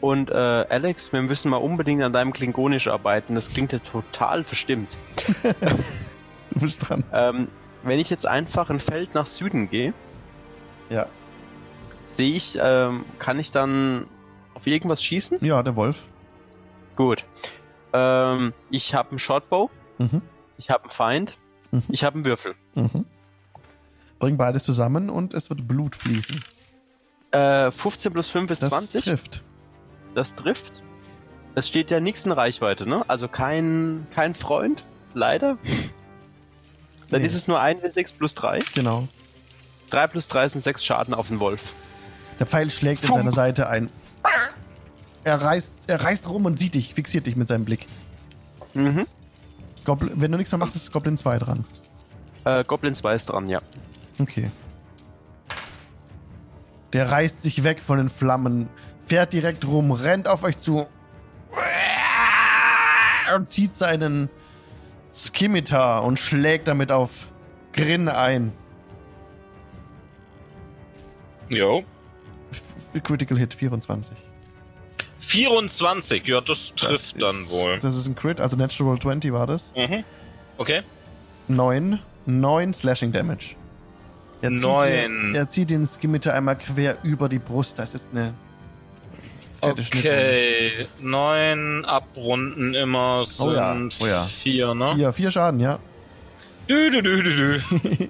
Und äh, Alex, wir müssen mal unbedingt an deinem Klingonisch arbeiten. Das klingt ja total verstimmt. Du bist dran. Ähm, wenn ich jetzt einfach ein Feld nach Süden gehe, Ja. sehe ich, ähm, kann ich dann auf irgendwas schießen? Ja, der Wolf. Gut. Ähm, ich habe einen Shortbow, Mhm. ich habe einen Feind, Mhm. ich habe einen Würfel. Mhm. Bring beides zusammen und es wird Blut fließen. Äh, 15 plus 5 ist Das 20. trifft. Das trifft. Es steht ja nichts in Reichweite, ne? Also kein, kein Freund, leider. Dann Nee. ist es nur 1 W6 plus 3. Genau. 3 plus 3 sind 6 Schaden auf den Wolf. Der Pfeil schlägt in seiner Seite ein. Er reißt, er reißt rum und sieht dich, fixiert dich mit seinem Blick. Mhm. Gobl wenn du nichts mehr machst, ist Goblin 2 dran. Äh, Goblin 2 ist dran, ja. Okay. Der reißt sich weg von den Flammen, fährt direkt rum, rennt auf euch zu und zieht seinen Skimitar und schlägt damit auf Grin ein. Jo. Critical Hit 24. 24, ja, das trifft Das dann ist, wohl. Das ist ein Crit, also Natural 20 war das. Mhm. Okay. 9, 9 Slashing Damage. Er zieht, dir- er zieht den Skimitar einmal quer über die Brust. Das ist eine fette. Okay, neun abrunden immer sind Oh ja, oh ja. vier, ne? Vier, vier Schaden, ja. Dü, dü, dü, dü, dü.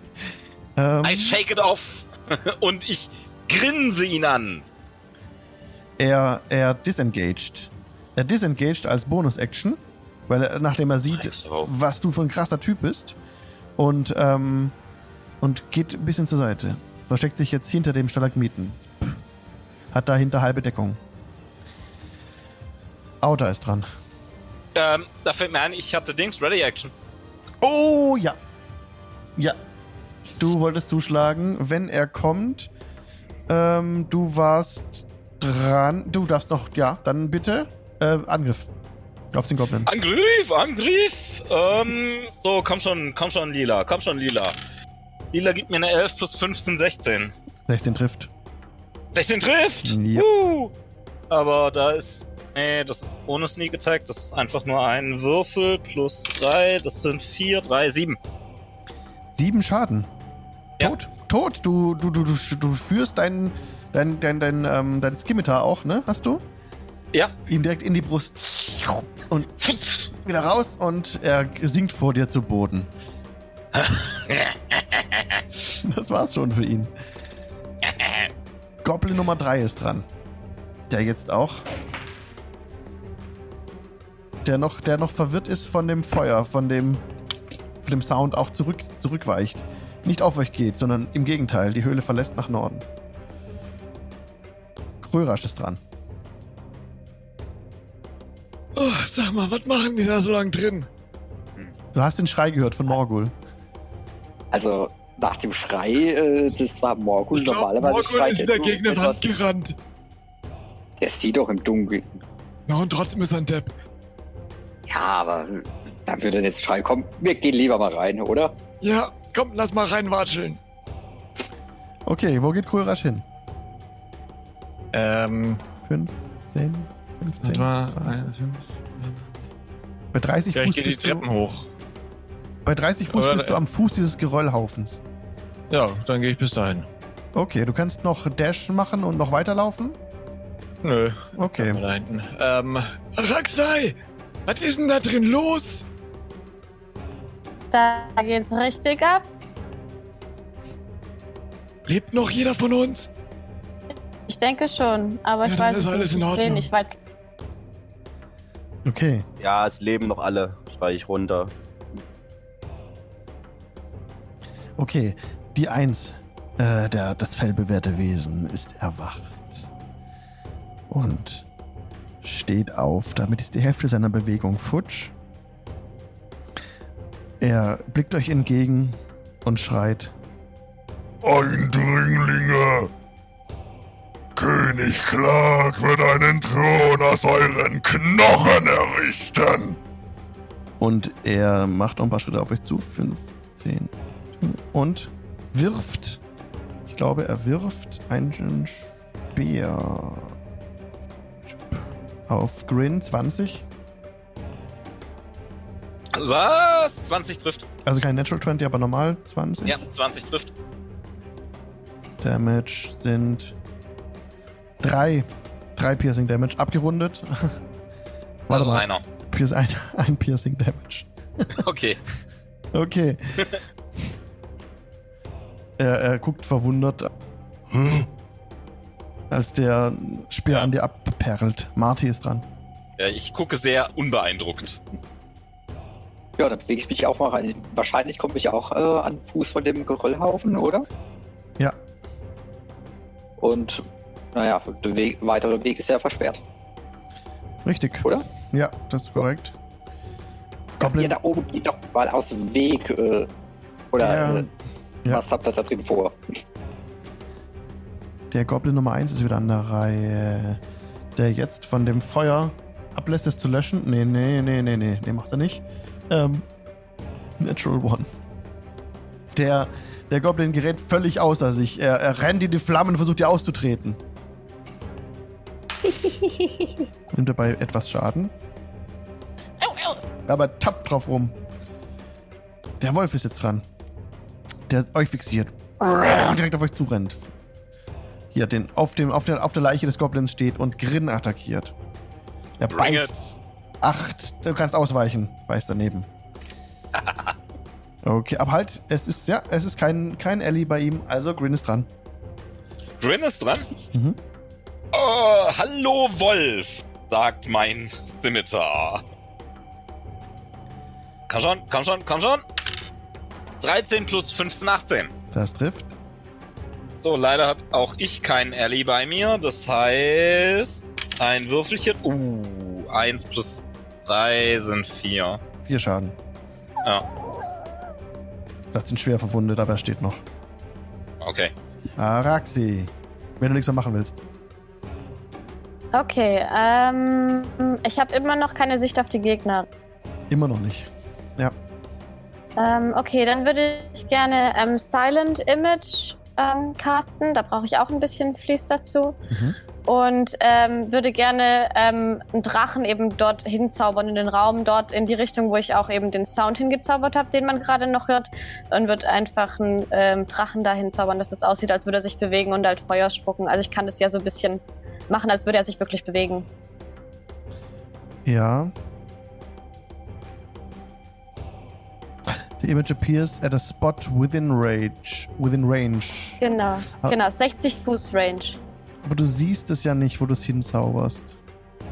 ähm, I shake it off und ich grinse ihn an. Er, er disengaged. Er disengaged als Bonus-Action, weil er, nachdem er sieht, was du für ein krasser Typ bist. Und, ähm, und geht ein bisschen zur Seite. Versteckt sich jetzt hinter dem Stalagmiten. Hat dahinter halbe Deckung. Outer ist dran. Ähm, da fällt mir ein, ich hatte Dings, Ready Action. Oh, ja. Ja. Du wolltest zuschlagen, wenn er kommt. Ähm, du warst dran. Du darfst noch, ja, dann bitte. Äh, Angriff. Auf den Goblin. Angriff, Angriff! Ähm, so, komm schon, komm schon, Lila, komm schon, Lila. Lila gibt mir eine 11 plus 15, 16. 16 trifft. 16 trifft! Ja. Uh, aber da ist. Nee, das ist ohne Sneak Attack. Das ist einfach nur ein Würfel plus 3. Das sind 4, 3, 7. Sieben Schaden. Ja. Tot. Tot. Du, du, du, du, du führst dein, dein, dein, dein, ähm, dein Skimitar auch, ne? Hast du? Ja. Ihm direkt in die Brust. Und wieder raus und er sinkt vor dir zu Boden. Das war's schon für ihn. Goblin Nummer 3 ist dran. Der jetzt auch. Der noch, der noch verwirrt ist von dem Feuer, von dem, von dem Sound auch zurück, zurückweicht. Nicht auf euch geht, sondern im Gegenteil, die Höhle verlässt nach Norden. Krörasch ist dran. Oh, sag mal, was machen die da so lang drin? Du hast den Schrei gehört von Morgul. Also nach dem Schrei, äh, das war Morgul Ich glaub, normalerweise. Morgul schreit ist er in der nur Gegend etwas- Wand gerannt. Der sieht doch im Dunkeln. Na und trotzdem ist er ein Depp. Ja, aber da würde jetzt Schrei kommen. Wir gehen lieber mal rein, oder? Ja, komm, lass mal reinwatscheln. Okay, wo geht Krörasch hin? Ähm, 5, 10, 15, etwa 20. Bei 30 ja, ich Fuß gehe die bist du, Treppen hoch. bei 30 Fuß Oder- bist du am Fuß dieses Geröllhaufens. Ja, dann gehe ich bis dahin. Okay, du kannst noch Dash machen und noch weiterlaufen? Nö, Okay. da hinten. Ähm, Raxai! Was ist denn da drin los? Da geht's richtig ab. Lebt noch jeder von uns? Ich denke schon, aber Ja, ich weiß ist es alles nicht. in Ich Ordnung. nicht weit. Okay. Ja, es leben noch alle, schrei ich runter. Okay. Die Eins, äh, der, das fellbewehrte Wesen, ist erwacht. Und steht auf. Damit ist die Hälfte seiner Bewegung futsch. Er blickt euch entgegen und schreit. Eindringlinge! König Clark wird einen Thron aus euren Knochen errichten! Und er macht noch ein paar Schritte auf euch zu. Fünf, zehn. Und wirft. Ich glaube, er wirft einen Speer. Auf Grin 20. Was? 20 trifft. Also kein Natural 20, aber normal 20. Ja, 20 trifft. Damage sind drei. Drei Piercing Damage abgerundet. Warte Also mal. einer. Pierce, ein, ein Piercing Damage. Okay. Okay. er, er guckt verwundert, als der Speer Ja. an dir abperlt. Marty ist dran. Ja, ich gucke sehr unbeeindruckt. Ja, dann bewege ich mich auch mal rein. Wahrscheinlich komme ich auch äh, an den Fuß von dem Geröllhaufen, oder? Ja. Und naja, der Weg, weitere Weg ist ja versperrt, Richtig. oder? Ja, das ist korrekt. Ihr Goblin. da oben geht doch mal aus dem Weg. Äh, oder Der, äh, ja. was habt ihr da drin vor? der Goblin Nummer 1 ist wieder an der Reihe. Der jetzt von dem Feuer ablässt, es zu löschen. Nee, nee, nee, nee, nee. Nee, macht er nicht. Ähm, Natural One. Der, der Goblin gerät völlig außer sich. Er, er rennt in die Flammen und versucht, die auszutreten. Nimmt dabei etwas Schaden. Aber tappt drauf rum. Der Wolf ist jetzt dran. Der euch fixiert. Und direkt auf euch zurennt. hier den, auf, dem, auf, der, auf der Leiche des Goblins steht und Grin attackiert. Er Bring beißt. Acht. Du kannst ausweichen. Beißt daneben. Okay, aber halt, es ist, ja, es ist kein, kein Ellie bei ihm, also Grin ist dran. Grin ist dran. Mhm. Oh, hallo Wolf, sagt mein Scimitar. Komm schon, komm schon, komm schon. 13 plus 15, 18. Das trifft. So, leider habe auch ich keinen Ellie bei mir. Das heißt, ein Würfelchen. Uh, 1 plus 3 sind 4. Vier Schaden. Ja, Das sind schwer verwundet, aber er steht noch. okay. Araxi. Wenn du nichts mehr machen willst. Okay, ähm, ich habe immer noch keine Sicht auf die Gegner. Immer noch nicht. Ähm, okay, dann würde ich gerne ähm, Silent Image ähm, casten. Da brauche ich auch ein bisschen Fließ dazu. Mhm. Und ähm, würde gerne ähm, einen Drachen eben dort hinzaubern in den Raum, dort in die Richtung, wo ich auch eben den Sound hingezaubert habe, den man gerade noch hört. Und würde einfach einen ähm, Drachen da hinzaubern, dass es aussieht, als würde er sich bewegen und halt Feuer spucken. Also ich kann das ja so ein bisschen machen, als würde er sich wirklich bewegen. Ja. The image appears at a spot within range. Within range. Genau, Ah. genau, 60 Fuß Range. Aber du siehst es ja nicht, wo du es hinzauberst.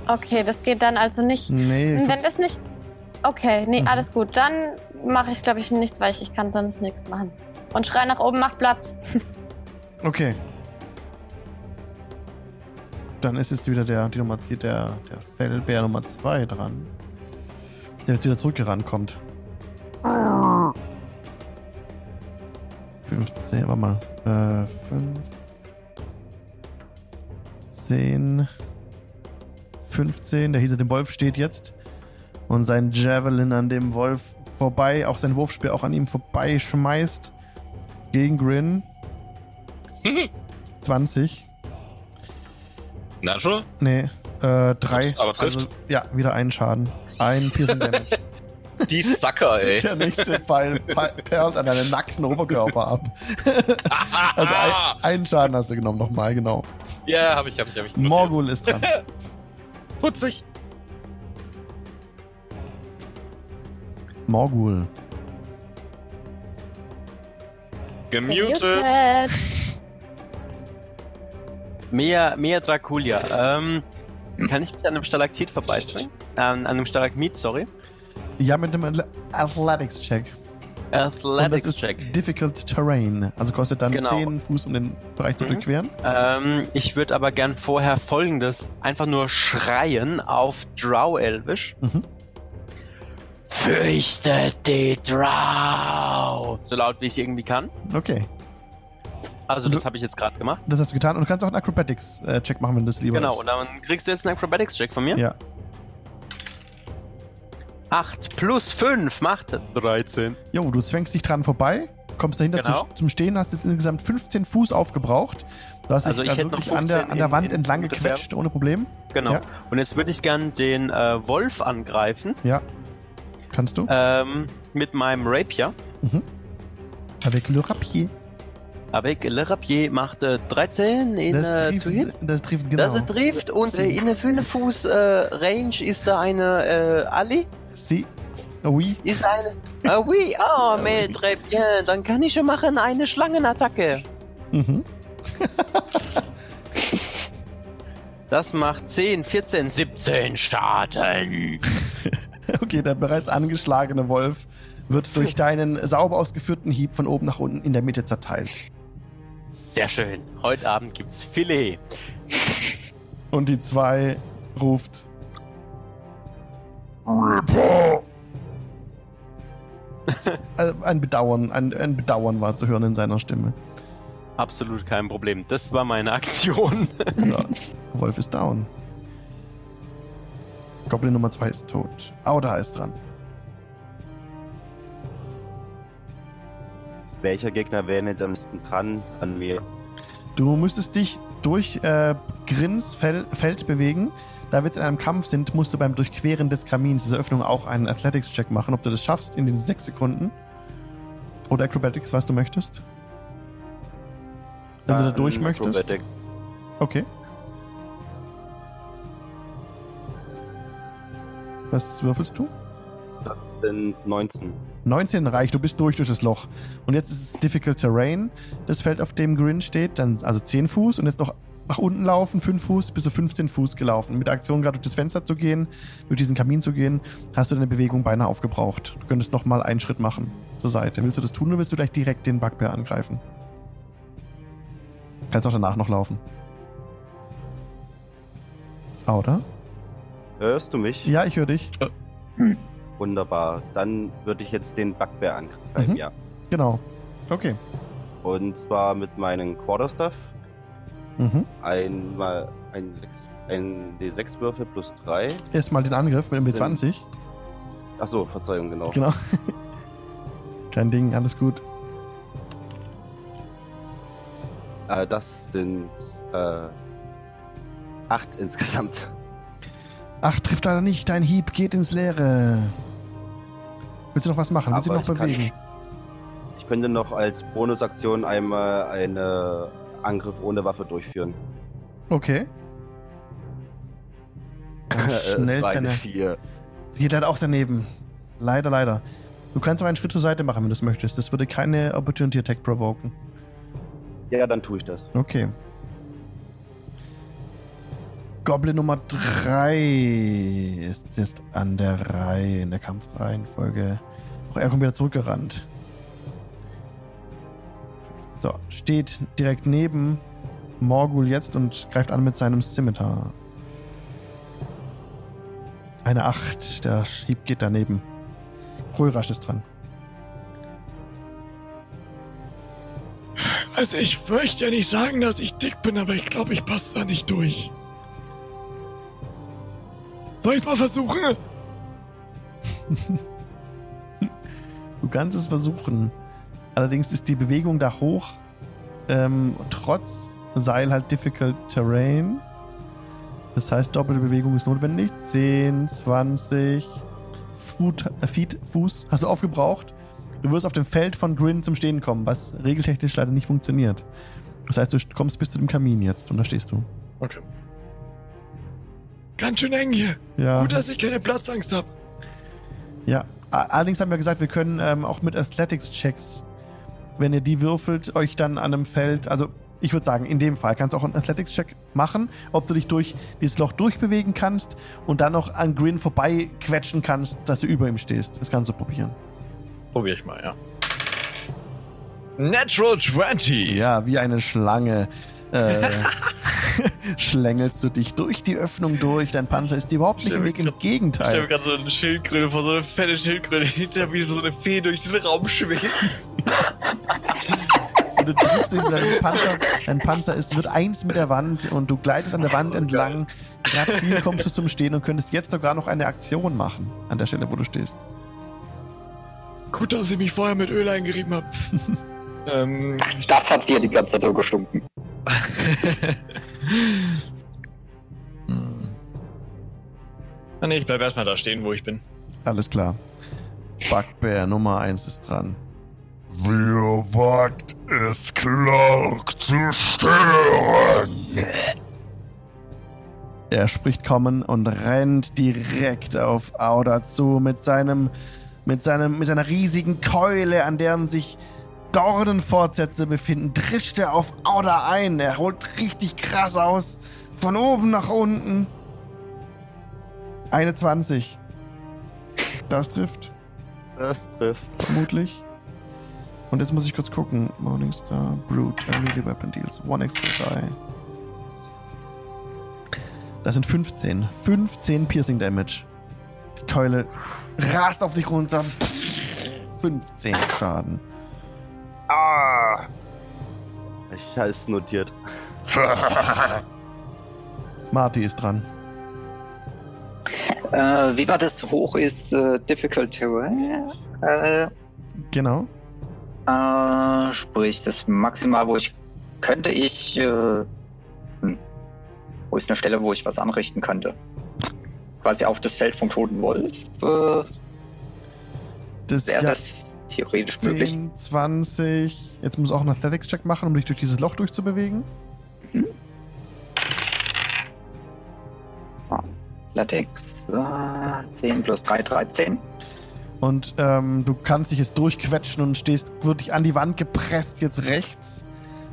Okay, das geht dann also nicht. Nee, ich Wenn das nicht. Okay, nee, Mhm. alles gut. Dann mache ich, glaube ich, nichts, weil ich, ich kann sonst nichts machen. Und schrei nach oben, macht Platz. okay. Dann ist jetzt wieder der, die Nummer, der, der Fellbär Nummer 2 dran. Der jetzt wieder zurückgerannt kommt. 15, warte mal. Äh, 5. 10. 15. Der hinter dem Wolf steht jetzt. Und sein Javelin an dem Wolf vorbei, auch sein Wurfspeer auch an ihm vorbei schmeißt. Gegen Grin. 20. Natural? Nee, äh, 3. Aber trifft. Also, ja, wieder einen Schaden. Ein Piercing Damage. Die Sucker, ey. Der nächste Pfeil pe- perlt an deinem nackten Oberkörper ab. Also ein, einen Schaden hast du genommen, nochmal, genau. Ja, hab ich, hab ich, hab ich. Morgul ist dran. Putzig. Morgul. Gemutet. Mehr, mehr Draculia. Ähm, kann ich mich an einem Stalaktit vorbeizwingen? Ähm, an einem Stalagmit, sorry. Ja, mit dem Athle- Athletics-Check. Und das Athletics ist Check. Difficult Terrain. Also kostet dann Genau. 10 Fuß, um den Bereich zu Mhm. durchqueren. Ähm, ich würde aber gern vorher folgendes einfach nur schreien auf Drow-Elvisch. Mhm. Fürchte die Drow! So laut wie ich irgendwie kann. Okay, Also Du- das habe ich jetzt gerade gemacht. das hast du getan. Und du kannst auch einen Acrobatics-Check machen, wenn das lieber Genau, ist. und dann kriegst du jetzt einen Acrobatics-Check von mir. Ja. 8 plus 5 macht 13. Jo, du zwängst dich dran vorbei, kommst dahinter Genau. zu, zum Stehen, hast jetzt insgesamt 15 Fuß aufgebraucht. Du hast Also dich ich also wirklich an der, 15 an der Wand in entlang gequetscht, ohne Problem. Genau. Ja. Und jetzt würde ich gern den äh, Wolf angreifen. Ja. Kannst du? Ähm, mit meinem Rapier. Avec le rapier. Avec le Rapier macht äh, 13 in Das äh, trifft, hit. das trifft genau. Das trifft und äh, in der 5 Fuß äh, Range ist da eine äh, Ali. Sie. Oui. Ist eine. Ah oui, ah, mais très bien. Dann kann ich schon machen eine Schlangenattacke. Mhm. Das macht 10, 14, 17 Schaden. Okay, der bereits angeschlagene Wolf wird durch deinen sauber ausgeführten Hieb von oben nach unten in der Mitte zerteilt. Sehr schön. Heute Abend gibt's Filet. Und die zwei ruft. Äh, Ein Bedauern, ein, ein Bedauern war zu hören in seiner Stimme. Absolut kein Problem. Das war meine Aktion. So, Wolf ist down. Goblin Nummer 2 ist tot. Auda ist dran. Welcher Gegner wäre denn jetzt am nächsten dran an mir? Du müsstest dich durch äh, Grins Fel Feld bewegen. Da wir jetzt in einem Kampf sind, musst du beim Durchqueren des Kamins dieser Öffnung auch einen Athletics-Check machen, ob du das schaffst in den sechs Sekunden. Oder Acrobatics, was du möchtest. Wenn du da durch möchtest. Acrobatic. Okay. Was würfelst du? Das sind 19. 19 reicht, du bist durch durch das Loch. Und jetzt ist es Difficult Terrain, das Feld, auf dem Grin steht. Dann also 10 Fuß und jetzt noch nach unten laufen, 5 Fuß, bis zu 15 Fuß gelaufen. Mit der Aktion gerade durch das Fenster zu gehen, durch diesen Kamin zu gehen, hast du deine Bewegung beinahe aufgebraucht. Du könntest noch mal einen Schritt machen zur Seite. Willst du das tun oder willst du gleich direkt den Bugbear angreifen? Kannst auch danach noch laufen. Oder? Hörst du mich? Ja, ich höre dich. Wunderbar. Dann würde ich jetzt den Bugbear angreifen, Mhm. ja. Genau. Okay. Und zwar mit meinen Quarterstaff. Mhm. Einmal ein, ein D6-Würfel plus 3. Erstmal den Angriff mit dem W20. Achso, Verzeihung, genau. Genau. Kein Ding, alles gut. Äh, das sind äh, acht insgesamt. Ach, trifft leider nicht. Dein Hieb geht ins Leere. Willst du noch was machen? Willst du noch ich kann- bewegen? Ich könnte noch als Bonusaktion einmal einen Angriff ohne Waffe durchführen. Okay. Schnell deine. 4. Geht leider auch daneben. Leider, leider. Du kannst auch einen Schritt zur Seite machen, wenn du es möchtest. Das würde keine Opportunity Attack provoken. Ja, dann tue ich das. Okay. Goblin Nummer 3 ist jetzt an der Reihe in der Kampfreihenfolge. Auch er kommt wieder zurückgerannt. So, steht direkt neben Morgul jetzt und greift an mit seinem Scimitar. Eine 8, der Hieb geht daneben. Krörasch ist dran. Also ich möchte ja nicht sagen, dass ich dick bin, aber ich glaube, ich passe da nicht durch. Soll ich mal versuchen? Du kannst es versuchen. Allerdings ist die Bewegung da hoch ähm, trotz Seil halt difficult terrain. Das heißt, doppelte Bewegung ist notwendig. 10, 20 Foot, äh, Feet, Fuß hast du aufgebraucht. Du wirst auf dem Feld von Grin zum Stehen kommen, was regeltechnisch leider nicht funktioniert. Das heißt, du kommst bis zu dem Kamin jetzt und da stehst du. Okay. Ganz schön eng hier. Ja. Gut, dass ich keine Platzangst habe. Ja, allerdings haben wir gesagt, wir können ähm, auch mit Athletics-Checks, wenn ihr die würfelt, euch dann an einem Feld, also ich würde sagen, in dem Fall kannst du auch einen Athletics-Check machen, ob du dich durch dieses Loch durchbewegen kannst und dann noch an Grin vorbei quetschen kannst, dass du über ihm stehst. Das kannst du probieren. Probier ich mal, ja. Natural 20. Ja, wie eine Schlange. Äh, schlängelst du dich durch die Öffnung durch. Dein Panzer ist dir überhaupt nicht im Weg, im Ich stelle mir Gegenteil. gerade so eine Schildkröte vor, so eine fette Schildkröte hinter wie so eine Fee durch den Raum schwebt. Und du drückst ihn deinem Panzer. Dein Panzer ist, wird eins mit der Wand und du gleitest an der Wand entlang. Grazil kommst du zum Stehen und könntest jetzt sogar noch eine Aktion machen. An der Stelle, wo du stehst. Gut, dass ich mich vorher mit Öl eingerieben habe. ähm, ich Das hat dir die ganze Zeit so gestunken. Hm. Nee, ich bleib erstmal da stehen, wo ich bin. Alles klar. Bugbear Nummer 1 ist dran. Wer wagt es, Clark zu stören? Er spricht kommen und rennt direkt auf Auda zu mit seinem, mit seinem, mit seiner riesigen Keule, an deren sich Dornenfortsätze befinden, drischt er auf Auda ein. Er holt richtig krass aus. Von oben nach unten. Eine 20. Das trifft, Das trifft. vermutlich. Und jetzt muss ich kurz gucken. Morningstar, Brute, a Melee Weapon Deals, One extra die. Das sind 15. 15 Piercing Damage. Die Keule rast auf dich runter. 15 Schaden. Ah! Ich habe es notiert. Marty ist dran. Äh, wie war das? Hoch ist äh, Difficult Terrain. Äh, Genau. äh, sprich, das Maximal, wo ich könnte ich. Äh, hm, wo ist eine Stelle, wo ich was anrichten könnte? Quasi auf das Feld vom Toten Wolf. Äh, Das Wäre ja das theoretisch 10, möglich. 20. Jetzt muss auch einen Athletics-Check machen, um dich durch dieses Loch durchzubewegen. Mhm. Ah, Latex. Äh, 10 plus 3, 13. Und ähm, du kannst dich jetzt durchquetschen und stehst wirklich an die Wand gepresst, jetzt rechts.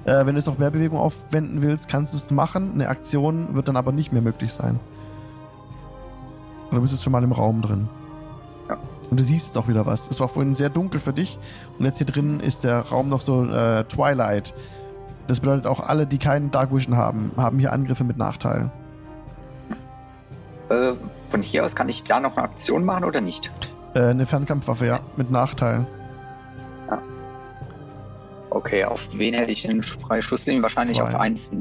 Äh, wenn du jetzt noch mehr Bewegung aufwenden willst, kannst du es machen. Eine Aktion wird dann aber nicht mehr möglich sein. Du bist jetzt schon mal im Raum drin. Ja. Und du siehst jetzt auch wieder was. Es war vorhin sehr dunkel für dich. Und jetzt hier drin ist der Raum noch so äh, Twilight. Das bedeutet auch alle, die keinen Dark Vision haben, haben hier Angriffe mit Nachteil. Äh, von hier aus kann ich da noch eine Aktion machen oder nicht? Äh, eine Fernkampfwaffe, ja, mit Nachteil. Okay, auf wen hätte ich den Freischusslinien? Wahrscheinlich Zwei. auf eins.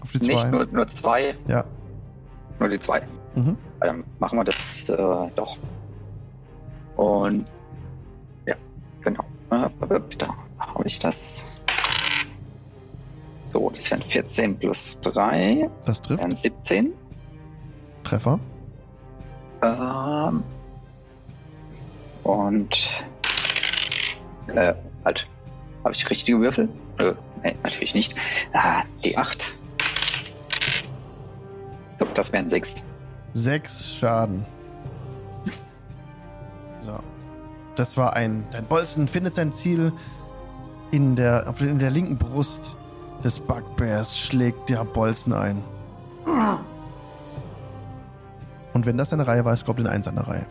Auf die Nicht zwei. nur, nur zwei. Ja. Nur die zwei. Mhm. Dann machen wir das äh, doch. Und ja, genau. Äh, Da habe ich das. So, das wären 14 plus 3, Das trifft. wären 17. Treffer. Ähm, und äh, halt. Habe ich richtige Würfel? Äh, nee, natürlich nicht. Ah, die 8. So, das wären 6. Sechs Schaden. So. Das war ein. Dein Bolzen findet sein Ziel in der, in der linken Brust des Bugbears, schlägt der Bolzen ein. Und wenn das eine Reihe war, ist Goblin 1 eine Reihe.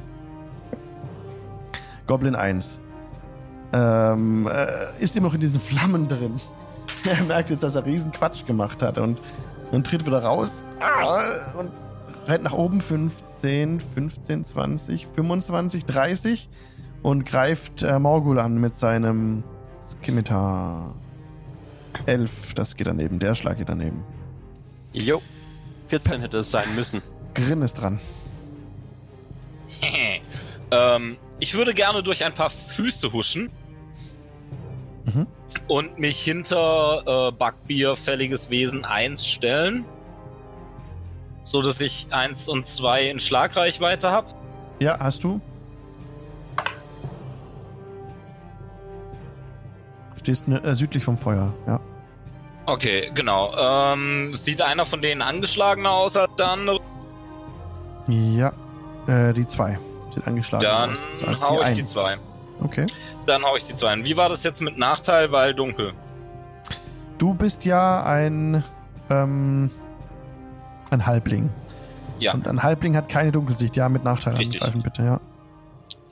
Goblin 1 ähm, äh, ist immer noch in diesen Flammen drin. er merkt jetzt, dass er riesen Quatsch gemacht hat und, und tritt wieder raus und rennt nach oben 15, 15, 20, 25, 30 und greift äh, Morgul an mit seinem Skimitar. 11, das geht daneben. Der Schlag geht daneben. Jo. 14 hätte es sein müssen. Grin ist dran. ähm, ich würde gerne durch ein paar Füße huschen. Mhm. Und mich hinter äh, Bugbear fälliges Wesen 1 stellen. So dass ich 1 und 2 in Schlagreichweite habe. Ja, hast du? Stehst ne, äh, südlich vom Feuer, ja. Okay, genau. Ähm, sieht einer von denen angeschlagener aus als der andere? Ja, äh, die zwei sind angeschlagen. Dann aus als hau ich Eins. die zwei. Okay. Dann hau ich die zwei. hin. Wie war das jetzt mit Nachteil, weil dunkel? Du bist ja ein, ähm, ein Halbling. Ja. Und ein Halbling hat keine Dunkelsicht. Ja, mit Nachteil Richtig. angreifen, bitte, ja.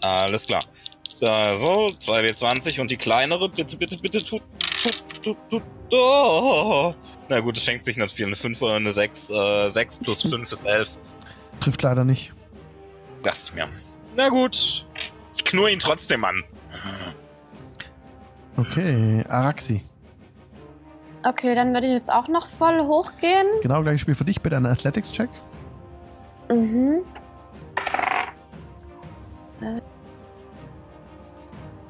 Alles klar. Also, 2W20 und die kleinere, bitte, bitte, bitte, tut, tut, tut, tut, oh. Na gut, es schenkt sich nicht viel, eine 5 oder eine 6. Äh, 6 plus 5 ist 11. Trifft leider nicht. Dachte ich mir. Na gut. Ich knurr ihn trotzdem an. Okay, Araxi. Okay, dann würde ich jetzt auch noch voll hochgehen. Genau gleiches Spiel für dich, bitte einen Athletics-Check. Mhm. Äh,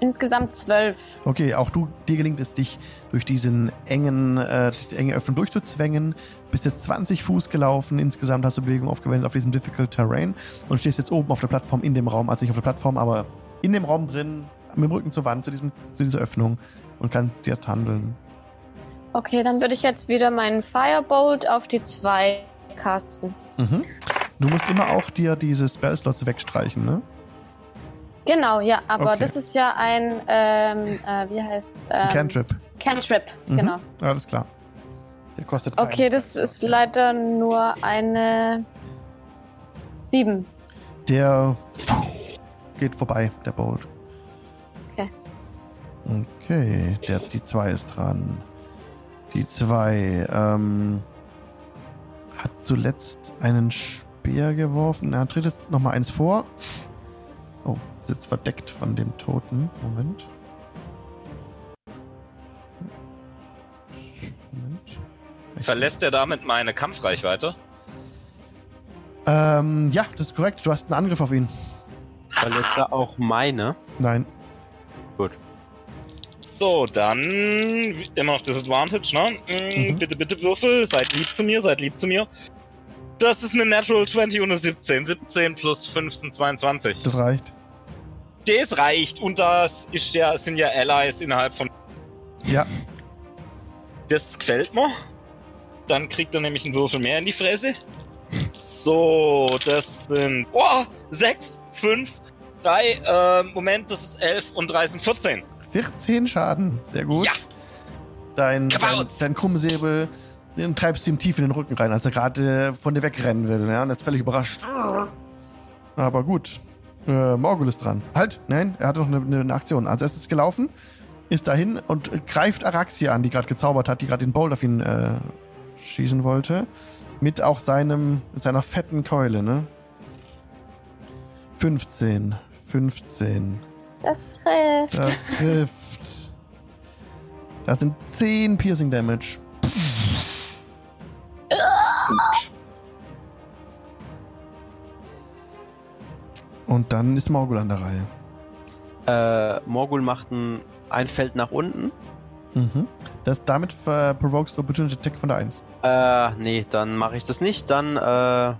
Insgesamt zwölf. Okay, auch du, dir gelingt es, dich durch diesen engen, äh, die enge Öffnung durchzuzwängen. Bist jetzt 20 Fuß gelaufen. Insgesamt hast du Bewegung aufgewendet auf diesem Difficult Terrain und stehst jetzt oben auf der Plattform in dem Raum, also nicht auf der Plattform, aber in dem Raum drin, mit dem Rücken zur Wand, zu, diesem, zu dieser Öffnung und kannst jetzt handeln. Okay, dann würde ich jetzt wieder meinen Firebolt auf die zwei casten. Mhm. Du musst immer auch dir diese Spellslots wegstreichen, ne? Genau, ja, aber Okay. das ist ja ein, ähm, äh, wie heißt's? Ähm, Cantrip. Cantrip, Mhm. genau. Alles klar. Der kostet Okay, das ist leider nur eine sieben. Der geht vorbei, der Bolt. Okay. Okay, der, die 2 ist dran. Die 2 ähm, hat zuletzt einen Speer geworfen. Er tritt jetzt nochmal eins vor. Oh, ist jetzt verdeckt von dem Toten. Moment. Moment. Verlässt er damit meine Kampfreichweite? Ähm, ja, das ist korrekt. Du hast einen Angriff auf ihn. Verletzt er auch meine. Nein. So, dann immer noch Disadvantage, ne? Mm, Mhm. Bitte, bitte Würfel. Seid lieb zu mir, seid lieb zu mir. Das ist eine Natural 20 und eine 17. 17 plus 5 sind 22. Das reicht. Das reicht. Und das ist ja, sind ja Allies innerhalb von. Ja. Das gefällt mir. Dann kriegt er nämlich einen Würfel mehr in die Fresse. So, das sind. Oh, 6, 5, 3, äh, Moment, das ist 11 und 3 sind 14. 14 Schaden, sehr gut. Ja. Dein, dein, dein Krummsäbel, den treibst du ihm tief in den Rücken rein, als er gerade von dir wegrennen will. Ja, und er ist völlig überrascht. Aber gut. Äh, Morgul ist dran. Halt, nein, er hat noch eine, eine Aktion. Als erstes gelaufen, ist dahin und greift Araxia an, die gerade gezaubert hat, die gerade den Bolt auf ihn äh, schießen wollte. Mit auch seinem, seiner fetten Keule, ne? 15. 15. Das trifft. Das trifft. Das sind 10 Piercing Damage. Und dann ist Morgul an der Reihe. Äh, Morgul macht ein, ein Feld nach unten. Mhm. Das, damit äh, provokes Opportunity Attack von der 1. Äh, nee, dann mache ich das nicht. Dann äh,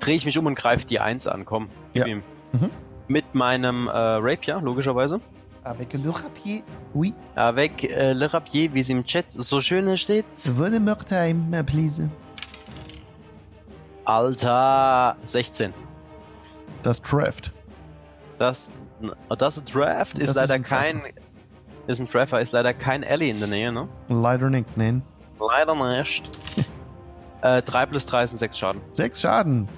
drehe ich mich um und greife die 1 an. Komm, gib Ja. ihm. Mhm. Mit meinem äh, Rapier, logischerweise. Avec le rapier. Oui. Avec äh, le Rapier, wie es im Chat so schön steht. Würde Mörtheim, please. Alter, 16. Das Draft. Das, das ist Draft ist Das ist leider Treffer. kein. Ist ein Treffer, ist leider kein Ellie in der Nähe, ne? Leider nicht, nein. Leider nicht. äh, 3 plus 3 sind 6 Schaden. Sechs Schaden.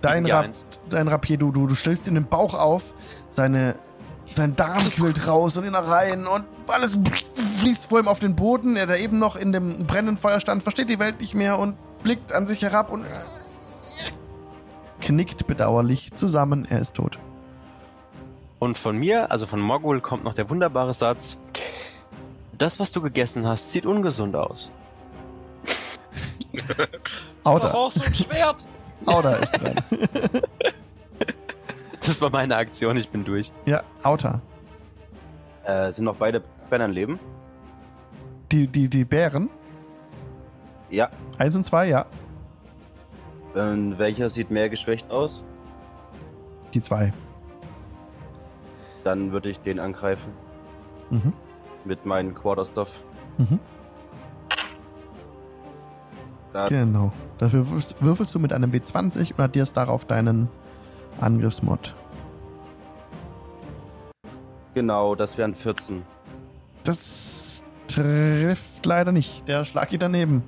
Dein, Rap Eins. dein Rapier, du, du, du stößt in den Bauch auf, seine, sein Darm quillt raus und Innereien und alles fließt vor ihm auf den Boden. Er, der eben noch in dem brennenden Feuer stand, versteht die Welt nicht mehr und blickt an sich herab und knickt bedauerlich zusammen. Er ist tot. Und von mir, also von Mogul, kommt noch der wunderbare Satz. Das, was du gegessen hast, sieht ungesund aus. Auda, auch so ein Schwert. Auda ist dran. Das war meine Aktion, ich bin durch. ja, Auta. Äh, sind noch beide am Leben? Die, die, die Bären. Ja. Eins und zwei, ja. Und welcher sieht mehr geschwächt aus? Die zwei. Dann würde ich den angreifen. Mhm. Mit meinem Quarterstaff. Mhm. Da, Genau. Dafür würfelst, du mit einem W20 und addierst darauf deinen Angriffsmod. Genau, das wären 14. Das trifft leider nicht. Der Schlag geht daneben.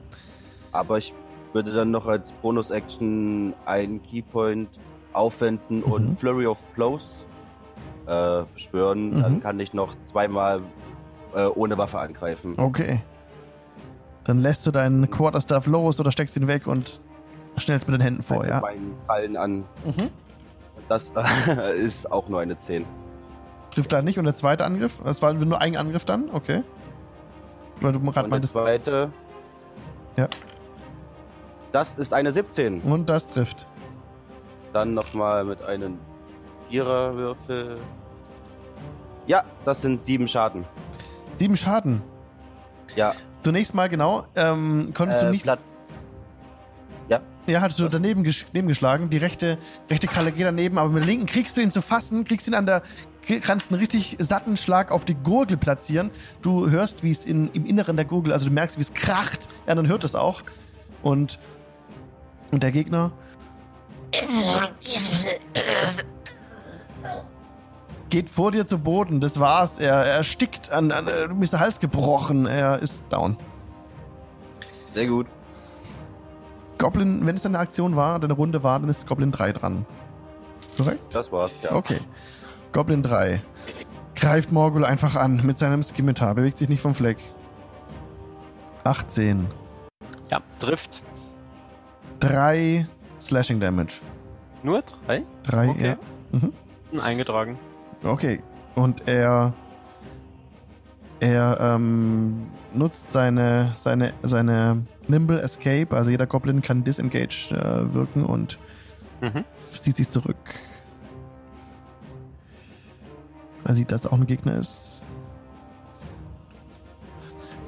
Aber ich würde dann noch als Bonus-Action einen Keypoint aufwenden Mhm. und Flurry of Blows äh, beschwören. Mhm. Dann kann ich noch zweimal äh, ohne Waffe angreifen. Okay. Dann lässt du deinen Quarterstaff los oder steckst ihn weg und schnellst mit den Händen vor, ja? meinen Fallen an. Mhm. Das ist auch nur eine 10. Trifft leider nicht. Und der zweite Angriff? Das war nur ein Angriff dann? Okay. Weil du gerade Und der meintest. zweite. Ja. Das ist eine 17. Und das trifft. Dann nochmal mit einem Viererwürfel. Ja, das sind sieben Schaden. Sieben Schaden. Ja, Zunächst mal genau. Ähm, konntest Äh, du. Blatt- Ja. Ja, hattest du daneben, daneben geschlagen. Die rechte, rechte Kralle geht daneben, aber mit der linken kriegst du ihn zu fassen, kriegst ihn an der, kannst einen richtig satten Schlag auf die Gurgel platzieren. Du hörst, wie es in, im Inneren der Gurgel, also du merkst, wie es kracht. Ja, dann hört es auch. Und, und der Gegner geht vor dir zu Boden. Das war's. Er, er erstickt an, an, du bist der Hals gebrochen. Er ist down. sehr gut. Goblin, wenn es eine Aktion war, eine Runde war, dann ist Goblin 3 dran. Korrekt? Das war's, ja. Okay. Goblin 3. Greift Morgul einfach an mit seinem Skimitar. Bewegt sich nicht vom Fleck. 18. Ja, trifft. 3 Slashing Damage. Nur 3? 3, Okay. ja. Mhm. Eingetragen. Okay. Und er. Er ähm, nutzt seine, seine, seine Nimble Escape. Also jeder Goblin kann Disengage äh, wirken und Mhm. zieht sich zurück. Er sieht, dass da auch ein Gegner ist.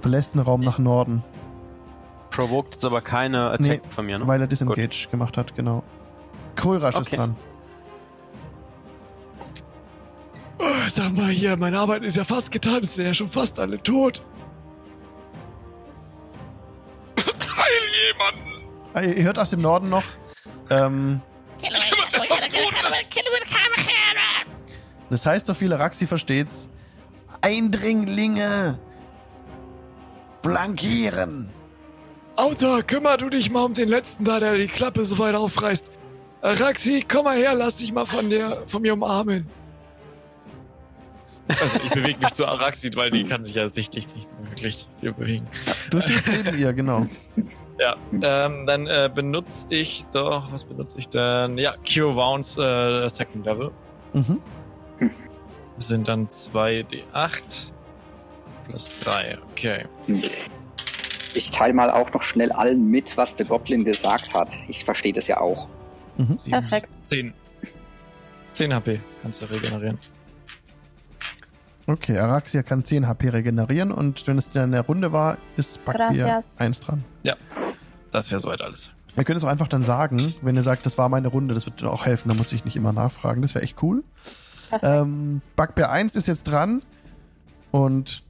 Verlässt den Raum nach Norden, Provoked jetzt aber keine Attack Nee, von mir, ne? weil er Disengage gemacht hat, genau. Krulrasch ist Okay. dran. Oh, Sag mal hier, meine Arbeit ist ja fast getan, es sind ja schon fast alle tot. Heil jemanden! Ah, Ihr hört aus dem Norden noch Ähm, das heißt doch viele, Raxi versteht's. Eindringlinge! Flankieren! Autor, kümmer du dich mal um den letzten da, der die Klappe so weit aufreißt. Äh, Raxi, komm mal her, lass dich mal von dir, von mir umarmen. Also ich bewege mich zu Araxi, weil die kann sich ja sichtlich nicht wirklich hier bewegen. Du stehst neben ihr, genau. Ja, ähm, dann äh, benutze ich doch, was benutze ich denn? Ja, Cure Wounds äh, Second Level. Mhm. Das sind dann 2d8 plus 3, okay. Ich teile mal auch noch schnell allen mit, was der Goblin gesagt hat. Ich verstehe das ja auch. Mhm. Perfekt. 10. 10 HP kannst du regenerieren. Okay, Araxia kann 10 HP regenerieren und wenn es dann in der Runde war, ist Bugbear Gracias. 1 dran. Das wäre soweit alles. Wir können es auch einfach dann sagen, wenn ihr sagt, das war meine Runde, das wird auch helfen, dann muss ich nicht immer nachfragen. Das wäre echt cool. Perfekt. Ähm, Bugbear 1 ist jetzt dran und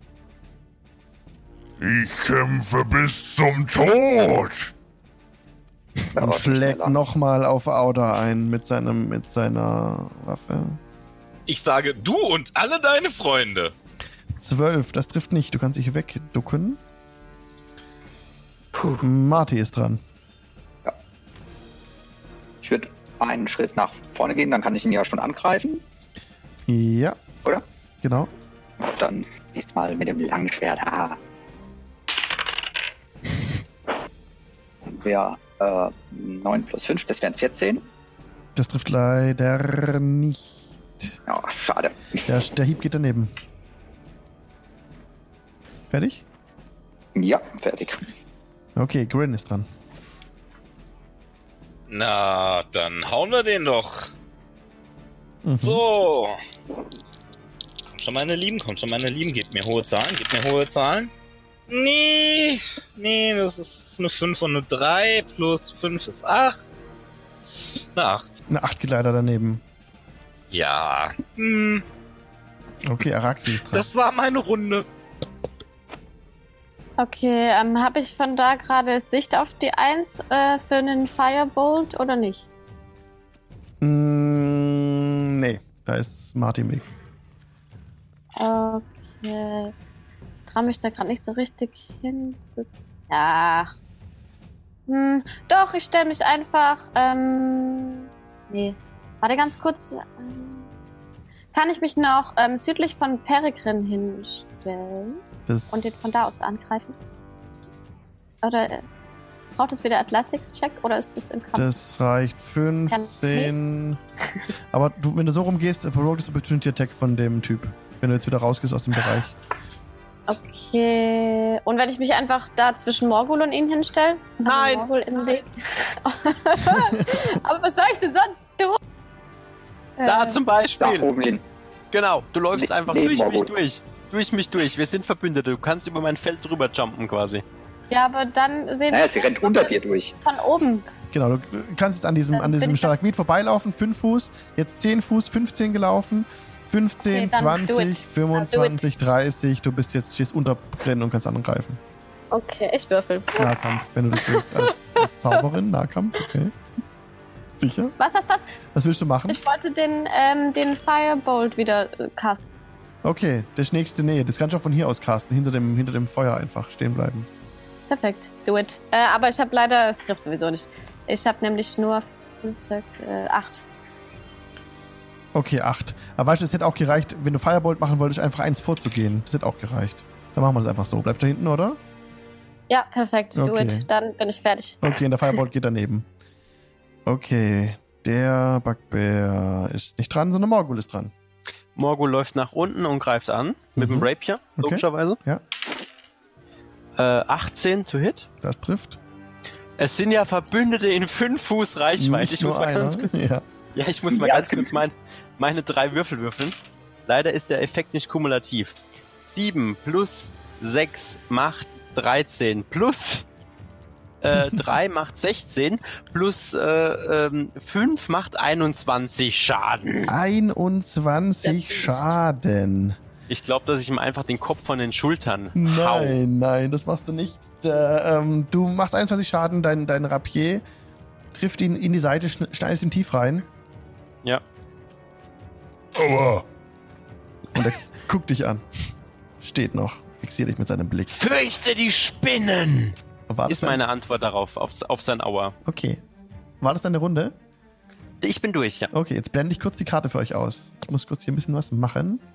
Ich kämpfe bis zum Tod. Ja, und schlägt nochmal auf Auda ein mit, seinem, mit seiner Waffe. Ich sage, du und alle deine Freunde. 12, das trifft nicht. Du kannst dich wegducken. Marty ist dran. Ich würde einen Schritt nach vorne gehen, dann kann ich ihn ja schon angreifen. Ja. Oder? Genau. Und dann diesmal mit dem langen Schwert. Ah. Ja, äh, 9 plus 5, das wären 14. Das trifft leider nicht. Ja, schade. Der, der Hieb geht daneben. Fertig? Ja, fertig. Okay, Grin ist dran. Na, dann hauen wir den doch. Mhm. So. Kommt schon, meine Lieben, kommt schon, meine Lieben. Gebt mir hohe Zahlen, gebt mir hohe Zahlen. Nee, nee, das ist eine 5 und eine 3. Plus 5 ist 8. Eine 8. Eine 8 geht leider daneben. Ja. Hm, Okay, Araxi ist dran. das war meine Runde. Okay, ähm, habe ich von da gerade Sicht auf die 1 äh, für einen Firebolt oder nicht? Mm, nee, da ist Martin weg. Okay. Ich traue mich da gerade nicht so richtig hin zu. Ach. Hm, doch, ich stelle mich einfach. Ähm, nee. Warte ganz kurz. Kann ich mich noch ähm, südlich von Peregrin hinstellen Das und den von da aus angreifen? Oder äh, braucht es wieder Athletics-Check oder ist es im Kampf? Das reicht 15. Aber du, wenn du so rumgehst, Provoked Opportunity Attack von dem Typ. Wenn du jetzt wieder rausgehst aus dem Bereich. Okay. Und wenn ich mich einfach da zwischen Morgul und ihn hinstelle? Nein. Morgul den Weg. Aber was soll ich denn sonst Da Äh, zum Da Beispiel. oben hin. Genau, du läufst Ne- einfach durch mich durch. Durch mich durch. Wir sind Verbündete. Du kannst über mein Feld drüber jumpen quasi. Ja, aber dann sehen Naja, wir sie rennt unter dir durch. von oben. Genau, du kannst jetzt an diesem, Dann an diesem da- Stalagmit vorbeilaufen. 5 Fuß, jetzt 10 Fuß, 15 gelaufen. 15, Okay, dann do 20, it. 25, 30. Du bist jetzt, stehst unter Grin und kannst angreifen. Okay, ich würfel. Nahkampf, wenn du das willst. Als, als Zauberin, Nahkampf, okay. Sicher? Was, was, was? Was willst du machen? Ich wollte den, ähm, den Firebolt wieder äh, casten. Okay, das nächste Nähe. Das kannst du auch von hier aus casten. Hinter dem, hinter dem Feuer einfach stehen bleiben. Perfekt, do it. Äh, aber ich habe leider, es trifft sowieso nicht. Ich habe nämlich nur 5, 6, äh, 8. Okay, 8. Aber weißt du, es hätte auch gereicht, wenn du Firebolt machen wolltest, einfach eins vorzugehen. Das hätte auch gereicht. Dann machen wir das einfach so. Bleibst du hinten, oder? Ja, perfekt, do Okay. it. Dann bin ich fertig. Okay, und der Firebolt geht daneben. Okay, der Bugbear ist nicht dran, sondern Morgul ist dran. Morgul läuft nach unten und greift an. Mit Mhm. dem Rapier, Okay. logischerweise. Ja. Äh, 18 to hit. Das trifft. Es sind ja Verbündete in 5 Fuß Reichweite. Ich muss mal einer. ganz kurz, Ja. ja, ich muss mal Ja. ganz kurz mein, meine drei Würfel würfeln. Leider ist der Effekt nicht kumulativ. 7 plus 6 macht 13 plus äh, 3 macht 16 plus äh, ähm, 5 macht 21 Schaden. 21 Schaden. Ich glaube, dass ich ihm einfach den Kopf von den Schultern hau. Nein, nein, das machst du nicht. Der, ähm, du machst 21 Schaden, dein, dein Rapier trifft ihn in die Seite, schn- schneidet ihm tief rein Ja. Aua. und er guckt dich an. Steht noch, fixiert dich mit seinem Blick. Fürchte die Spinnen! War Ist meine Antwort darauf, auf, auf sein Aua. Okay. War das deine Runde? Ich bin durch, ja. Okay, jetzt blende ich kurz die Karte für euch aus. Ich muss kurz hier ein bisschen was machen.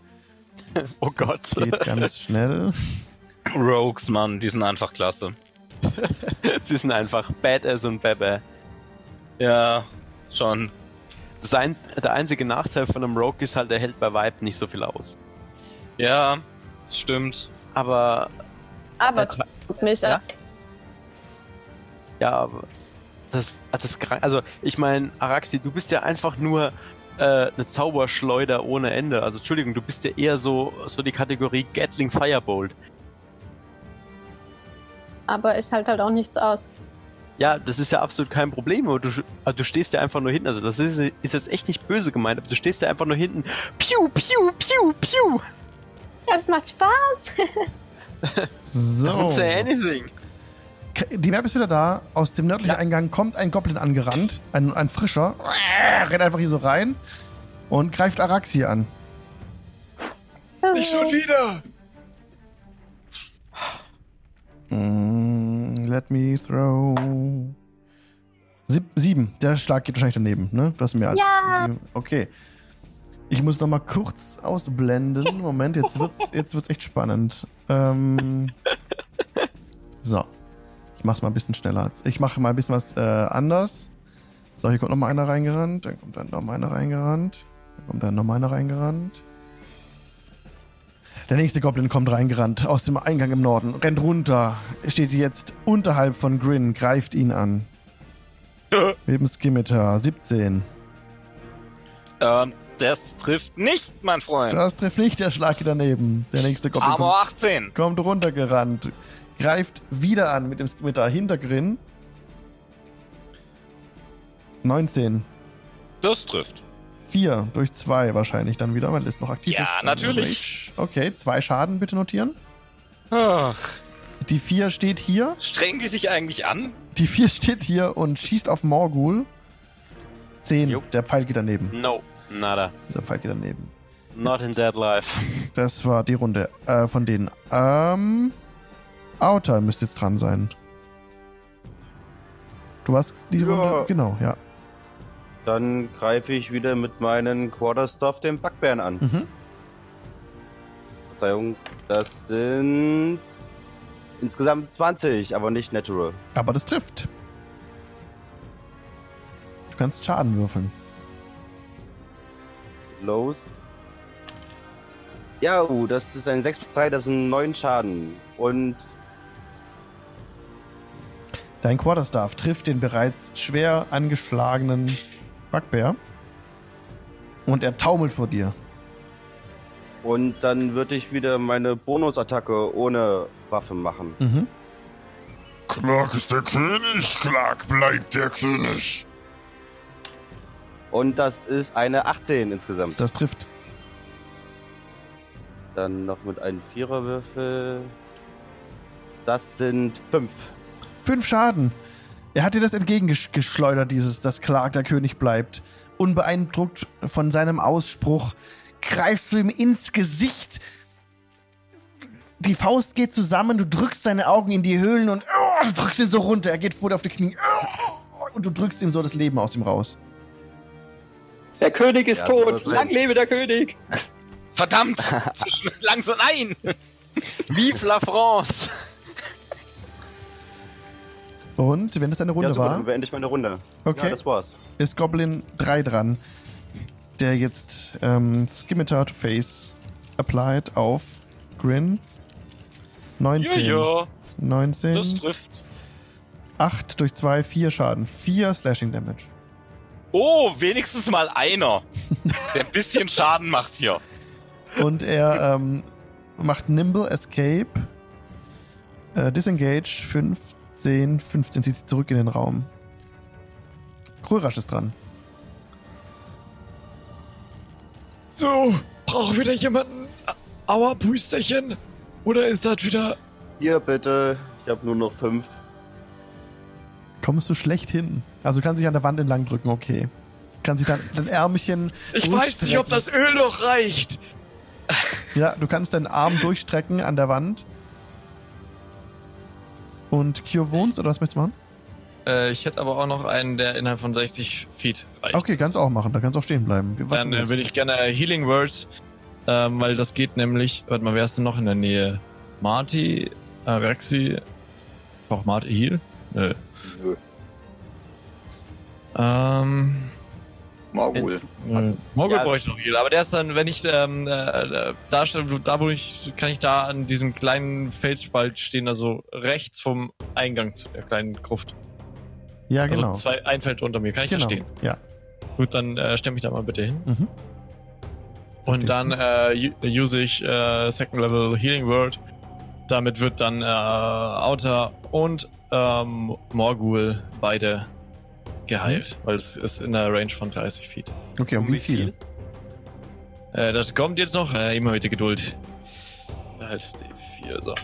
Oh Gott. Das geht ganz schnell. Rogues, Mann, die sind einfach klasse. Sie sind einfach Badass und Bebe. Ja, schon. Sein, der einzige Nachteil von einem Rogue ist halt, er hält bei Vibe nicht so viel aus. Ja, stimmt. Aber, Aber Äh, guck mich ja? an. Ja, aber das, das krank. Also, ich meine, Araxi, du bist ja einfach nur äh, eine Zauberschleuder ohne Ende. Also, Entschuldigung, du bist ja eher so, so die Kategorie Gatling Firebolt. Aber ich halte halt auch nichts aus. Ja, das ist ja absolut kein Problem, aber du, aber du stehst ja einfach nur hinten. Also, das ist, ist jetzt echt nicht böse gemeint, aber du stehst ja einfach nur hinten. Piu, piu, piu, piu. Ja, es macht Spaß. So. Don't say anything. Die Map ist wieder da. Aus dem nördlichen Eingang kommt ein Goblin angerannt. Ein, ein frischer. Rennt einfach hier so rein und greift Araxi an. Nicht schon wieder! Mm, let me throw. Sieb, sieben. Der Schlag geht wahrscheinlich daneben, ne? Du hast mehr als Ja. sieben. Okay. Ich muss noch mal kurz ausblenden. Moment, jetzt wird's, jetzt wird's echt spannend. Ähm, so. Ich mach's mal ein bisschen schneller. Ich mache mal ein bisschen was äh, anders. So, hier kommt noch mal einer reingerannt. Dann kommt dann noch mal einer reingerannt. Dann kommt dann noch mal einer reingerannt. Der nächste Goblin kommt reingerannt aus dem Eingang im Norden, rennt runter, steht jetzt unterhalb von Grin, greift ihn an. Mit dem Skimitar, 17. Ähm, das trifft nicht, mein Freund. Das trifft nicht, der Schlag geht daneben. Der nächste Goblin Armor kommt, 18. kommt runtergerannt, greift wieder an mit dem Skimitar hinter Grin. 19. Das trifft. 4 durch 2 wahrscheinlich dann wieder, weil das noch aktiv Ja, ist. Dann natürlich. Okay, zwei Schaden bitte notieren. Ach, Die 4 steht hier. strengen die sich eigentlich an? Die 4 steht hier und schießt auf Morgul. 10. Jo. Der Pfeil geht daneben. No, nada. Dieser Pfeil geht daneben. Not in dead life. Das war die Runde äh, von denen. Ähm. Outer müsste jetzt dran sein. Du hast die Ja. Runde. Genau, ja. Dann greife ich wieder mit meinen Quarterstaff den Backbären an. Mhm. Verzeihung, das sind insgesamt 20, aber nicht natural. Aber das trifft. Du kannst Schaden würfeln. Los. Ja, uh, das ist ein 6 plus 3, das sind 9 Schaden. Und Dein Quarterstaff trifft den bereits schwer angeschlagenen Bugbear. Und er taumelt vor dir. Und dann würde ich wieder meine Bonusattacke ohne Waffe machen. Mhm. Clark ist der König, Clark bleibt der König. Und das ist eine 18 insgesamt. Das trifft. Dann noch mit einem Viererwürfel. Das sind 5. Fünf Schaden. Er hat dir das entgegengeschleudert, dieses, dass Clark der König bleibt. Unbeeindruckt von seinem Ausspruch greifst du ihm ins Gesicht. Die Faust geht zusammen, du drückst seine Augen in die Höhlen und oh, du drückst ihn so runter. Er geht vor dir auf die Knie. Oh, und du drückst ihm so das Leben aus ihm raus. Der König ist Ja, tot. Lang lebe der König. Verdammt! Langsam ein! Vive la France! Und wenn das eine Runde ja, super, war, dann beende ich meine Runde. Okay. Ja, das war's. ist Goblin 3 dran, der jetzt ähm, Scimitar to Face applied auf Grin. 19. Jojo, 19. das trifft. 8 durch 2, 4 Schaden. 4 Slashing Damage. Oh, wenigstens mal einer, der ein bisschen Schaden macht hier. Und er ähm, macht Nimble Escape. Äh, Disengage 15, 15 zieht sich zurück in den Raum. Krörasch ist dran. So, braucht wieder jemanden Aua, Püsterchen? Oder ist das wieder. Hier bitte. Ich habe nur noch 5. Kommst du schlecht hin. Also kann sich an der Wand entlang drücken, okay. Kann sich dann dein Ärmchen. Ich weiß nicht, ob das Öl noch reicht. Ja, du kannst deinen Arm durchstrecken an der Wand. Und Cure Wounds, oder was möchtest du machen? Äh, ich hätte aber auch noch einen, der innerhalb von 60 Feet reicht. Okay, kannst du auch machen. Da kannst du auch stehen bleiben. Was Dann äh, will ich gerne Healing Words, ähm, weil das geht nämlich. Warte mal, wer ist denn noch in der Nähe? Marty, äh, Rexy. Auch Marty Heal? Nö. Nö. Ähm. Morgul. Äh, Morgul Ja. brauche ich noch Heal, aber der ist dann, wenn ich ähm, äh, da, stehe, da wo ich, kann ich da an diesem kleinen Felsspalt stehen, also rechts vom Eingang zu der kleinen Gruft. Ja, genau. Also zwei, ein Feld unter mir, kann ich genau. da stehen? Ja. Gut, dann äh, stell mich da mal bitte hin. Mhm. Und dann äh, u- use ich äh, Second Level Healing Word. Damit wird dann äh, Outer und ähm, Morgul beide geheilt, weil es ist in der Range von 30 Feet. Okay, um, Um wie viel? viel? Äh, das kommt jetzt noch. Äh, immer heute Geduld. Halt die 4, so.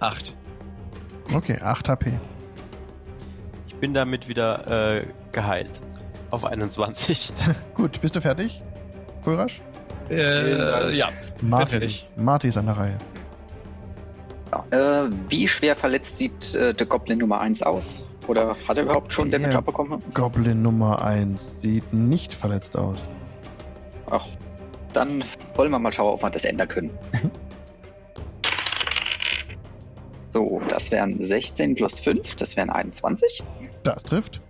Acht. Okay, 8 HP. Ich bin damit wieder äh, geheilt. Auf 21. Gut, bist du fertig? Kohlrasch? Äh, ja. Marty. fertig. Marty ist an der Reihe. Ja. Äh, wie schwer verletzt sieht äh, der Goblin Nummer 1 aus? Oder hat er überhaupt schon Der- Damage abbekommen? Goblin Nummer 1 sieht nicht verletzt aus. Ach, dann wollen wir mal schauen, ob wir das ändern können. So, das wären 16 plus 5, das wären 21. Das trifft.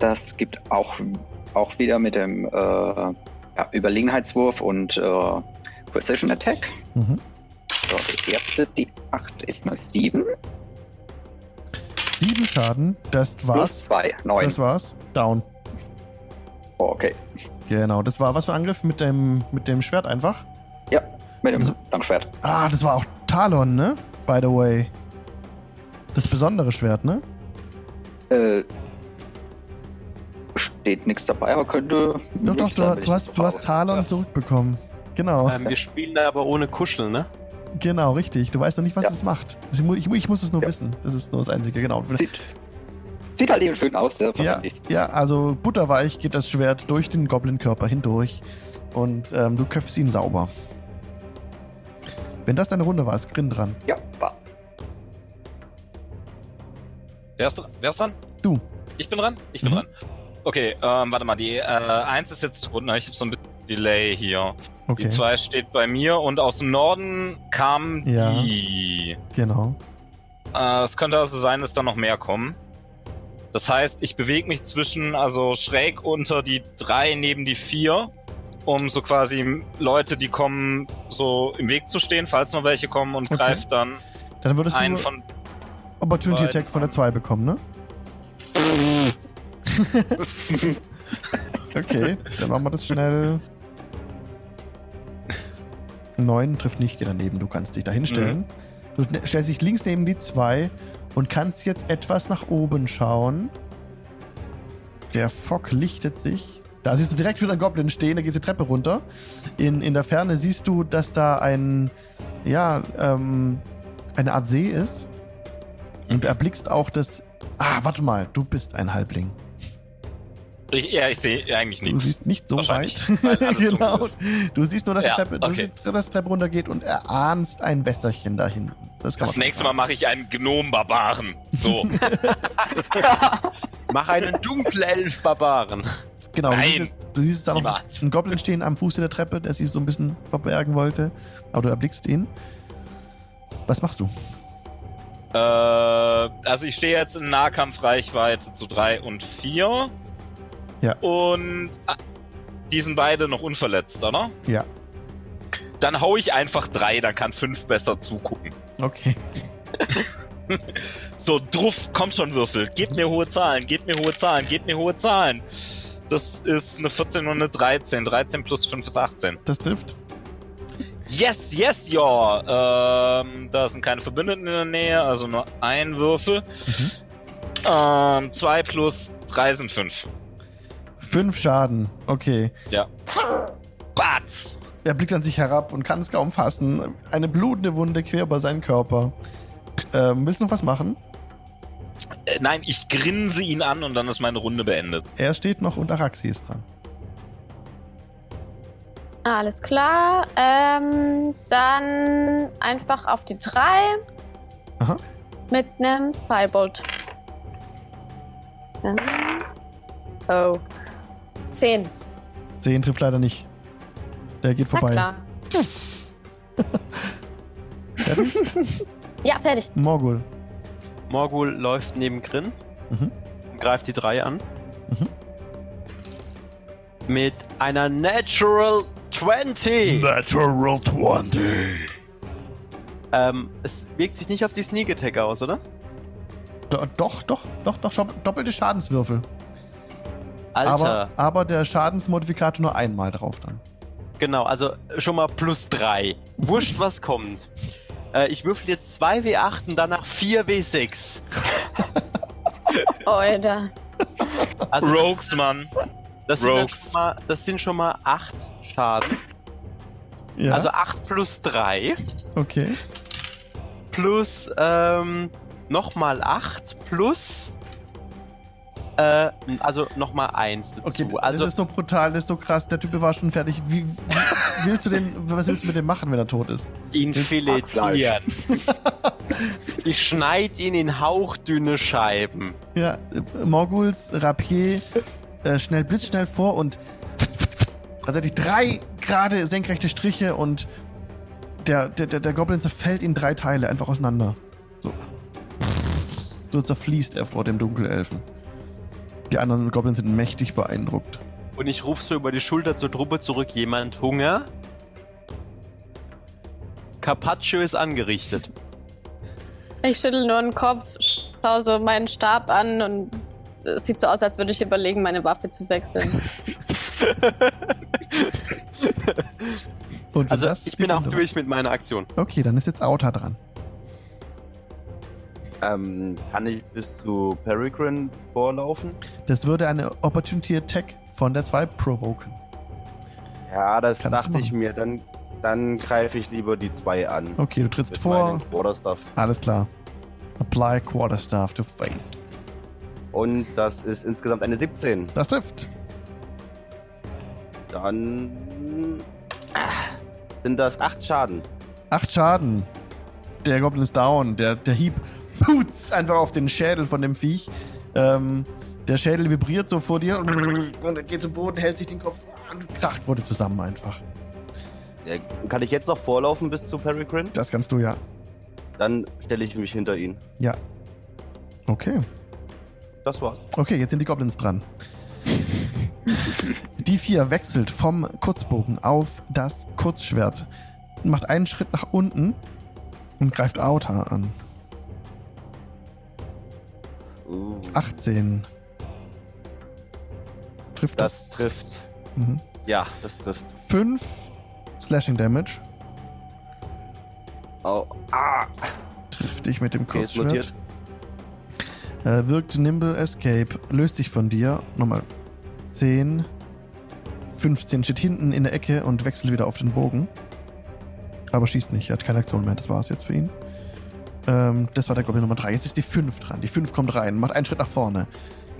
Das gibt auch, auch wieder mit dem äh, ja, Überlegenheitswurf und äh, Precision Attack. Mhm. So, die erste, die 8 ist eine 7. Sieben Schaden, das Plus war's. 2, 9. Das war's. Down. Oh, okay. Genau, das war was für ein Angriff mit dem, mit dem Schwert einfach. Ja, mit dem Also- Langschwert. Ah, das war auch Talon, ne? By the way. Das besondere Schwert, ne? Äh, steht nichts dabei, aber könnte. Doch, doch, sein, du, du, hast, das du hast Talon Das- zurückbekommen. Genau, ähm, wir spielen da aber ohne Kuscheln, ne? Genau, richtig. Du weißt noch nicht, was Ja. es macht. Ich, mu- ich, mu- ich muss es nur Ja. wissen. Das ist nur das Einzige, genau. Sieht, sieht halt eben schön aus, der Ja, ja, also butterweich geht das Schwert durch den Goblin-Körper hindurch und ähm, du köpfst ihn sauber. Wenn das deine Runde war, ist Grin dran. Ja, war. Wer ist, wer ist dran? Du. Ich bin dran? Ich bin Mhm. dran. Okay, ähm, warte mal, die äh, 1 ist jetzt drunter. Ich habe so ein bisschen Delay hier. Okay, Die 2 steht bei mir und aus dem Norden kam Ja. die. genau. Äh, es könnte also sein, dass da noch mehr kommen. Das heißt, ich bewege mich zwischen, also schräg unter die 3 neben die 4, um so quasi Leute, die kommen, so im Weg zu stehen, falls noch welche kommen und Okay. greift dann Dann würdest einen du von. Opportunity Attack von der 2 bekommen, ne? Okay, dann machen wir das schnell. 9 trifft nicht, geht daneben. Du kannst dich da hinstellen. Du ne- stellst dich links neben die 2 und kannst jetzt etwas nach oben schauen. Der Fock lichtet sich. Da siehst du direkt wieder einen Goblin stehen, da geht die Treppe runter. In, in der Ferne siehst du, dass da ein, ja, ähm, eine Art See ist. Und du erblickst auch das. Ah, warte mal, du bist ein Halbling. Ich, ja, ich sehe eigentlich Du nichts. siehst nicht so weit. genau. Du siehst nur, dass, Ja, die Treppe, du okay. siehst, dass die Treppe runtergeht und erahnst ein Wässerchen da hinten. Das, kann Das nächste Mal mache ich einen Gnom-Barbaren. So. Mach einen Dunkelelf-Barbaren. Genau, du Nein. siehst, du siehst da noch einen Goblin stehen am Fuße der Treppe, der sich so ein bisschen verbergen wollte. Aber du erblickst ihn. Was machst du? äh, also ich stehe jetzt in Nahkampfreichweite zu 3 und 4. Ja. Und ah, die sind beide noch unverletzt, oder? Ja. Dann hau ich einfach 3, dann kann 5 besser zugucken. Okay. So, druff, kommt schon Würfel. Gebt mir hohe Zahlen, gebt mir hohe Zahlen, gebt mir hohe Zahlen. Das ist eine 14 und eine 13. 13 plus 5 ist 18. Das trifft. Yes, yes, ja. Ähm, da sind keine Verbündeten in der Nähe, also nur ein Würfel. Mhm. Ähm, 2 plus 3 sind 5. Fünf Schaden. Okay. Batz! Er blickt an sich herab und kann es kaum fassen. Eine blutende Wunde quer über seinen Körper. Ähm, willst du noch was machen? Äh, nein, ich grinse ihn an und dann ist meine Runde beendet. Er steht noch und Araxi ist dran. Alles klar. Ähm, dann einfach auf die 3. Aha. Mit einem Firebolt. Oh. 10. 10 trifft leider nicht. Der geht Na vorbei. klar. Fertig? Ja, fertig. Morgul. Morgul läuft neben Grin Mhm. und greift die 3 an. Mhm. Mit einer Natural 20. Natural 20. Ähm, es wirkt sich nicht auf die Sneak Attack aus, oder? Do doch, doch, doch, doch, doppelte Schadenswürfel. Alter. Aber, aber der Schadensmodifikator nur einmal drauf dann. Genau, also schon mal plus 3. Wurscht, was kommt. Äh, ich würfel jetzt 2W8 und danach 4W6. Alter. Also Rogues, Mann. das, sind Rogues. mal, das sind schon mal 8 Schaden. Ja, Also 8 plus 3 okay. plus ähm, nochmal 8 plus äh, also nochmal 1 dazu. Okay, also das ist so brutal, das ist so krass. Der Typ war schon fertig. Wie, wie willst du den, was willst du mit dem machen, wenn er tot ist? ihn filetieren. ich schneid ihn in hauchdünne Scheiben. Ja, Morguls Rapier äh, schnell blitzschnell vor und tatsächlich drei gerade senkrechte Striche und der, der, der, der Goblin zerfällt in drei Teile einfach auseinander. So. So zerfließt er vor dem Dunkelelfen. Die anderen Goblins sind mächtig beeindruckt. Und ich ruf so über die Schulter zur Truppe zurück: Jemand Hunger? Carpaccio ist angerichtet. Ich schüttel nur den Kopf, schau so meinen Stab an und es sieht so aus, als würde ich überlegen, meine Waffe zu wechseln. Also das ich bin auch durch mit meiner Aktion. Okay, dann ist jetzt Auta dran. Ähm, kann ich bis zu Peregrine vorlaufen? Das würde eine Opportunity Attack von der 2 provoken. Ja, das Kannst dachte ich mir. Dann, dann greife ich lieber die zwei an. Okay, du trittst vor. Quarterstaff. Alles klar. Apply Quarterstaff to face. Und das ist insgesamt eine 17. Das trifft. Dann sind das acht Schaden. Acht Schaden. Der Goblin ist down. Der, der Hieb putz einfach auf den Schädel von dem Viech. Ähm, der Schädel vibriert so vor dir und er geht zum Boden, hält sich den Kopf und kracht wurde zusammen einfach. Ja, kann ich jetzt noch vorlaufen bis zu Peregrine? Das kannst du ja. Dann stelle ich mich hinter ihn. Ja. Okay. Das war's. Okay, jetzt sind die Goblins dran. Die vier wechselt vom Kurzbogen auf das Kurzschwert. Macht einen Schritt nach unten und greift Auta an. Uh, 18. Trifft das trifft. Mhm. Ja, das trifft. 5 Slashing Damage. Oh, ah, Trifft dich mit dem okay, Kurzschwert. notiert. Äh, wirkt Nimble Escape. Löst sich von dir. Nochmal 10. 15 steht hinten in der Ecke und wechselt wieder auf den Bogen. Aber schießt nicht. Er hat keine Aktion mehr. Das war es jetzt für ihn. Ähm, das war der Goblin Nummer 3. Jetzt ist die 5 dran. Die 5 kommt rein. Macht einen Schritt nach vorne.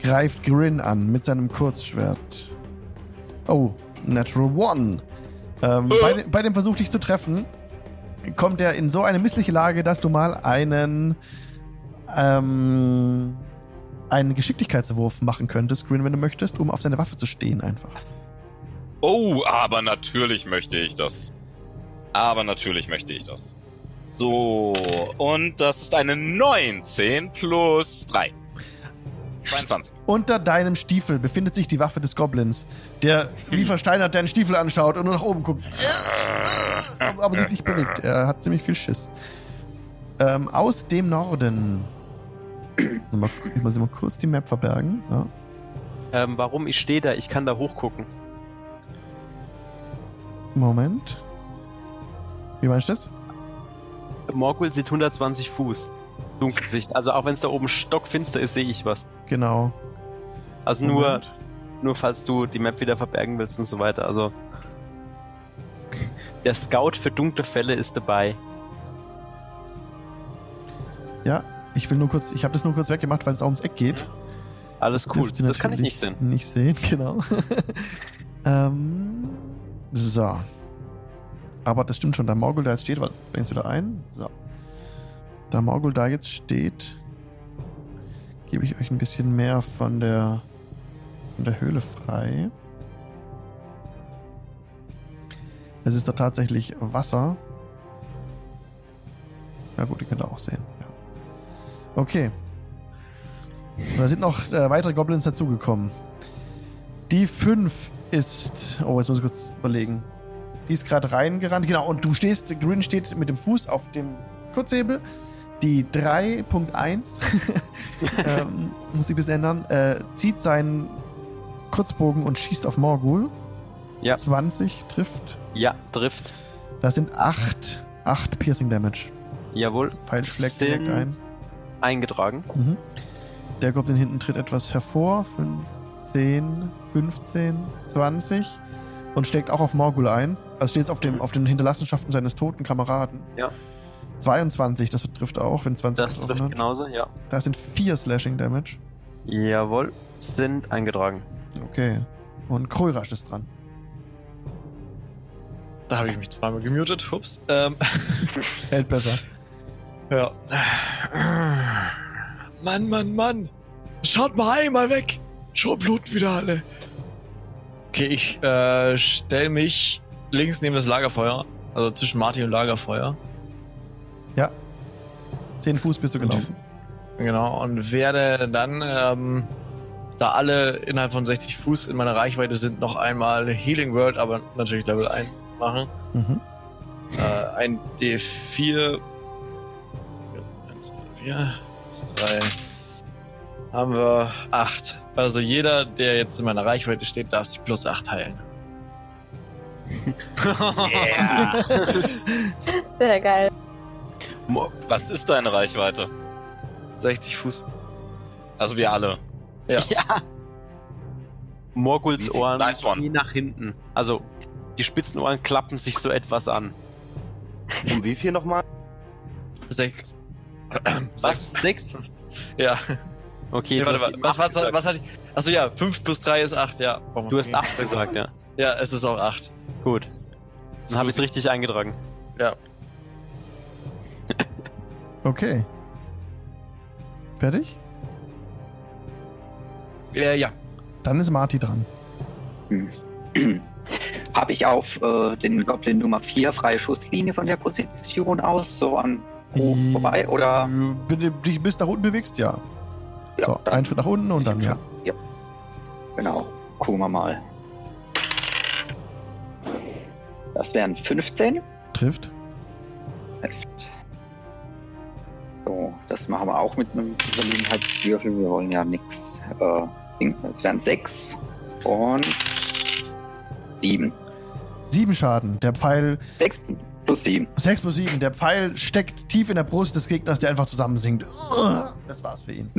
Greift Grin an mit seinem Kurzschwert. Oh, Natural One. Ähm, bei, de- bei dem Versuch, dich zu treffen, kommt er in so eine missliche Lage, dass du mal einen ähm, einen Geschicklichkeitswurf machen könntest, Grin, wenn du möchtest, um auf seine Waffe zu stehen einfach. Oh, aber natürlich möchte ich das. Aber natürlich möchte ich das. So, und das ist eine 19 plus 3. 22. Unter deinem Stiefel befindet sich die Waffe des Goblins, der wie versteinert deinen Stiefel anschaut und nur nach oben guckt. Aber, sich nicht bewegt. Er hat ziemlich viel Schiss. Ähm, aus dem Norden. Ich muss mal kurz die Map verbergen. So. Ähm, warum ich stehe da? Ich kann da hochgucken. Moment. Wie meinst du das? Morgul sieht 120 Fuß. Dunkelsicht. Also auch wenn es da oben stockfinster ist, sehe ich was. Genau. Also nur, Moment. nur falls du die Map wieder verbergen willst und so weiter. Also Der Scout für dunkle Fälle ist dabei. Ja, ich will nur kurz, ich habe das nur kurz weggemacht, weil es auch ums Eck geht. Alles cool. Das kann ich nicht sehen. Nicht sehen, genau. ähm, so. Aber das stimmt schon, da Morgul da jetzt steht, weil jetzt bringst du wieder ein. So. Da Morgul da jetzt steht, gebe ich euch ein bisschen mehr von der, von der Höhle frei. Es ist da tatsächlich Wasser. Na gut, ihr könnt auch sehen. Ja. Okay. Da sind noch äh, weitere Goblins dazugekommen. Die 5 ist. Oh, jetzt muss ich kurz überlegen. Die ist gerade reingerannt. Genau, und du stehst, Grin steht mit dem Fuß auf dem Kurzhebel. Die 3.1, ähm, muss ich ein bisschen ändern, äh, zieht seinen Kurzbogen und schießt auf Morgul. Ja. 20 trifft. Ja, trifft. Das sind 8, 8 Piercing Damage. Jawohl. Pfeil schlägt direkt ein. Eingetragen. Mhm. Der Goblin hinten tritt etwas hervor. 15, 15, 20. Und steckt auch auf Morgul ein. Also steht jetzt auf, dem, auf den Hinterlassenschaften seines toten Kameraden. Ja. 22, das trifft auch, wenn 20 Das trifft hat. genauso, ja. Da sind 4 Slashing Damage. Jawohl. Sind eingetragen. Okay. Und Krulrasch ist dran. Da habe ich mich zweimal gemutet. Ups. Ähm, Hält besser. ja. Mann, Mann, Mann. Schaut mal einmal weg. Schon bluten wieder alle. Okay, ich äh, stell mich links neben das Lagerfeuer. Also zwischen Martin und Lagerfeuer. 10 Fuß bist du gelaufen. Genau, und werde dann, ähm, da alle innerhalb von 60 Fuß in meiner Reichweite sind, noch einmal Healing World, aber natürlich Level 1 machen. Mhm. Äh, ein D4. 1, 4, 3. Haben wir 8. Also jeder, der jetzt in meiner Reichweite steht, darf sich plus 8 heilen. Yeah. Sehr geil. Was ist deine Reichweite? 60 Fuß. Also wir alle. Ja. Morguls Wie viel? Ohren Nice one. gehen nach hinten. Also, die spitzen Ohren klappen sich so etwas an. Um wie viel nochmal? 6. Was? Sechs? Ja. Okay, Nee, warte, warte. Was, was, was hatte ich? Achso, ja, 5 plus 3 ist 8, ja. Oh, Du hast okay. acht gesagt, ja. Ja, es ist auch 8. Gut. Dann habe ich es richtig eingetragen. Okay. Fertig? Ja, ja. Dann ist Marty dran. Habe ich auf äh, den Goblin Nummer 4 freie Schusslinie von der Position aus, so an Hof I- vorbei? Oder Wenn du dich bis nach unten bewegst, ja. Ja, so, dann- ein Schritt nach unten und dann ja. genau, gucken wir mal. Das wären 15. Trifft. Heft. So, das machen wir auch mit einem Überlegenheitswürfel. Wir wollen ja nichts. Äh, das wären 6 und 7. Sieben Schaden. Der Pfeil 6 plus 7. 6 plus 7. Der Pfeil steckt tief in der Brust des Gegners, der einfach zusammensinkt. Das war's für ihn.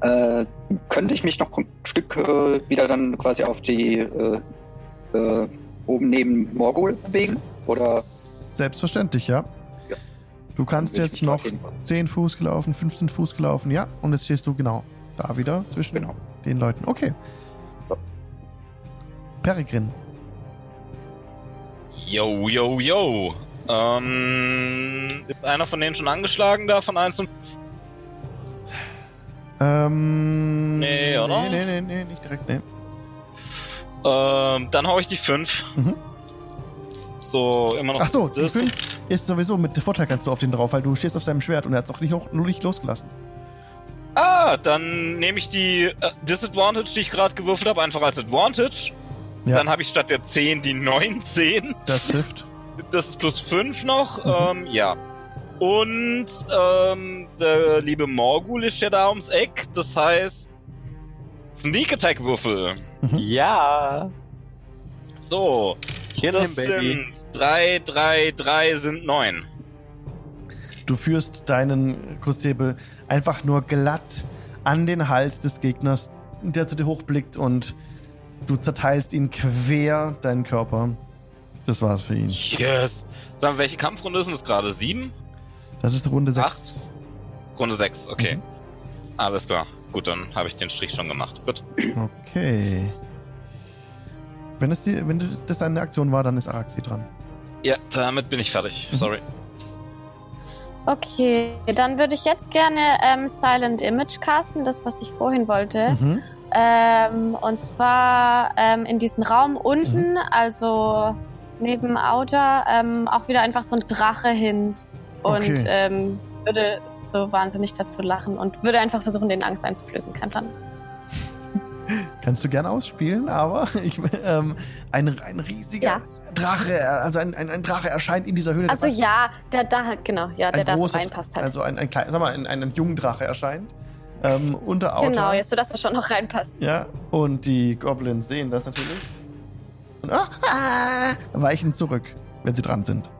Äh, könnte ich mich noch ein Stück äh, wieder dann quasi auf die äh, äh, oben neben Morgul bewegen? Oder Selbstverständlich, ja. Ja. Du kannst jetzt noch dorthin- 10 Fuß gelaufen, 15 Fuß gelaufen, ja. Und jetzt stehst du genau da wieder zwischen Genau. den Leuten. Okay. So. Peregrin. Yo, yo, yo. Ähm, ist einer von denen schon angeschlagen da von 1 und Ähm. Nee, oder? Nee, nee, nee, nee, nicht direkt, nee. Ähm, dann hau ich die 5. Mhm. So, immer noch. Ach so, die das- 5 ist sowieso mit Vorteil kannst du auf den drauf, weil du stehst auf seinem Schwert und er hat es auch nicht, hoch- nur nicht losgelassen. Ah, dann nehme ich die äh, Disadvantage, die ich gerade gewürfelt habe, einfach als Advantage. Ja. Dann habe ich statt der 10 die 19. Das trifft. Das ist plus 5 noch. Mhm. Ähm, ja. Und ähm, der liebe Morgul ist ja da ums Eck. Das heißt, Sneak Attack Würfel. Ja. So, Kill das him, baby. sind 3, 3, 3 sind 9. Du führst deinen Kurzsäbel einfach nur glatt an den Hals des Gegners, der zu dir hochblickt und du zerteilst ihn quer deinen Körper. Das war's für ihn. Yes. Sagen wir, welche Kampfrunde ist denn das gerade? Sieben? Das ist Runde Acht? 6. Runde sechs, okay. Mhm. Alles klar. Gut, dann habe ich den Strich schon gemacht. Gut. Okay. Wenn, es die, wenn das deine Aktion war, dann ist Araxi dran. Ja, damit bin ich fertig. Mhm. Sorry. Okay, dann würde ich jetzt gerne ähm, Silent Image casten, das, was ich vorhin wollte. Mhm. Ähm, und zwar ähm, in diesen Raum unten, also neben Outer, ähm, auch wieder einfach so ein Drache hin. Und Okay. Würde so wahnsinnig dazu lachen und würde einfach versuchen, den Angst einzuflößen. Kein Plan. Kannst du gerne ausspielen, aber ich, ähm, ein, ein riesiger Ja. Drache, also ein, ein, ein Drache erscheint in dieser Höhle. Also ja, der da halt, genau, ja, der ein da so reinpasst halt. Also ein, ein kleiner, sag mal, ein, ein, jungen Drache erscheint. Ähm, unter Outer. genau, jetzt so, dass er schon noch reinpasst. Ja, und die Goblins sehen das natürlich. Und ah, ah, weichen zurück, wenn sie dran sind.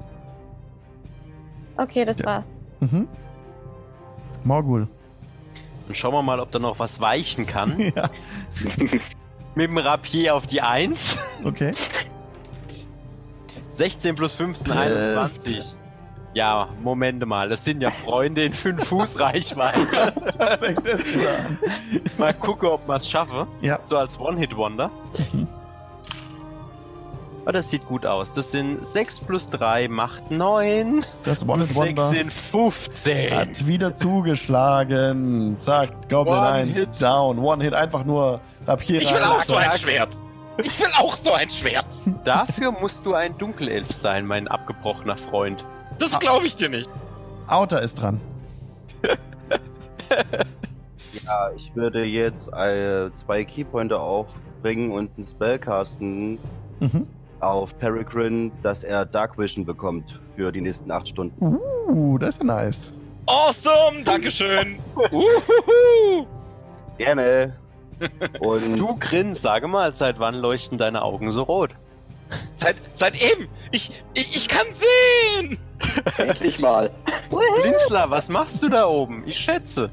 Okay, das Ja. war's. Mhm. Morgul. Dann schauen wir mal, ob da noch was weichen kann. ja, Mit dem Rapier auf die 1. okay. 16 plus 15, Trifft. 21. Ja, Momente mal. Das sind ja Freunde in 5 Fuß Reichweite. Mal gucken, ob wir es schaffen. Ja. So als One-Hit-Wonder. Mhm. Oh, das sieht gut aus. Das sind 6 plus 3 macht 9. Das One Plus and 6 Wonder sind 15. hat wieder zugeschlagen. Zack, Goblin One 1 Hit. down. One Hit, einfach nur Rapier Ich will auch so ein. Schwert. Ich will auch so ein Schwert. Dafür musst du ein Dunkelelf sein, mein abgebrochener Freund. Das glaube ich dir nicht. Outer ist dran. Ja, ich würde jetzt äh, zwei Keypointer aufbringen und einen Spell casten Mhm. Auf Peregrine, dass er Dark Vision bekommt für die nächsten acht Stunden. Uh, das ist ja nice. Awesome, Dankeschön. Uhuhu. Gerne. Und Du Grin, sage mal, seit wann leuchten deine Augen so rot? Seit, seit eben. Ich, ich, ich kann sehen. Endlich mal. Blinzler, was machst du da oben? Ich schätze.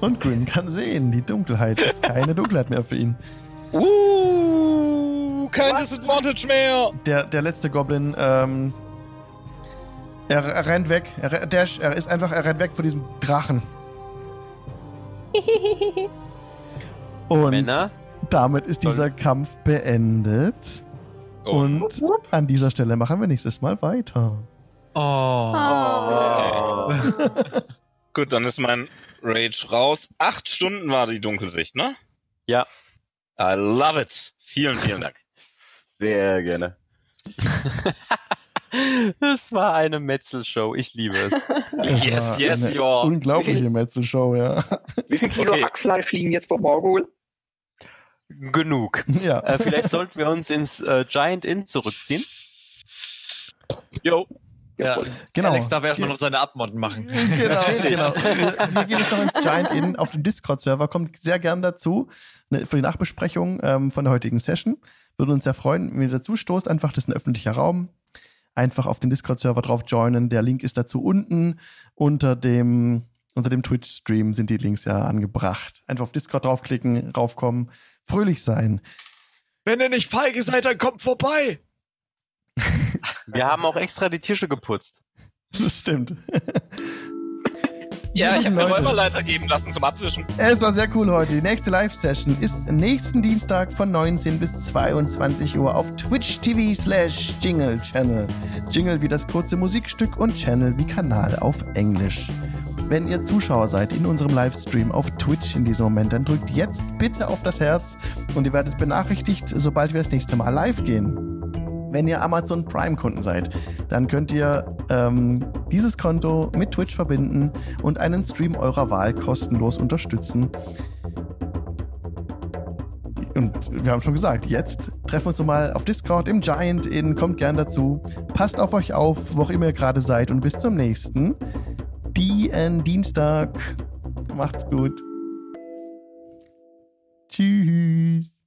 Und Grin kann sehen, die Dunkelheit ist keine Dunkelheit mehr für ihn. Uh, kein Disadvantage mehr. Der, der letzte Goblin, ähm, er, er rennt weg. Er, der, er ist einfach, er rennt weg von diesem Drachen. Und Männer, damit ist dieser Kampf beendet. Oh. Und an dieser Stelle machen wir nächstes Mal weiter. Oh. Oh. Gut, dann ist mein Rage raus. Acht Stunden war die Dunkelsicht, ne? Ja. I love it. Vielen, vielen Dank. sehr gerne. das war eine Metzelshow. Ich liebe es. Es Yes, yes, ja. Unglaubliche Metzelshow, ja. Wie viel Kilo Okay. Hackfleisch liegen jetzt vor Morgul? Genug. ja. Äh, vielleicht sollten wir uns ins äh, Giant Inn zurückziehen. Yo. Ja. Genau. Alex darf erstmal noch seine Abmonden machen. Genau, genau. Wir, wir gehen jetzt noch ins Giant Inn auf dem Discord-Server. Kommt sehr gern dazu für die Nachbesprechung ähm, von der heutigen Session. Würde uns sehr freuen, wenn ihr dazu stoßt. Einfach, das ist ein öffentlicher Raum. Einfach auf den Discord-Server drauf joinen. Der Link ist dazu unten. Unter dem, unter dem Twitch-Stream sind die Links ja angebracht. Einfach auf Discord draufklicken, raufkommen, fröhlich sein. Wenn ihr nicht feige seid, dann kommt vorbei. Wir haben auch extra die Tische geputzt. Das stimmt. Ja, ich habe mir. Räuberleiter geben lassen zum Abwischen. Es war sehr cool heute. Die nächste Live-Session ist nächsten Dienstag von 19 bis 22 Uhr auf Twitch TV slash Jingle Channel. Jingle wie das kurze Musikstück und Channel wie Kanal auf Englisch. Wenn ihr Zuschauer seid in unserem Livestream auf Twitch in diesem Moment, dann drückt jetzt bitte auf das Herz und ihr werdet benachrichtigt, sobald wir das nächste Mal live gehen. Wenn ihr Amazon Prime-Kunden seid, dann könnt ihr ähm, dieses Konto mit Twitch verbinden und einen Stream eurer Wahl kostenlos unterstützen. Und wir haben schon gesagt, jetzt treffen wir uns mal auf Discord im Giant Inn. Kommt gern dazu. Passt auf euch auf, wo auch immer ihr gerade seid. Und bis zum nächsten DN Dienstag. Macht's gut. Tschüss.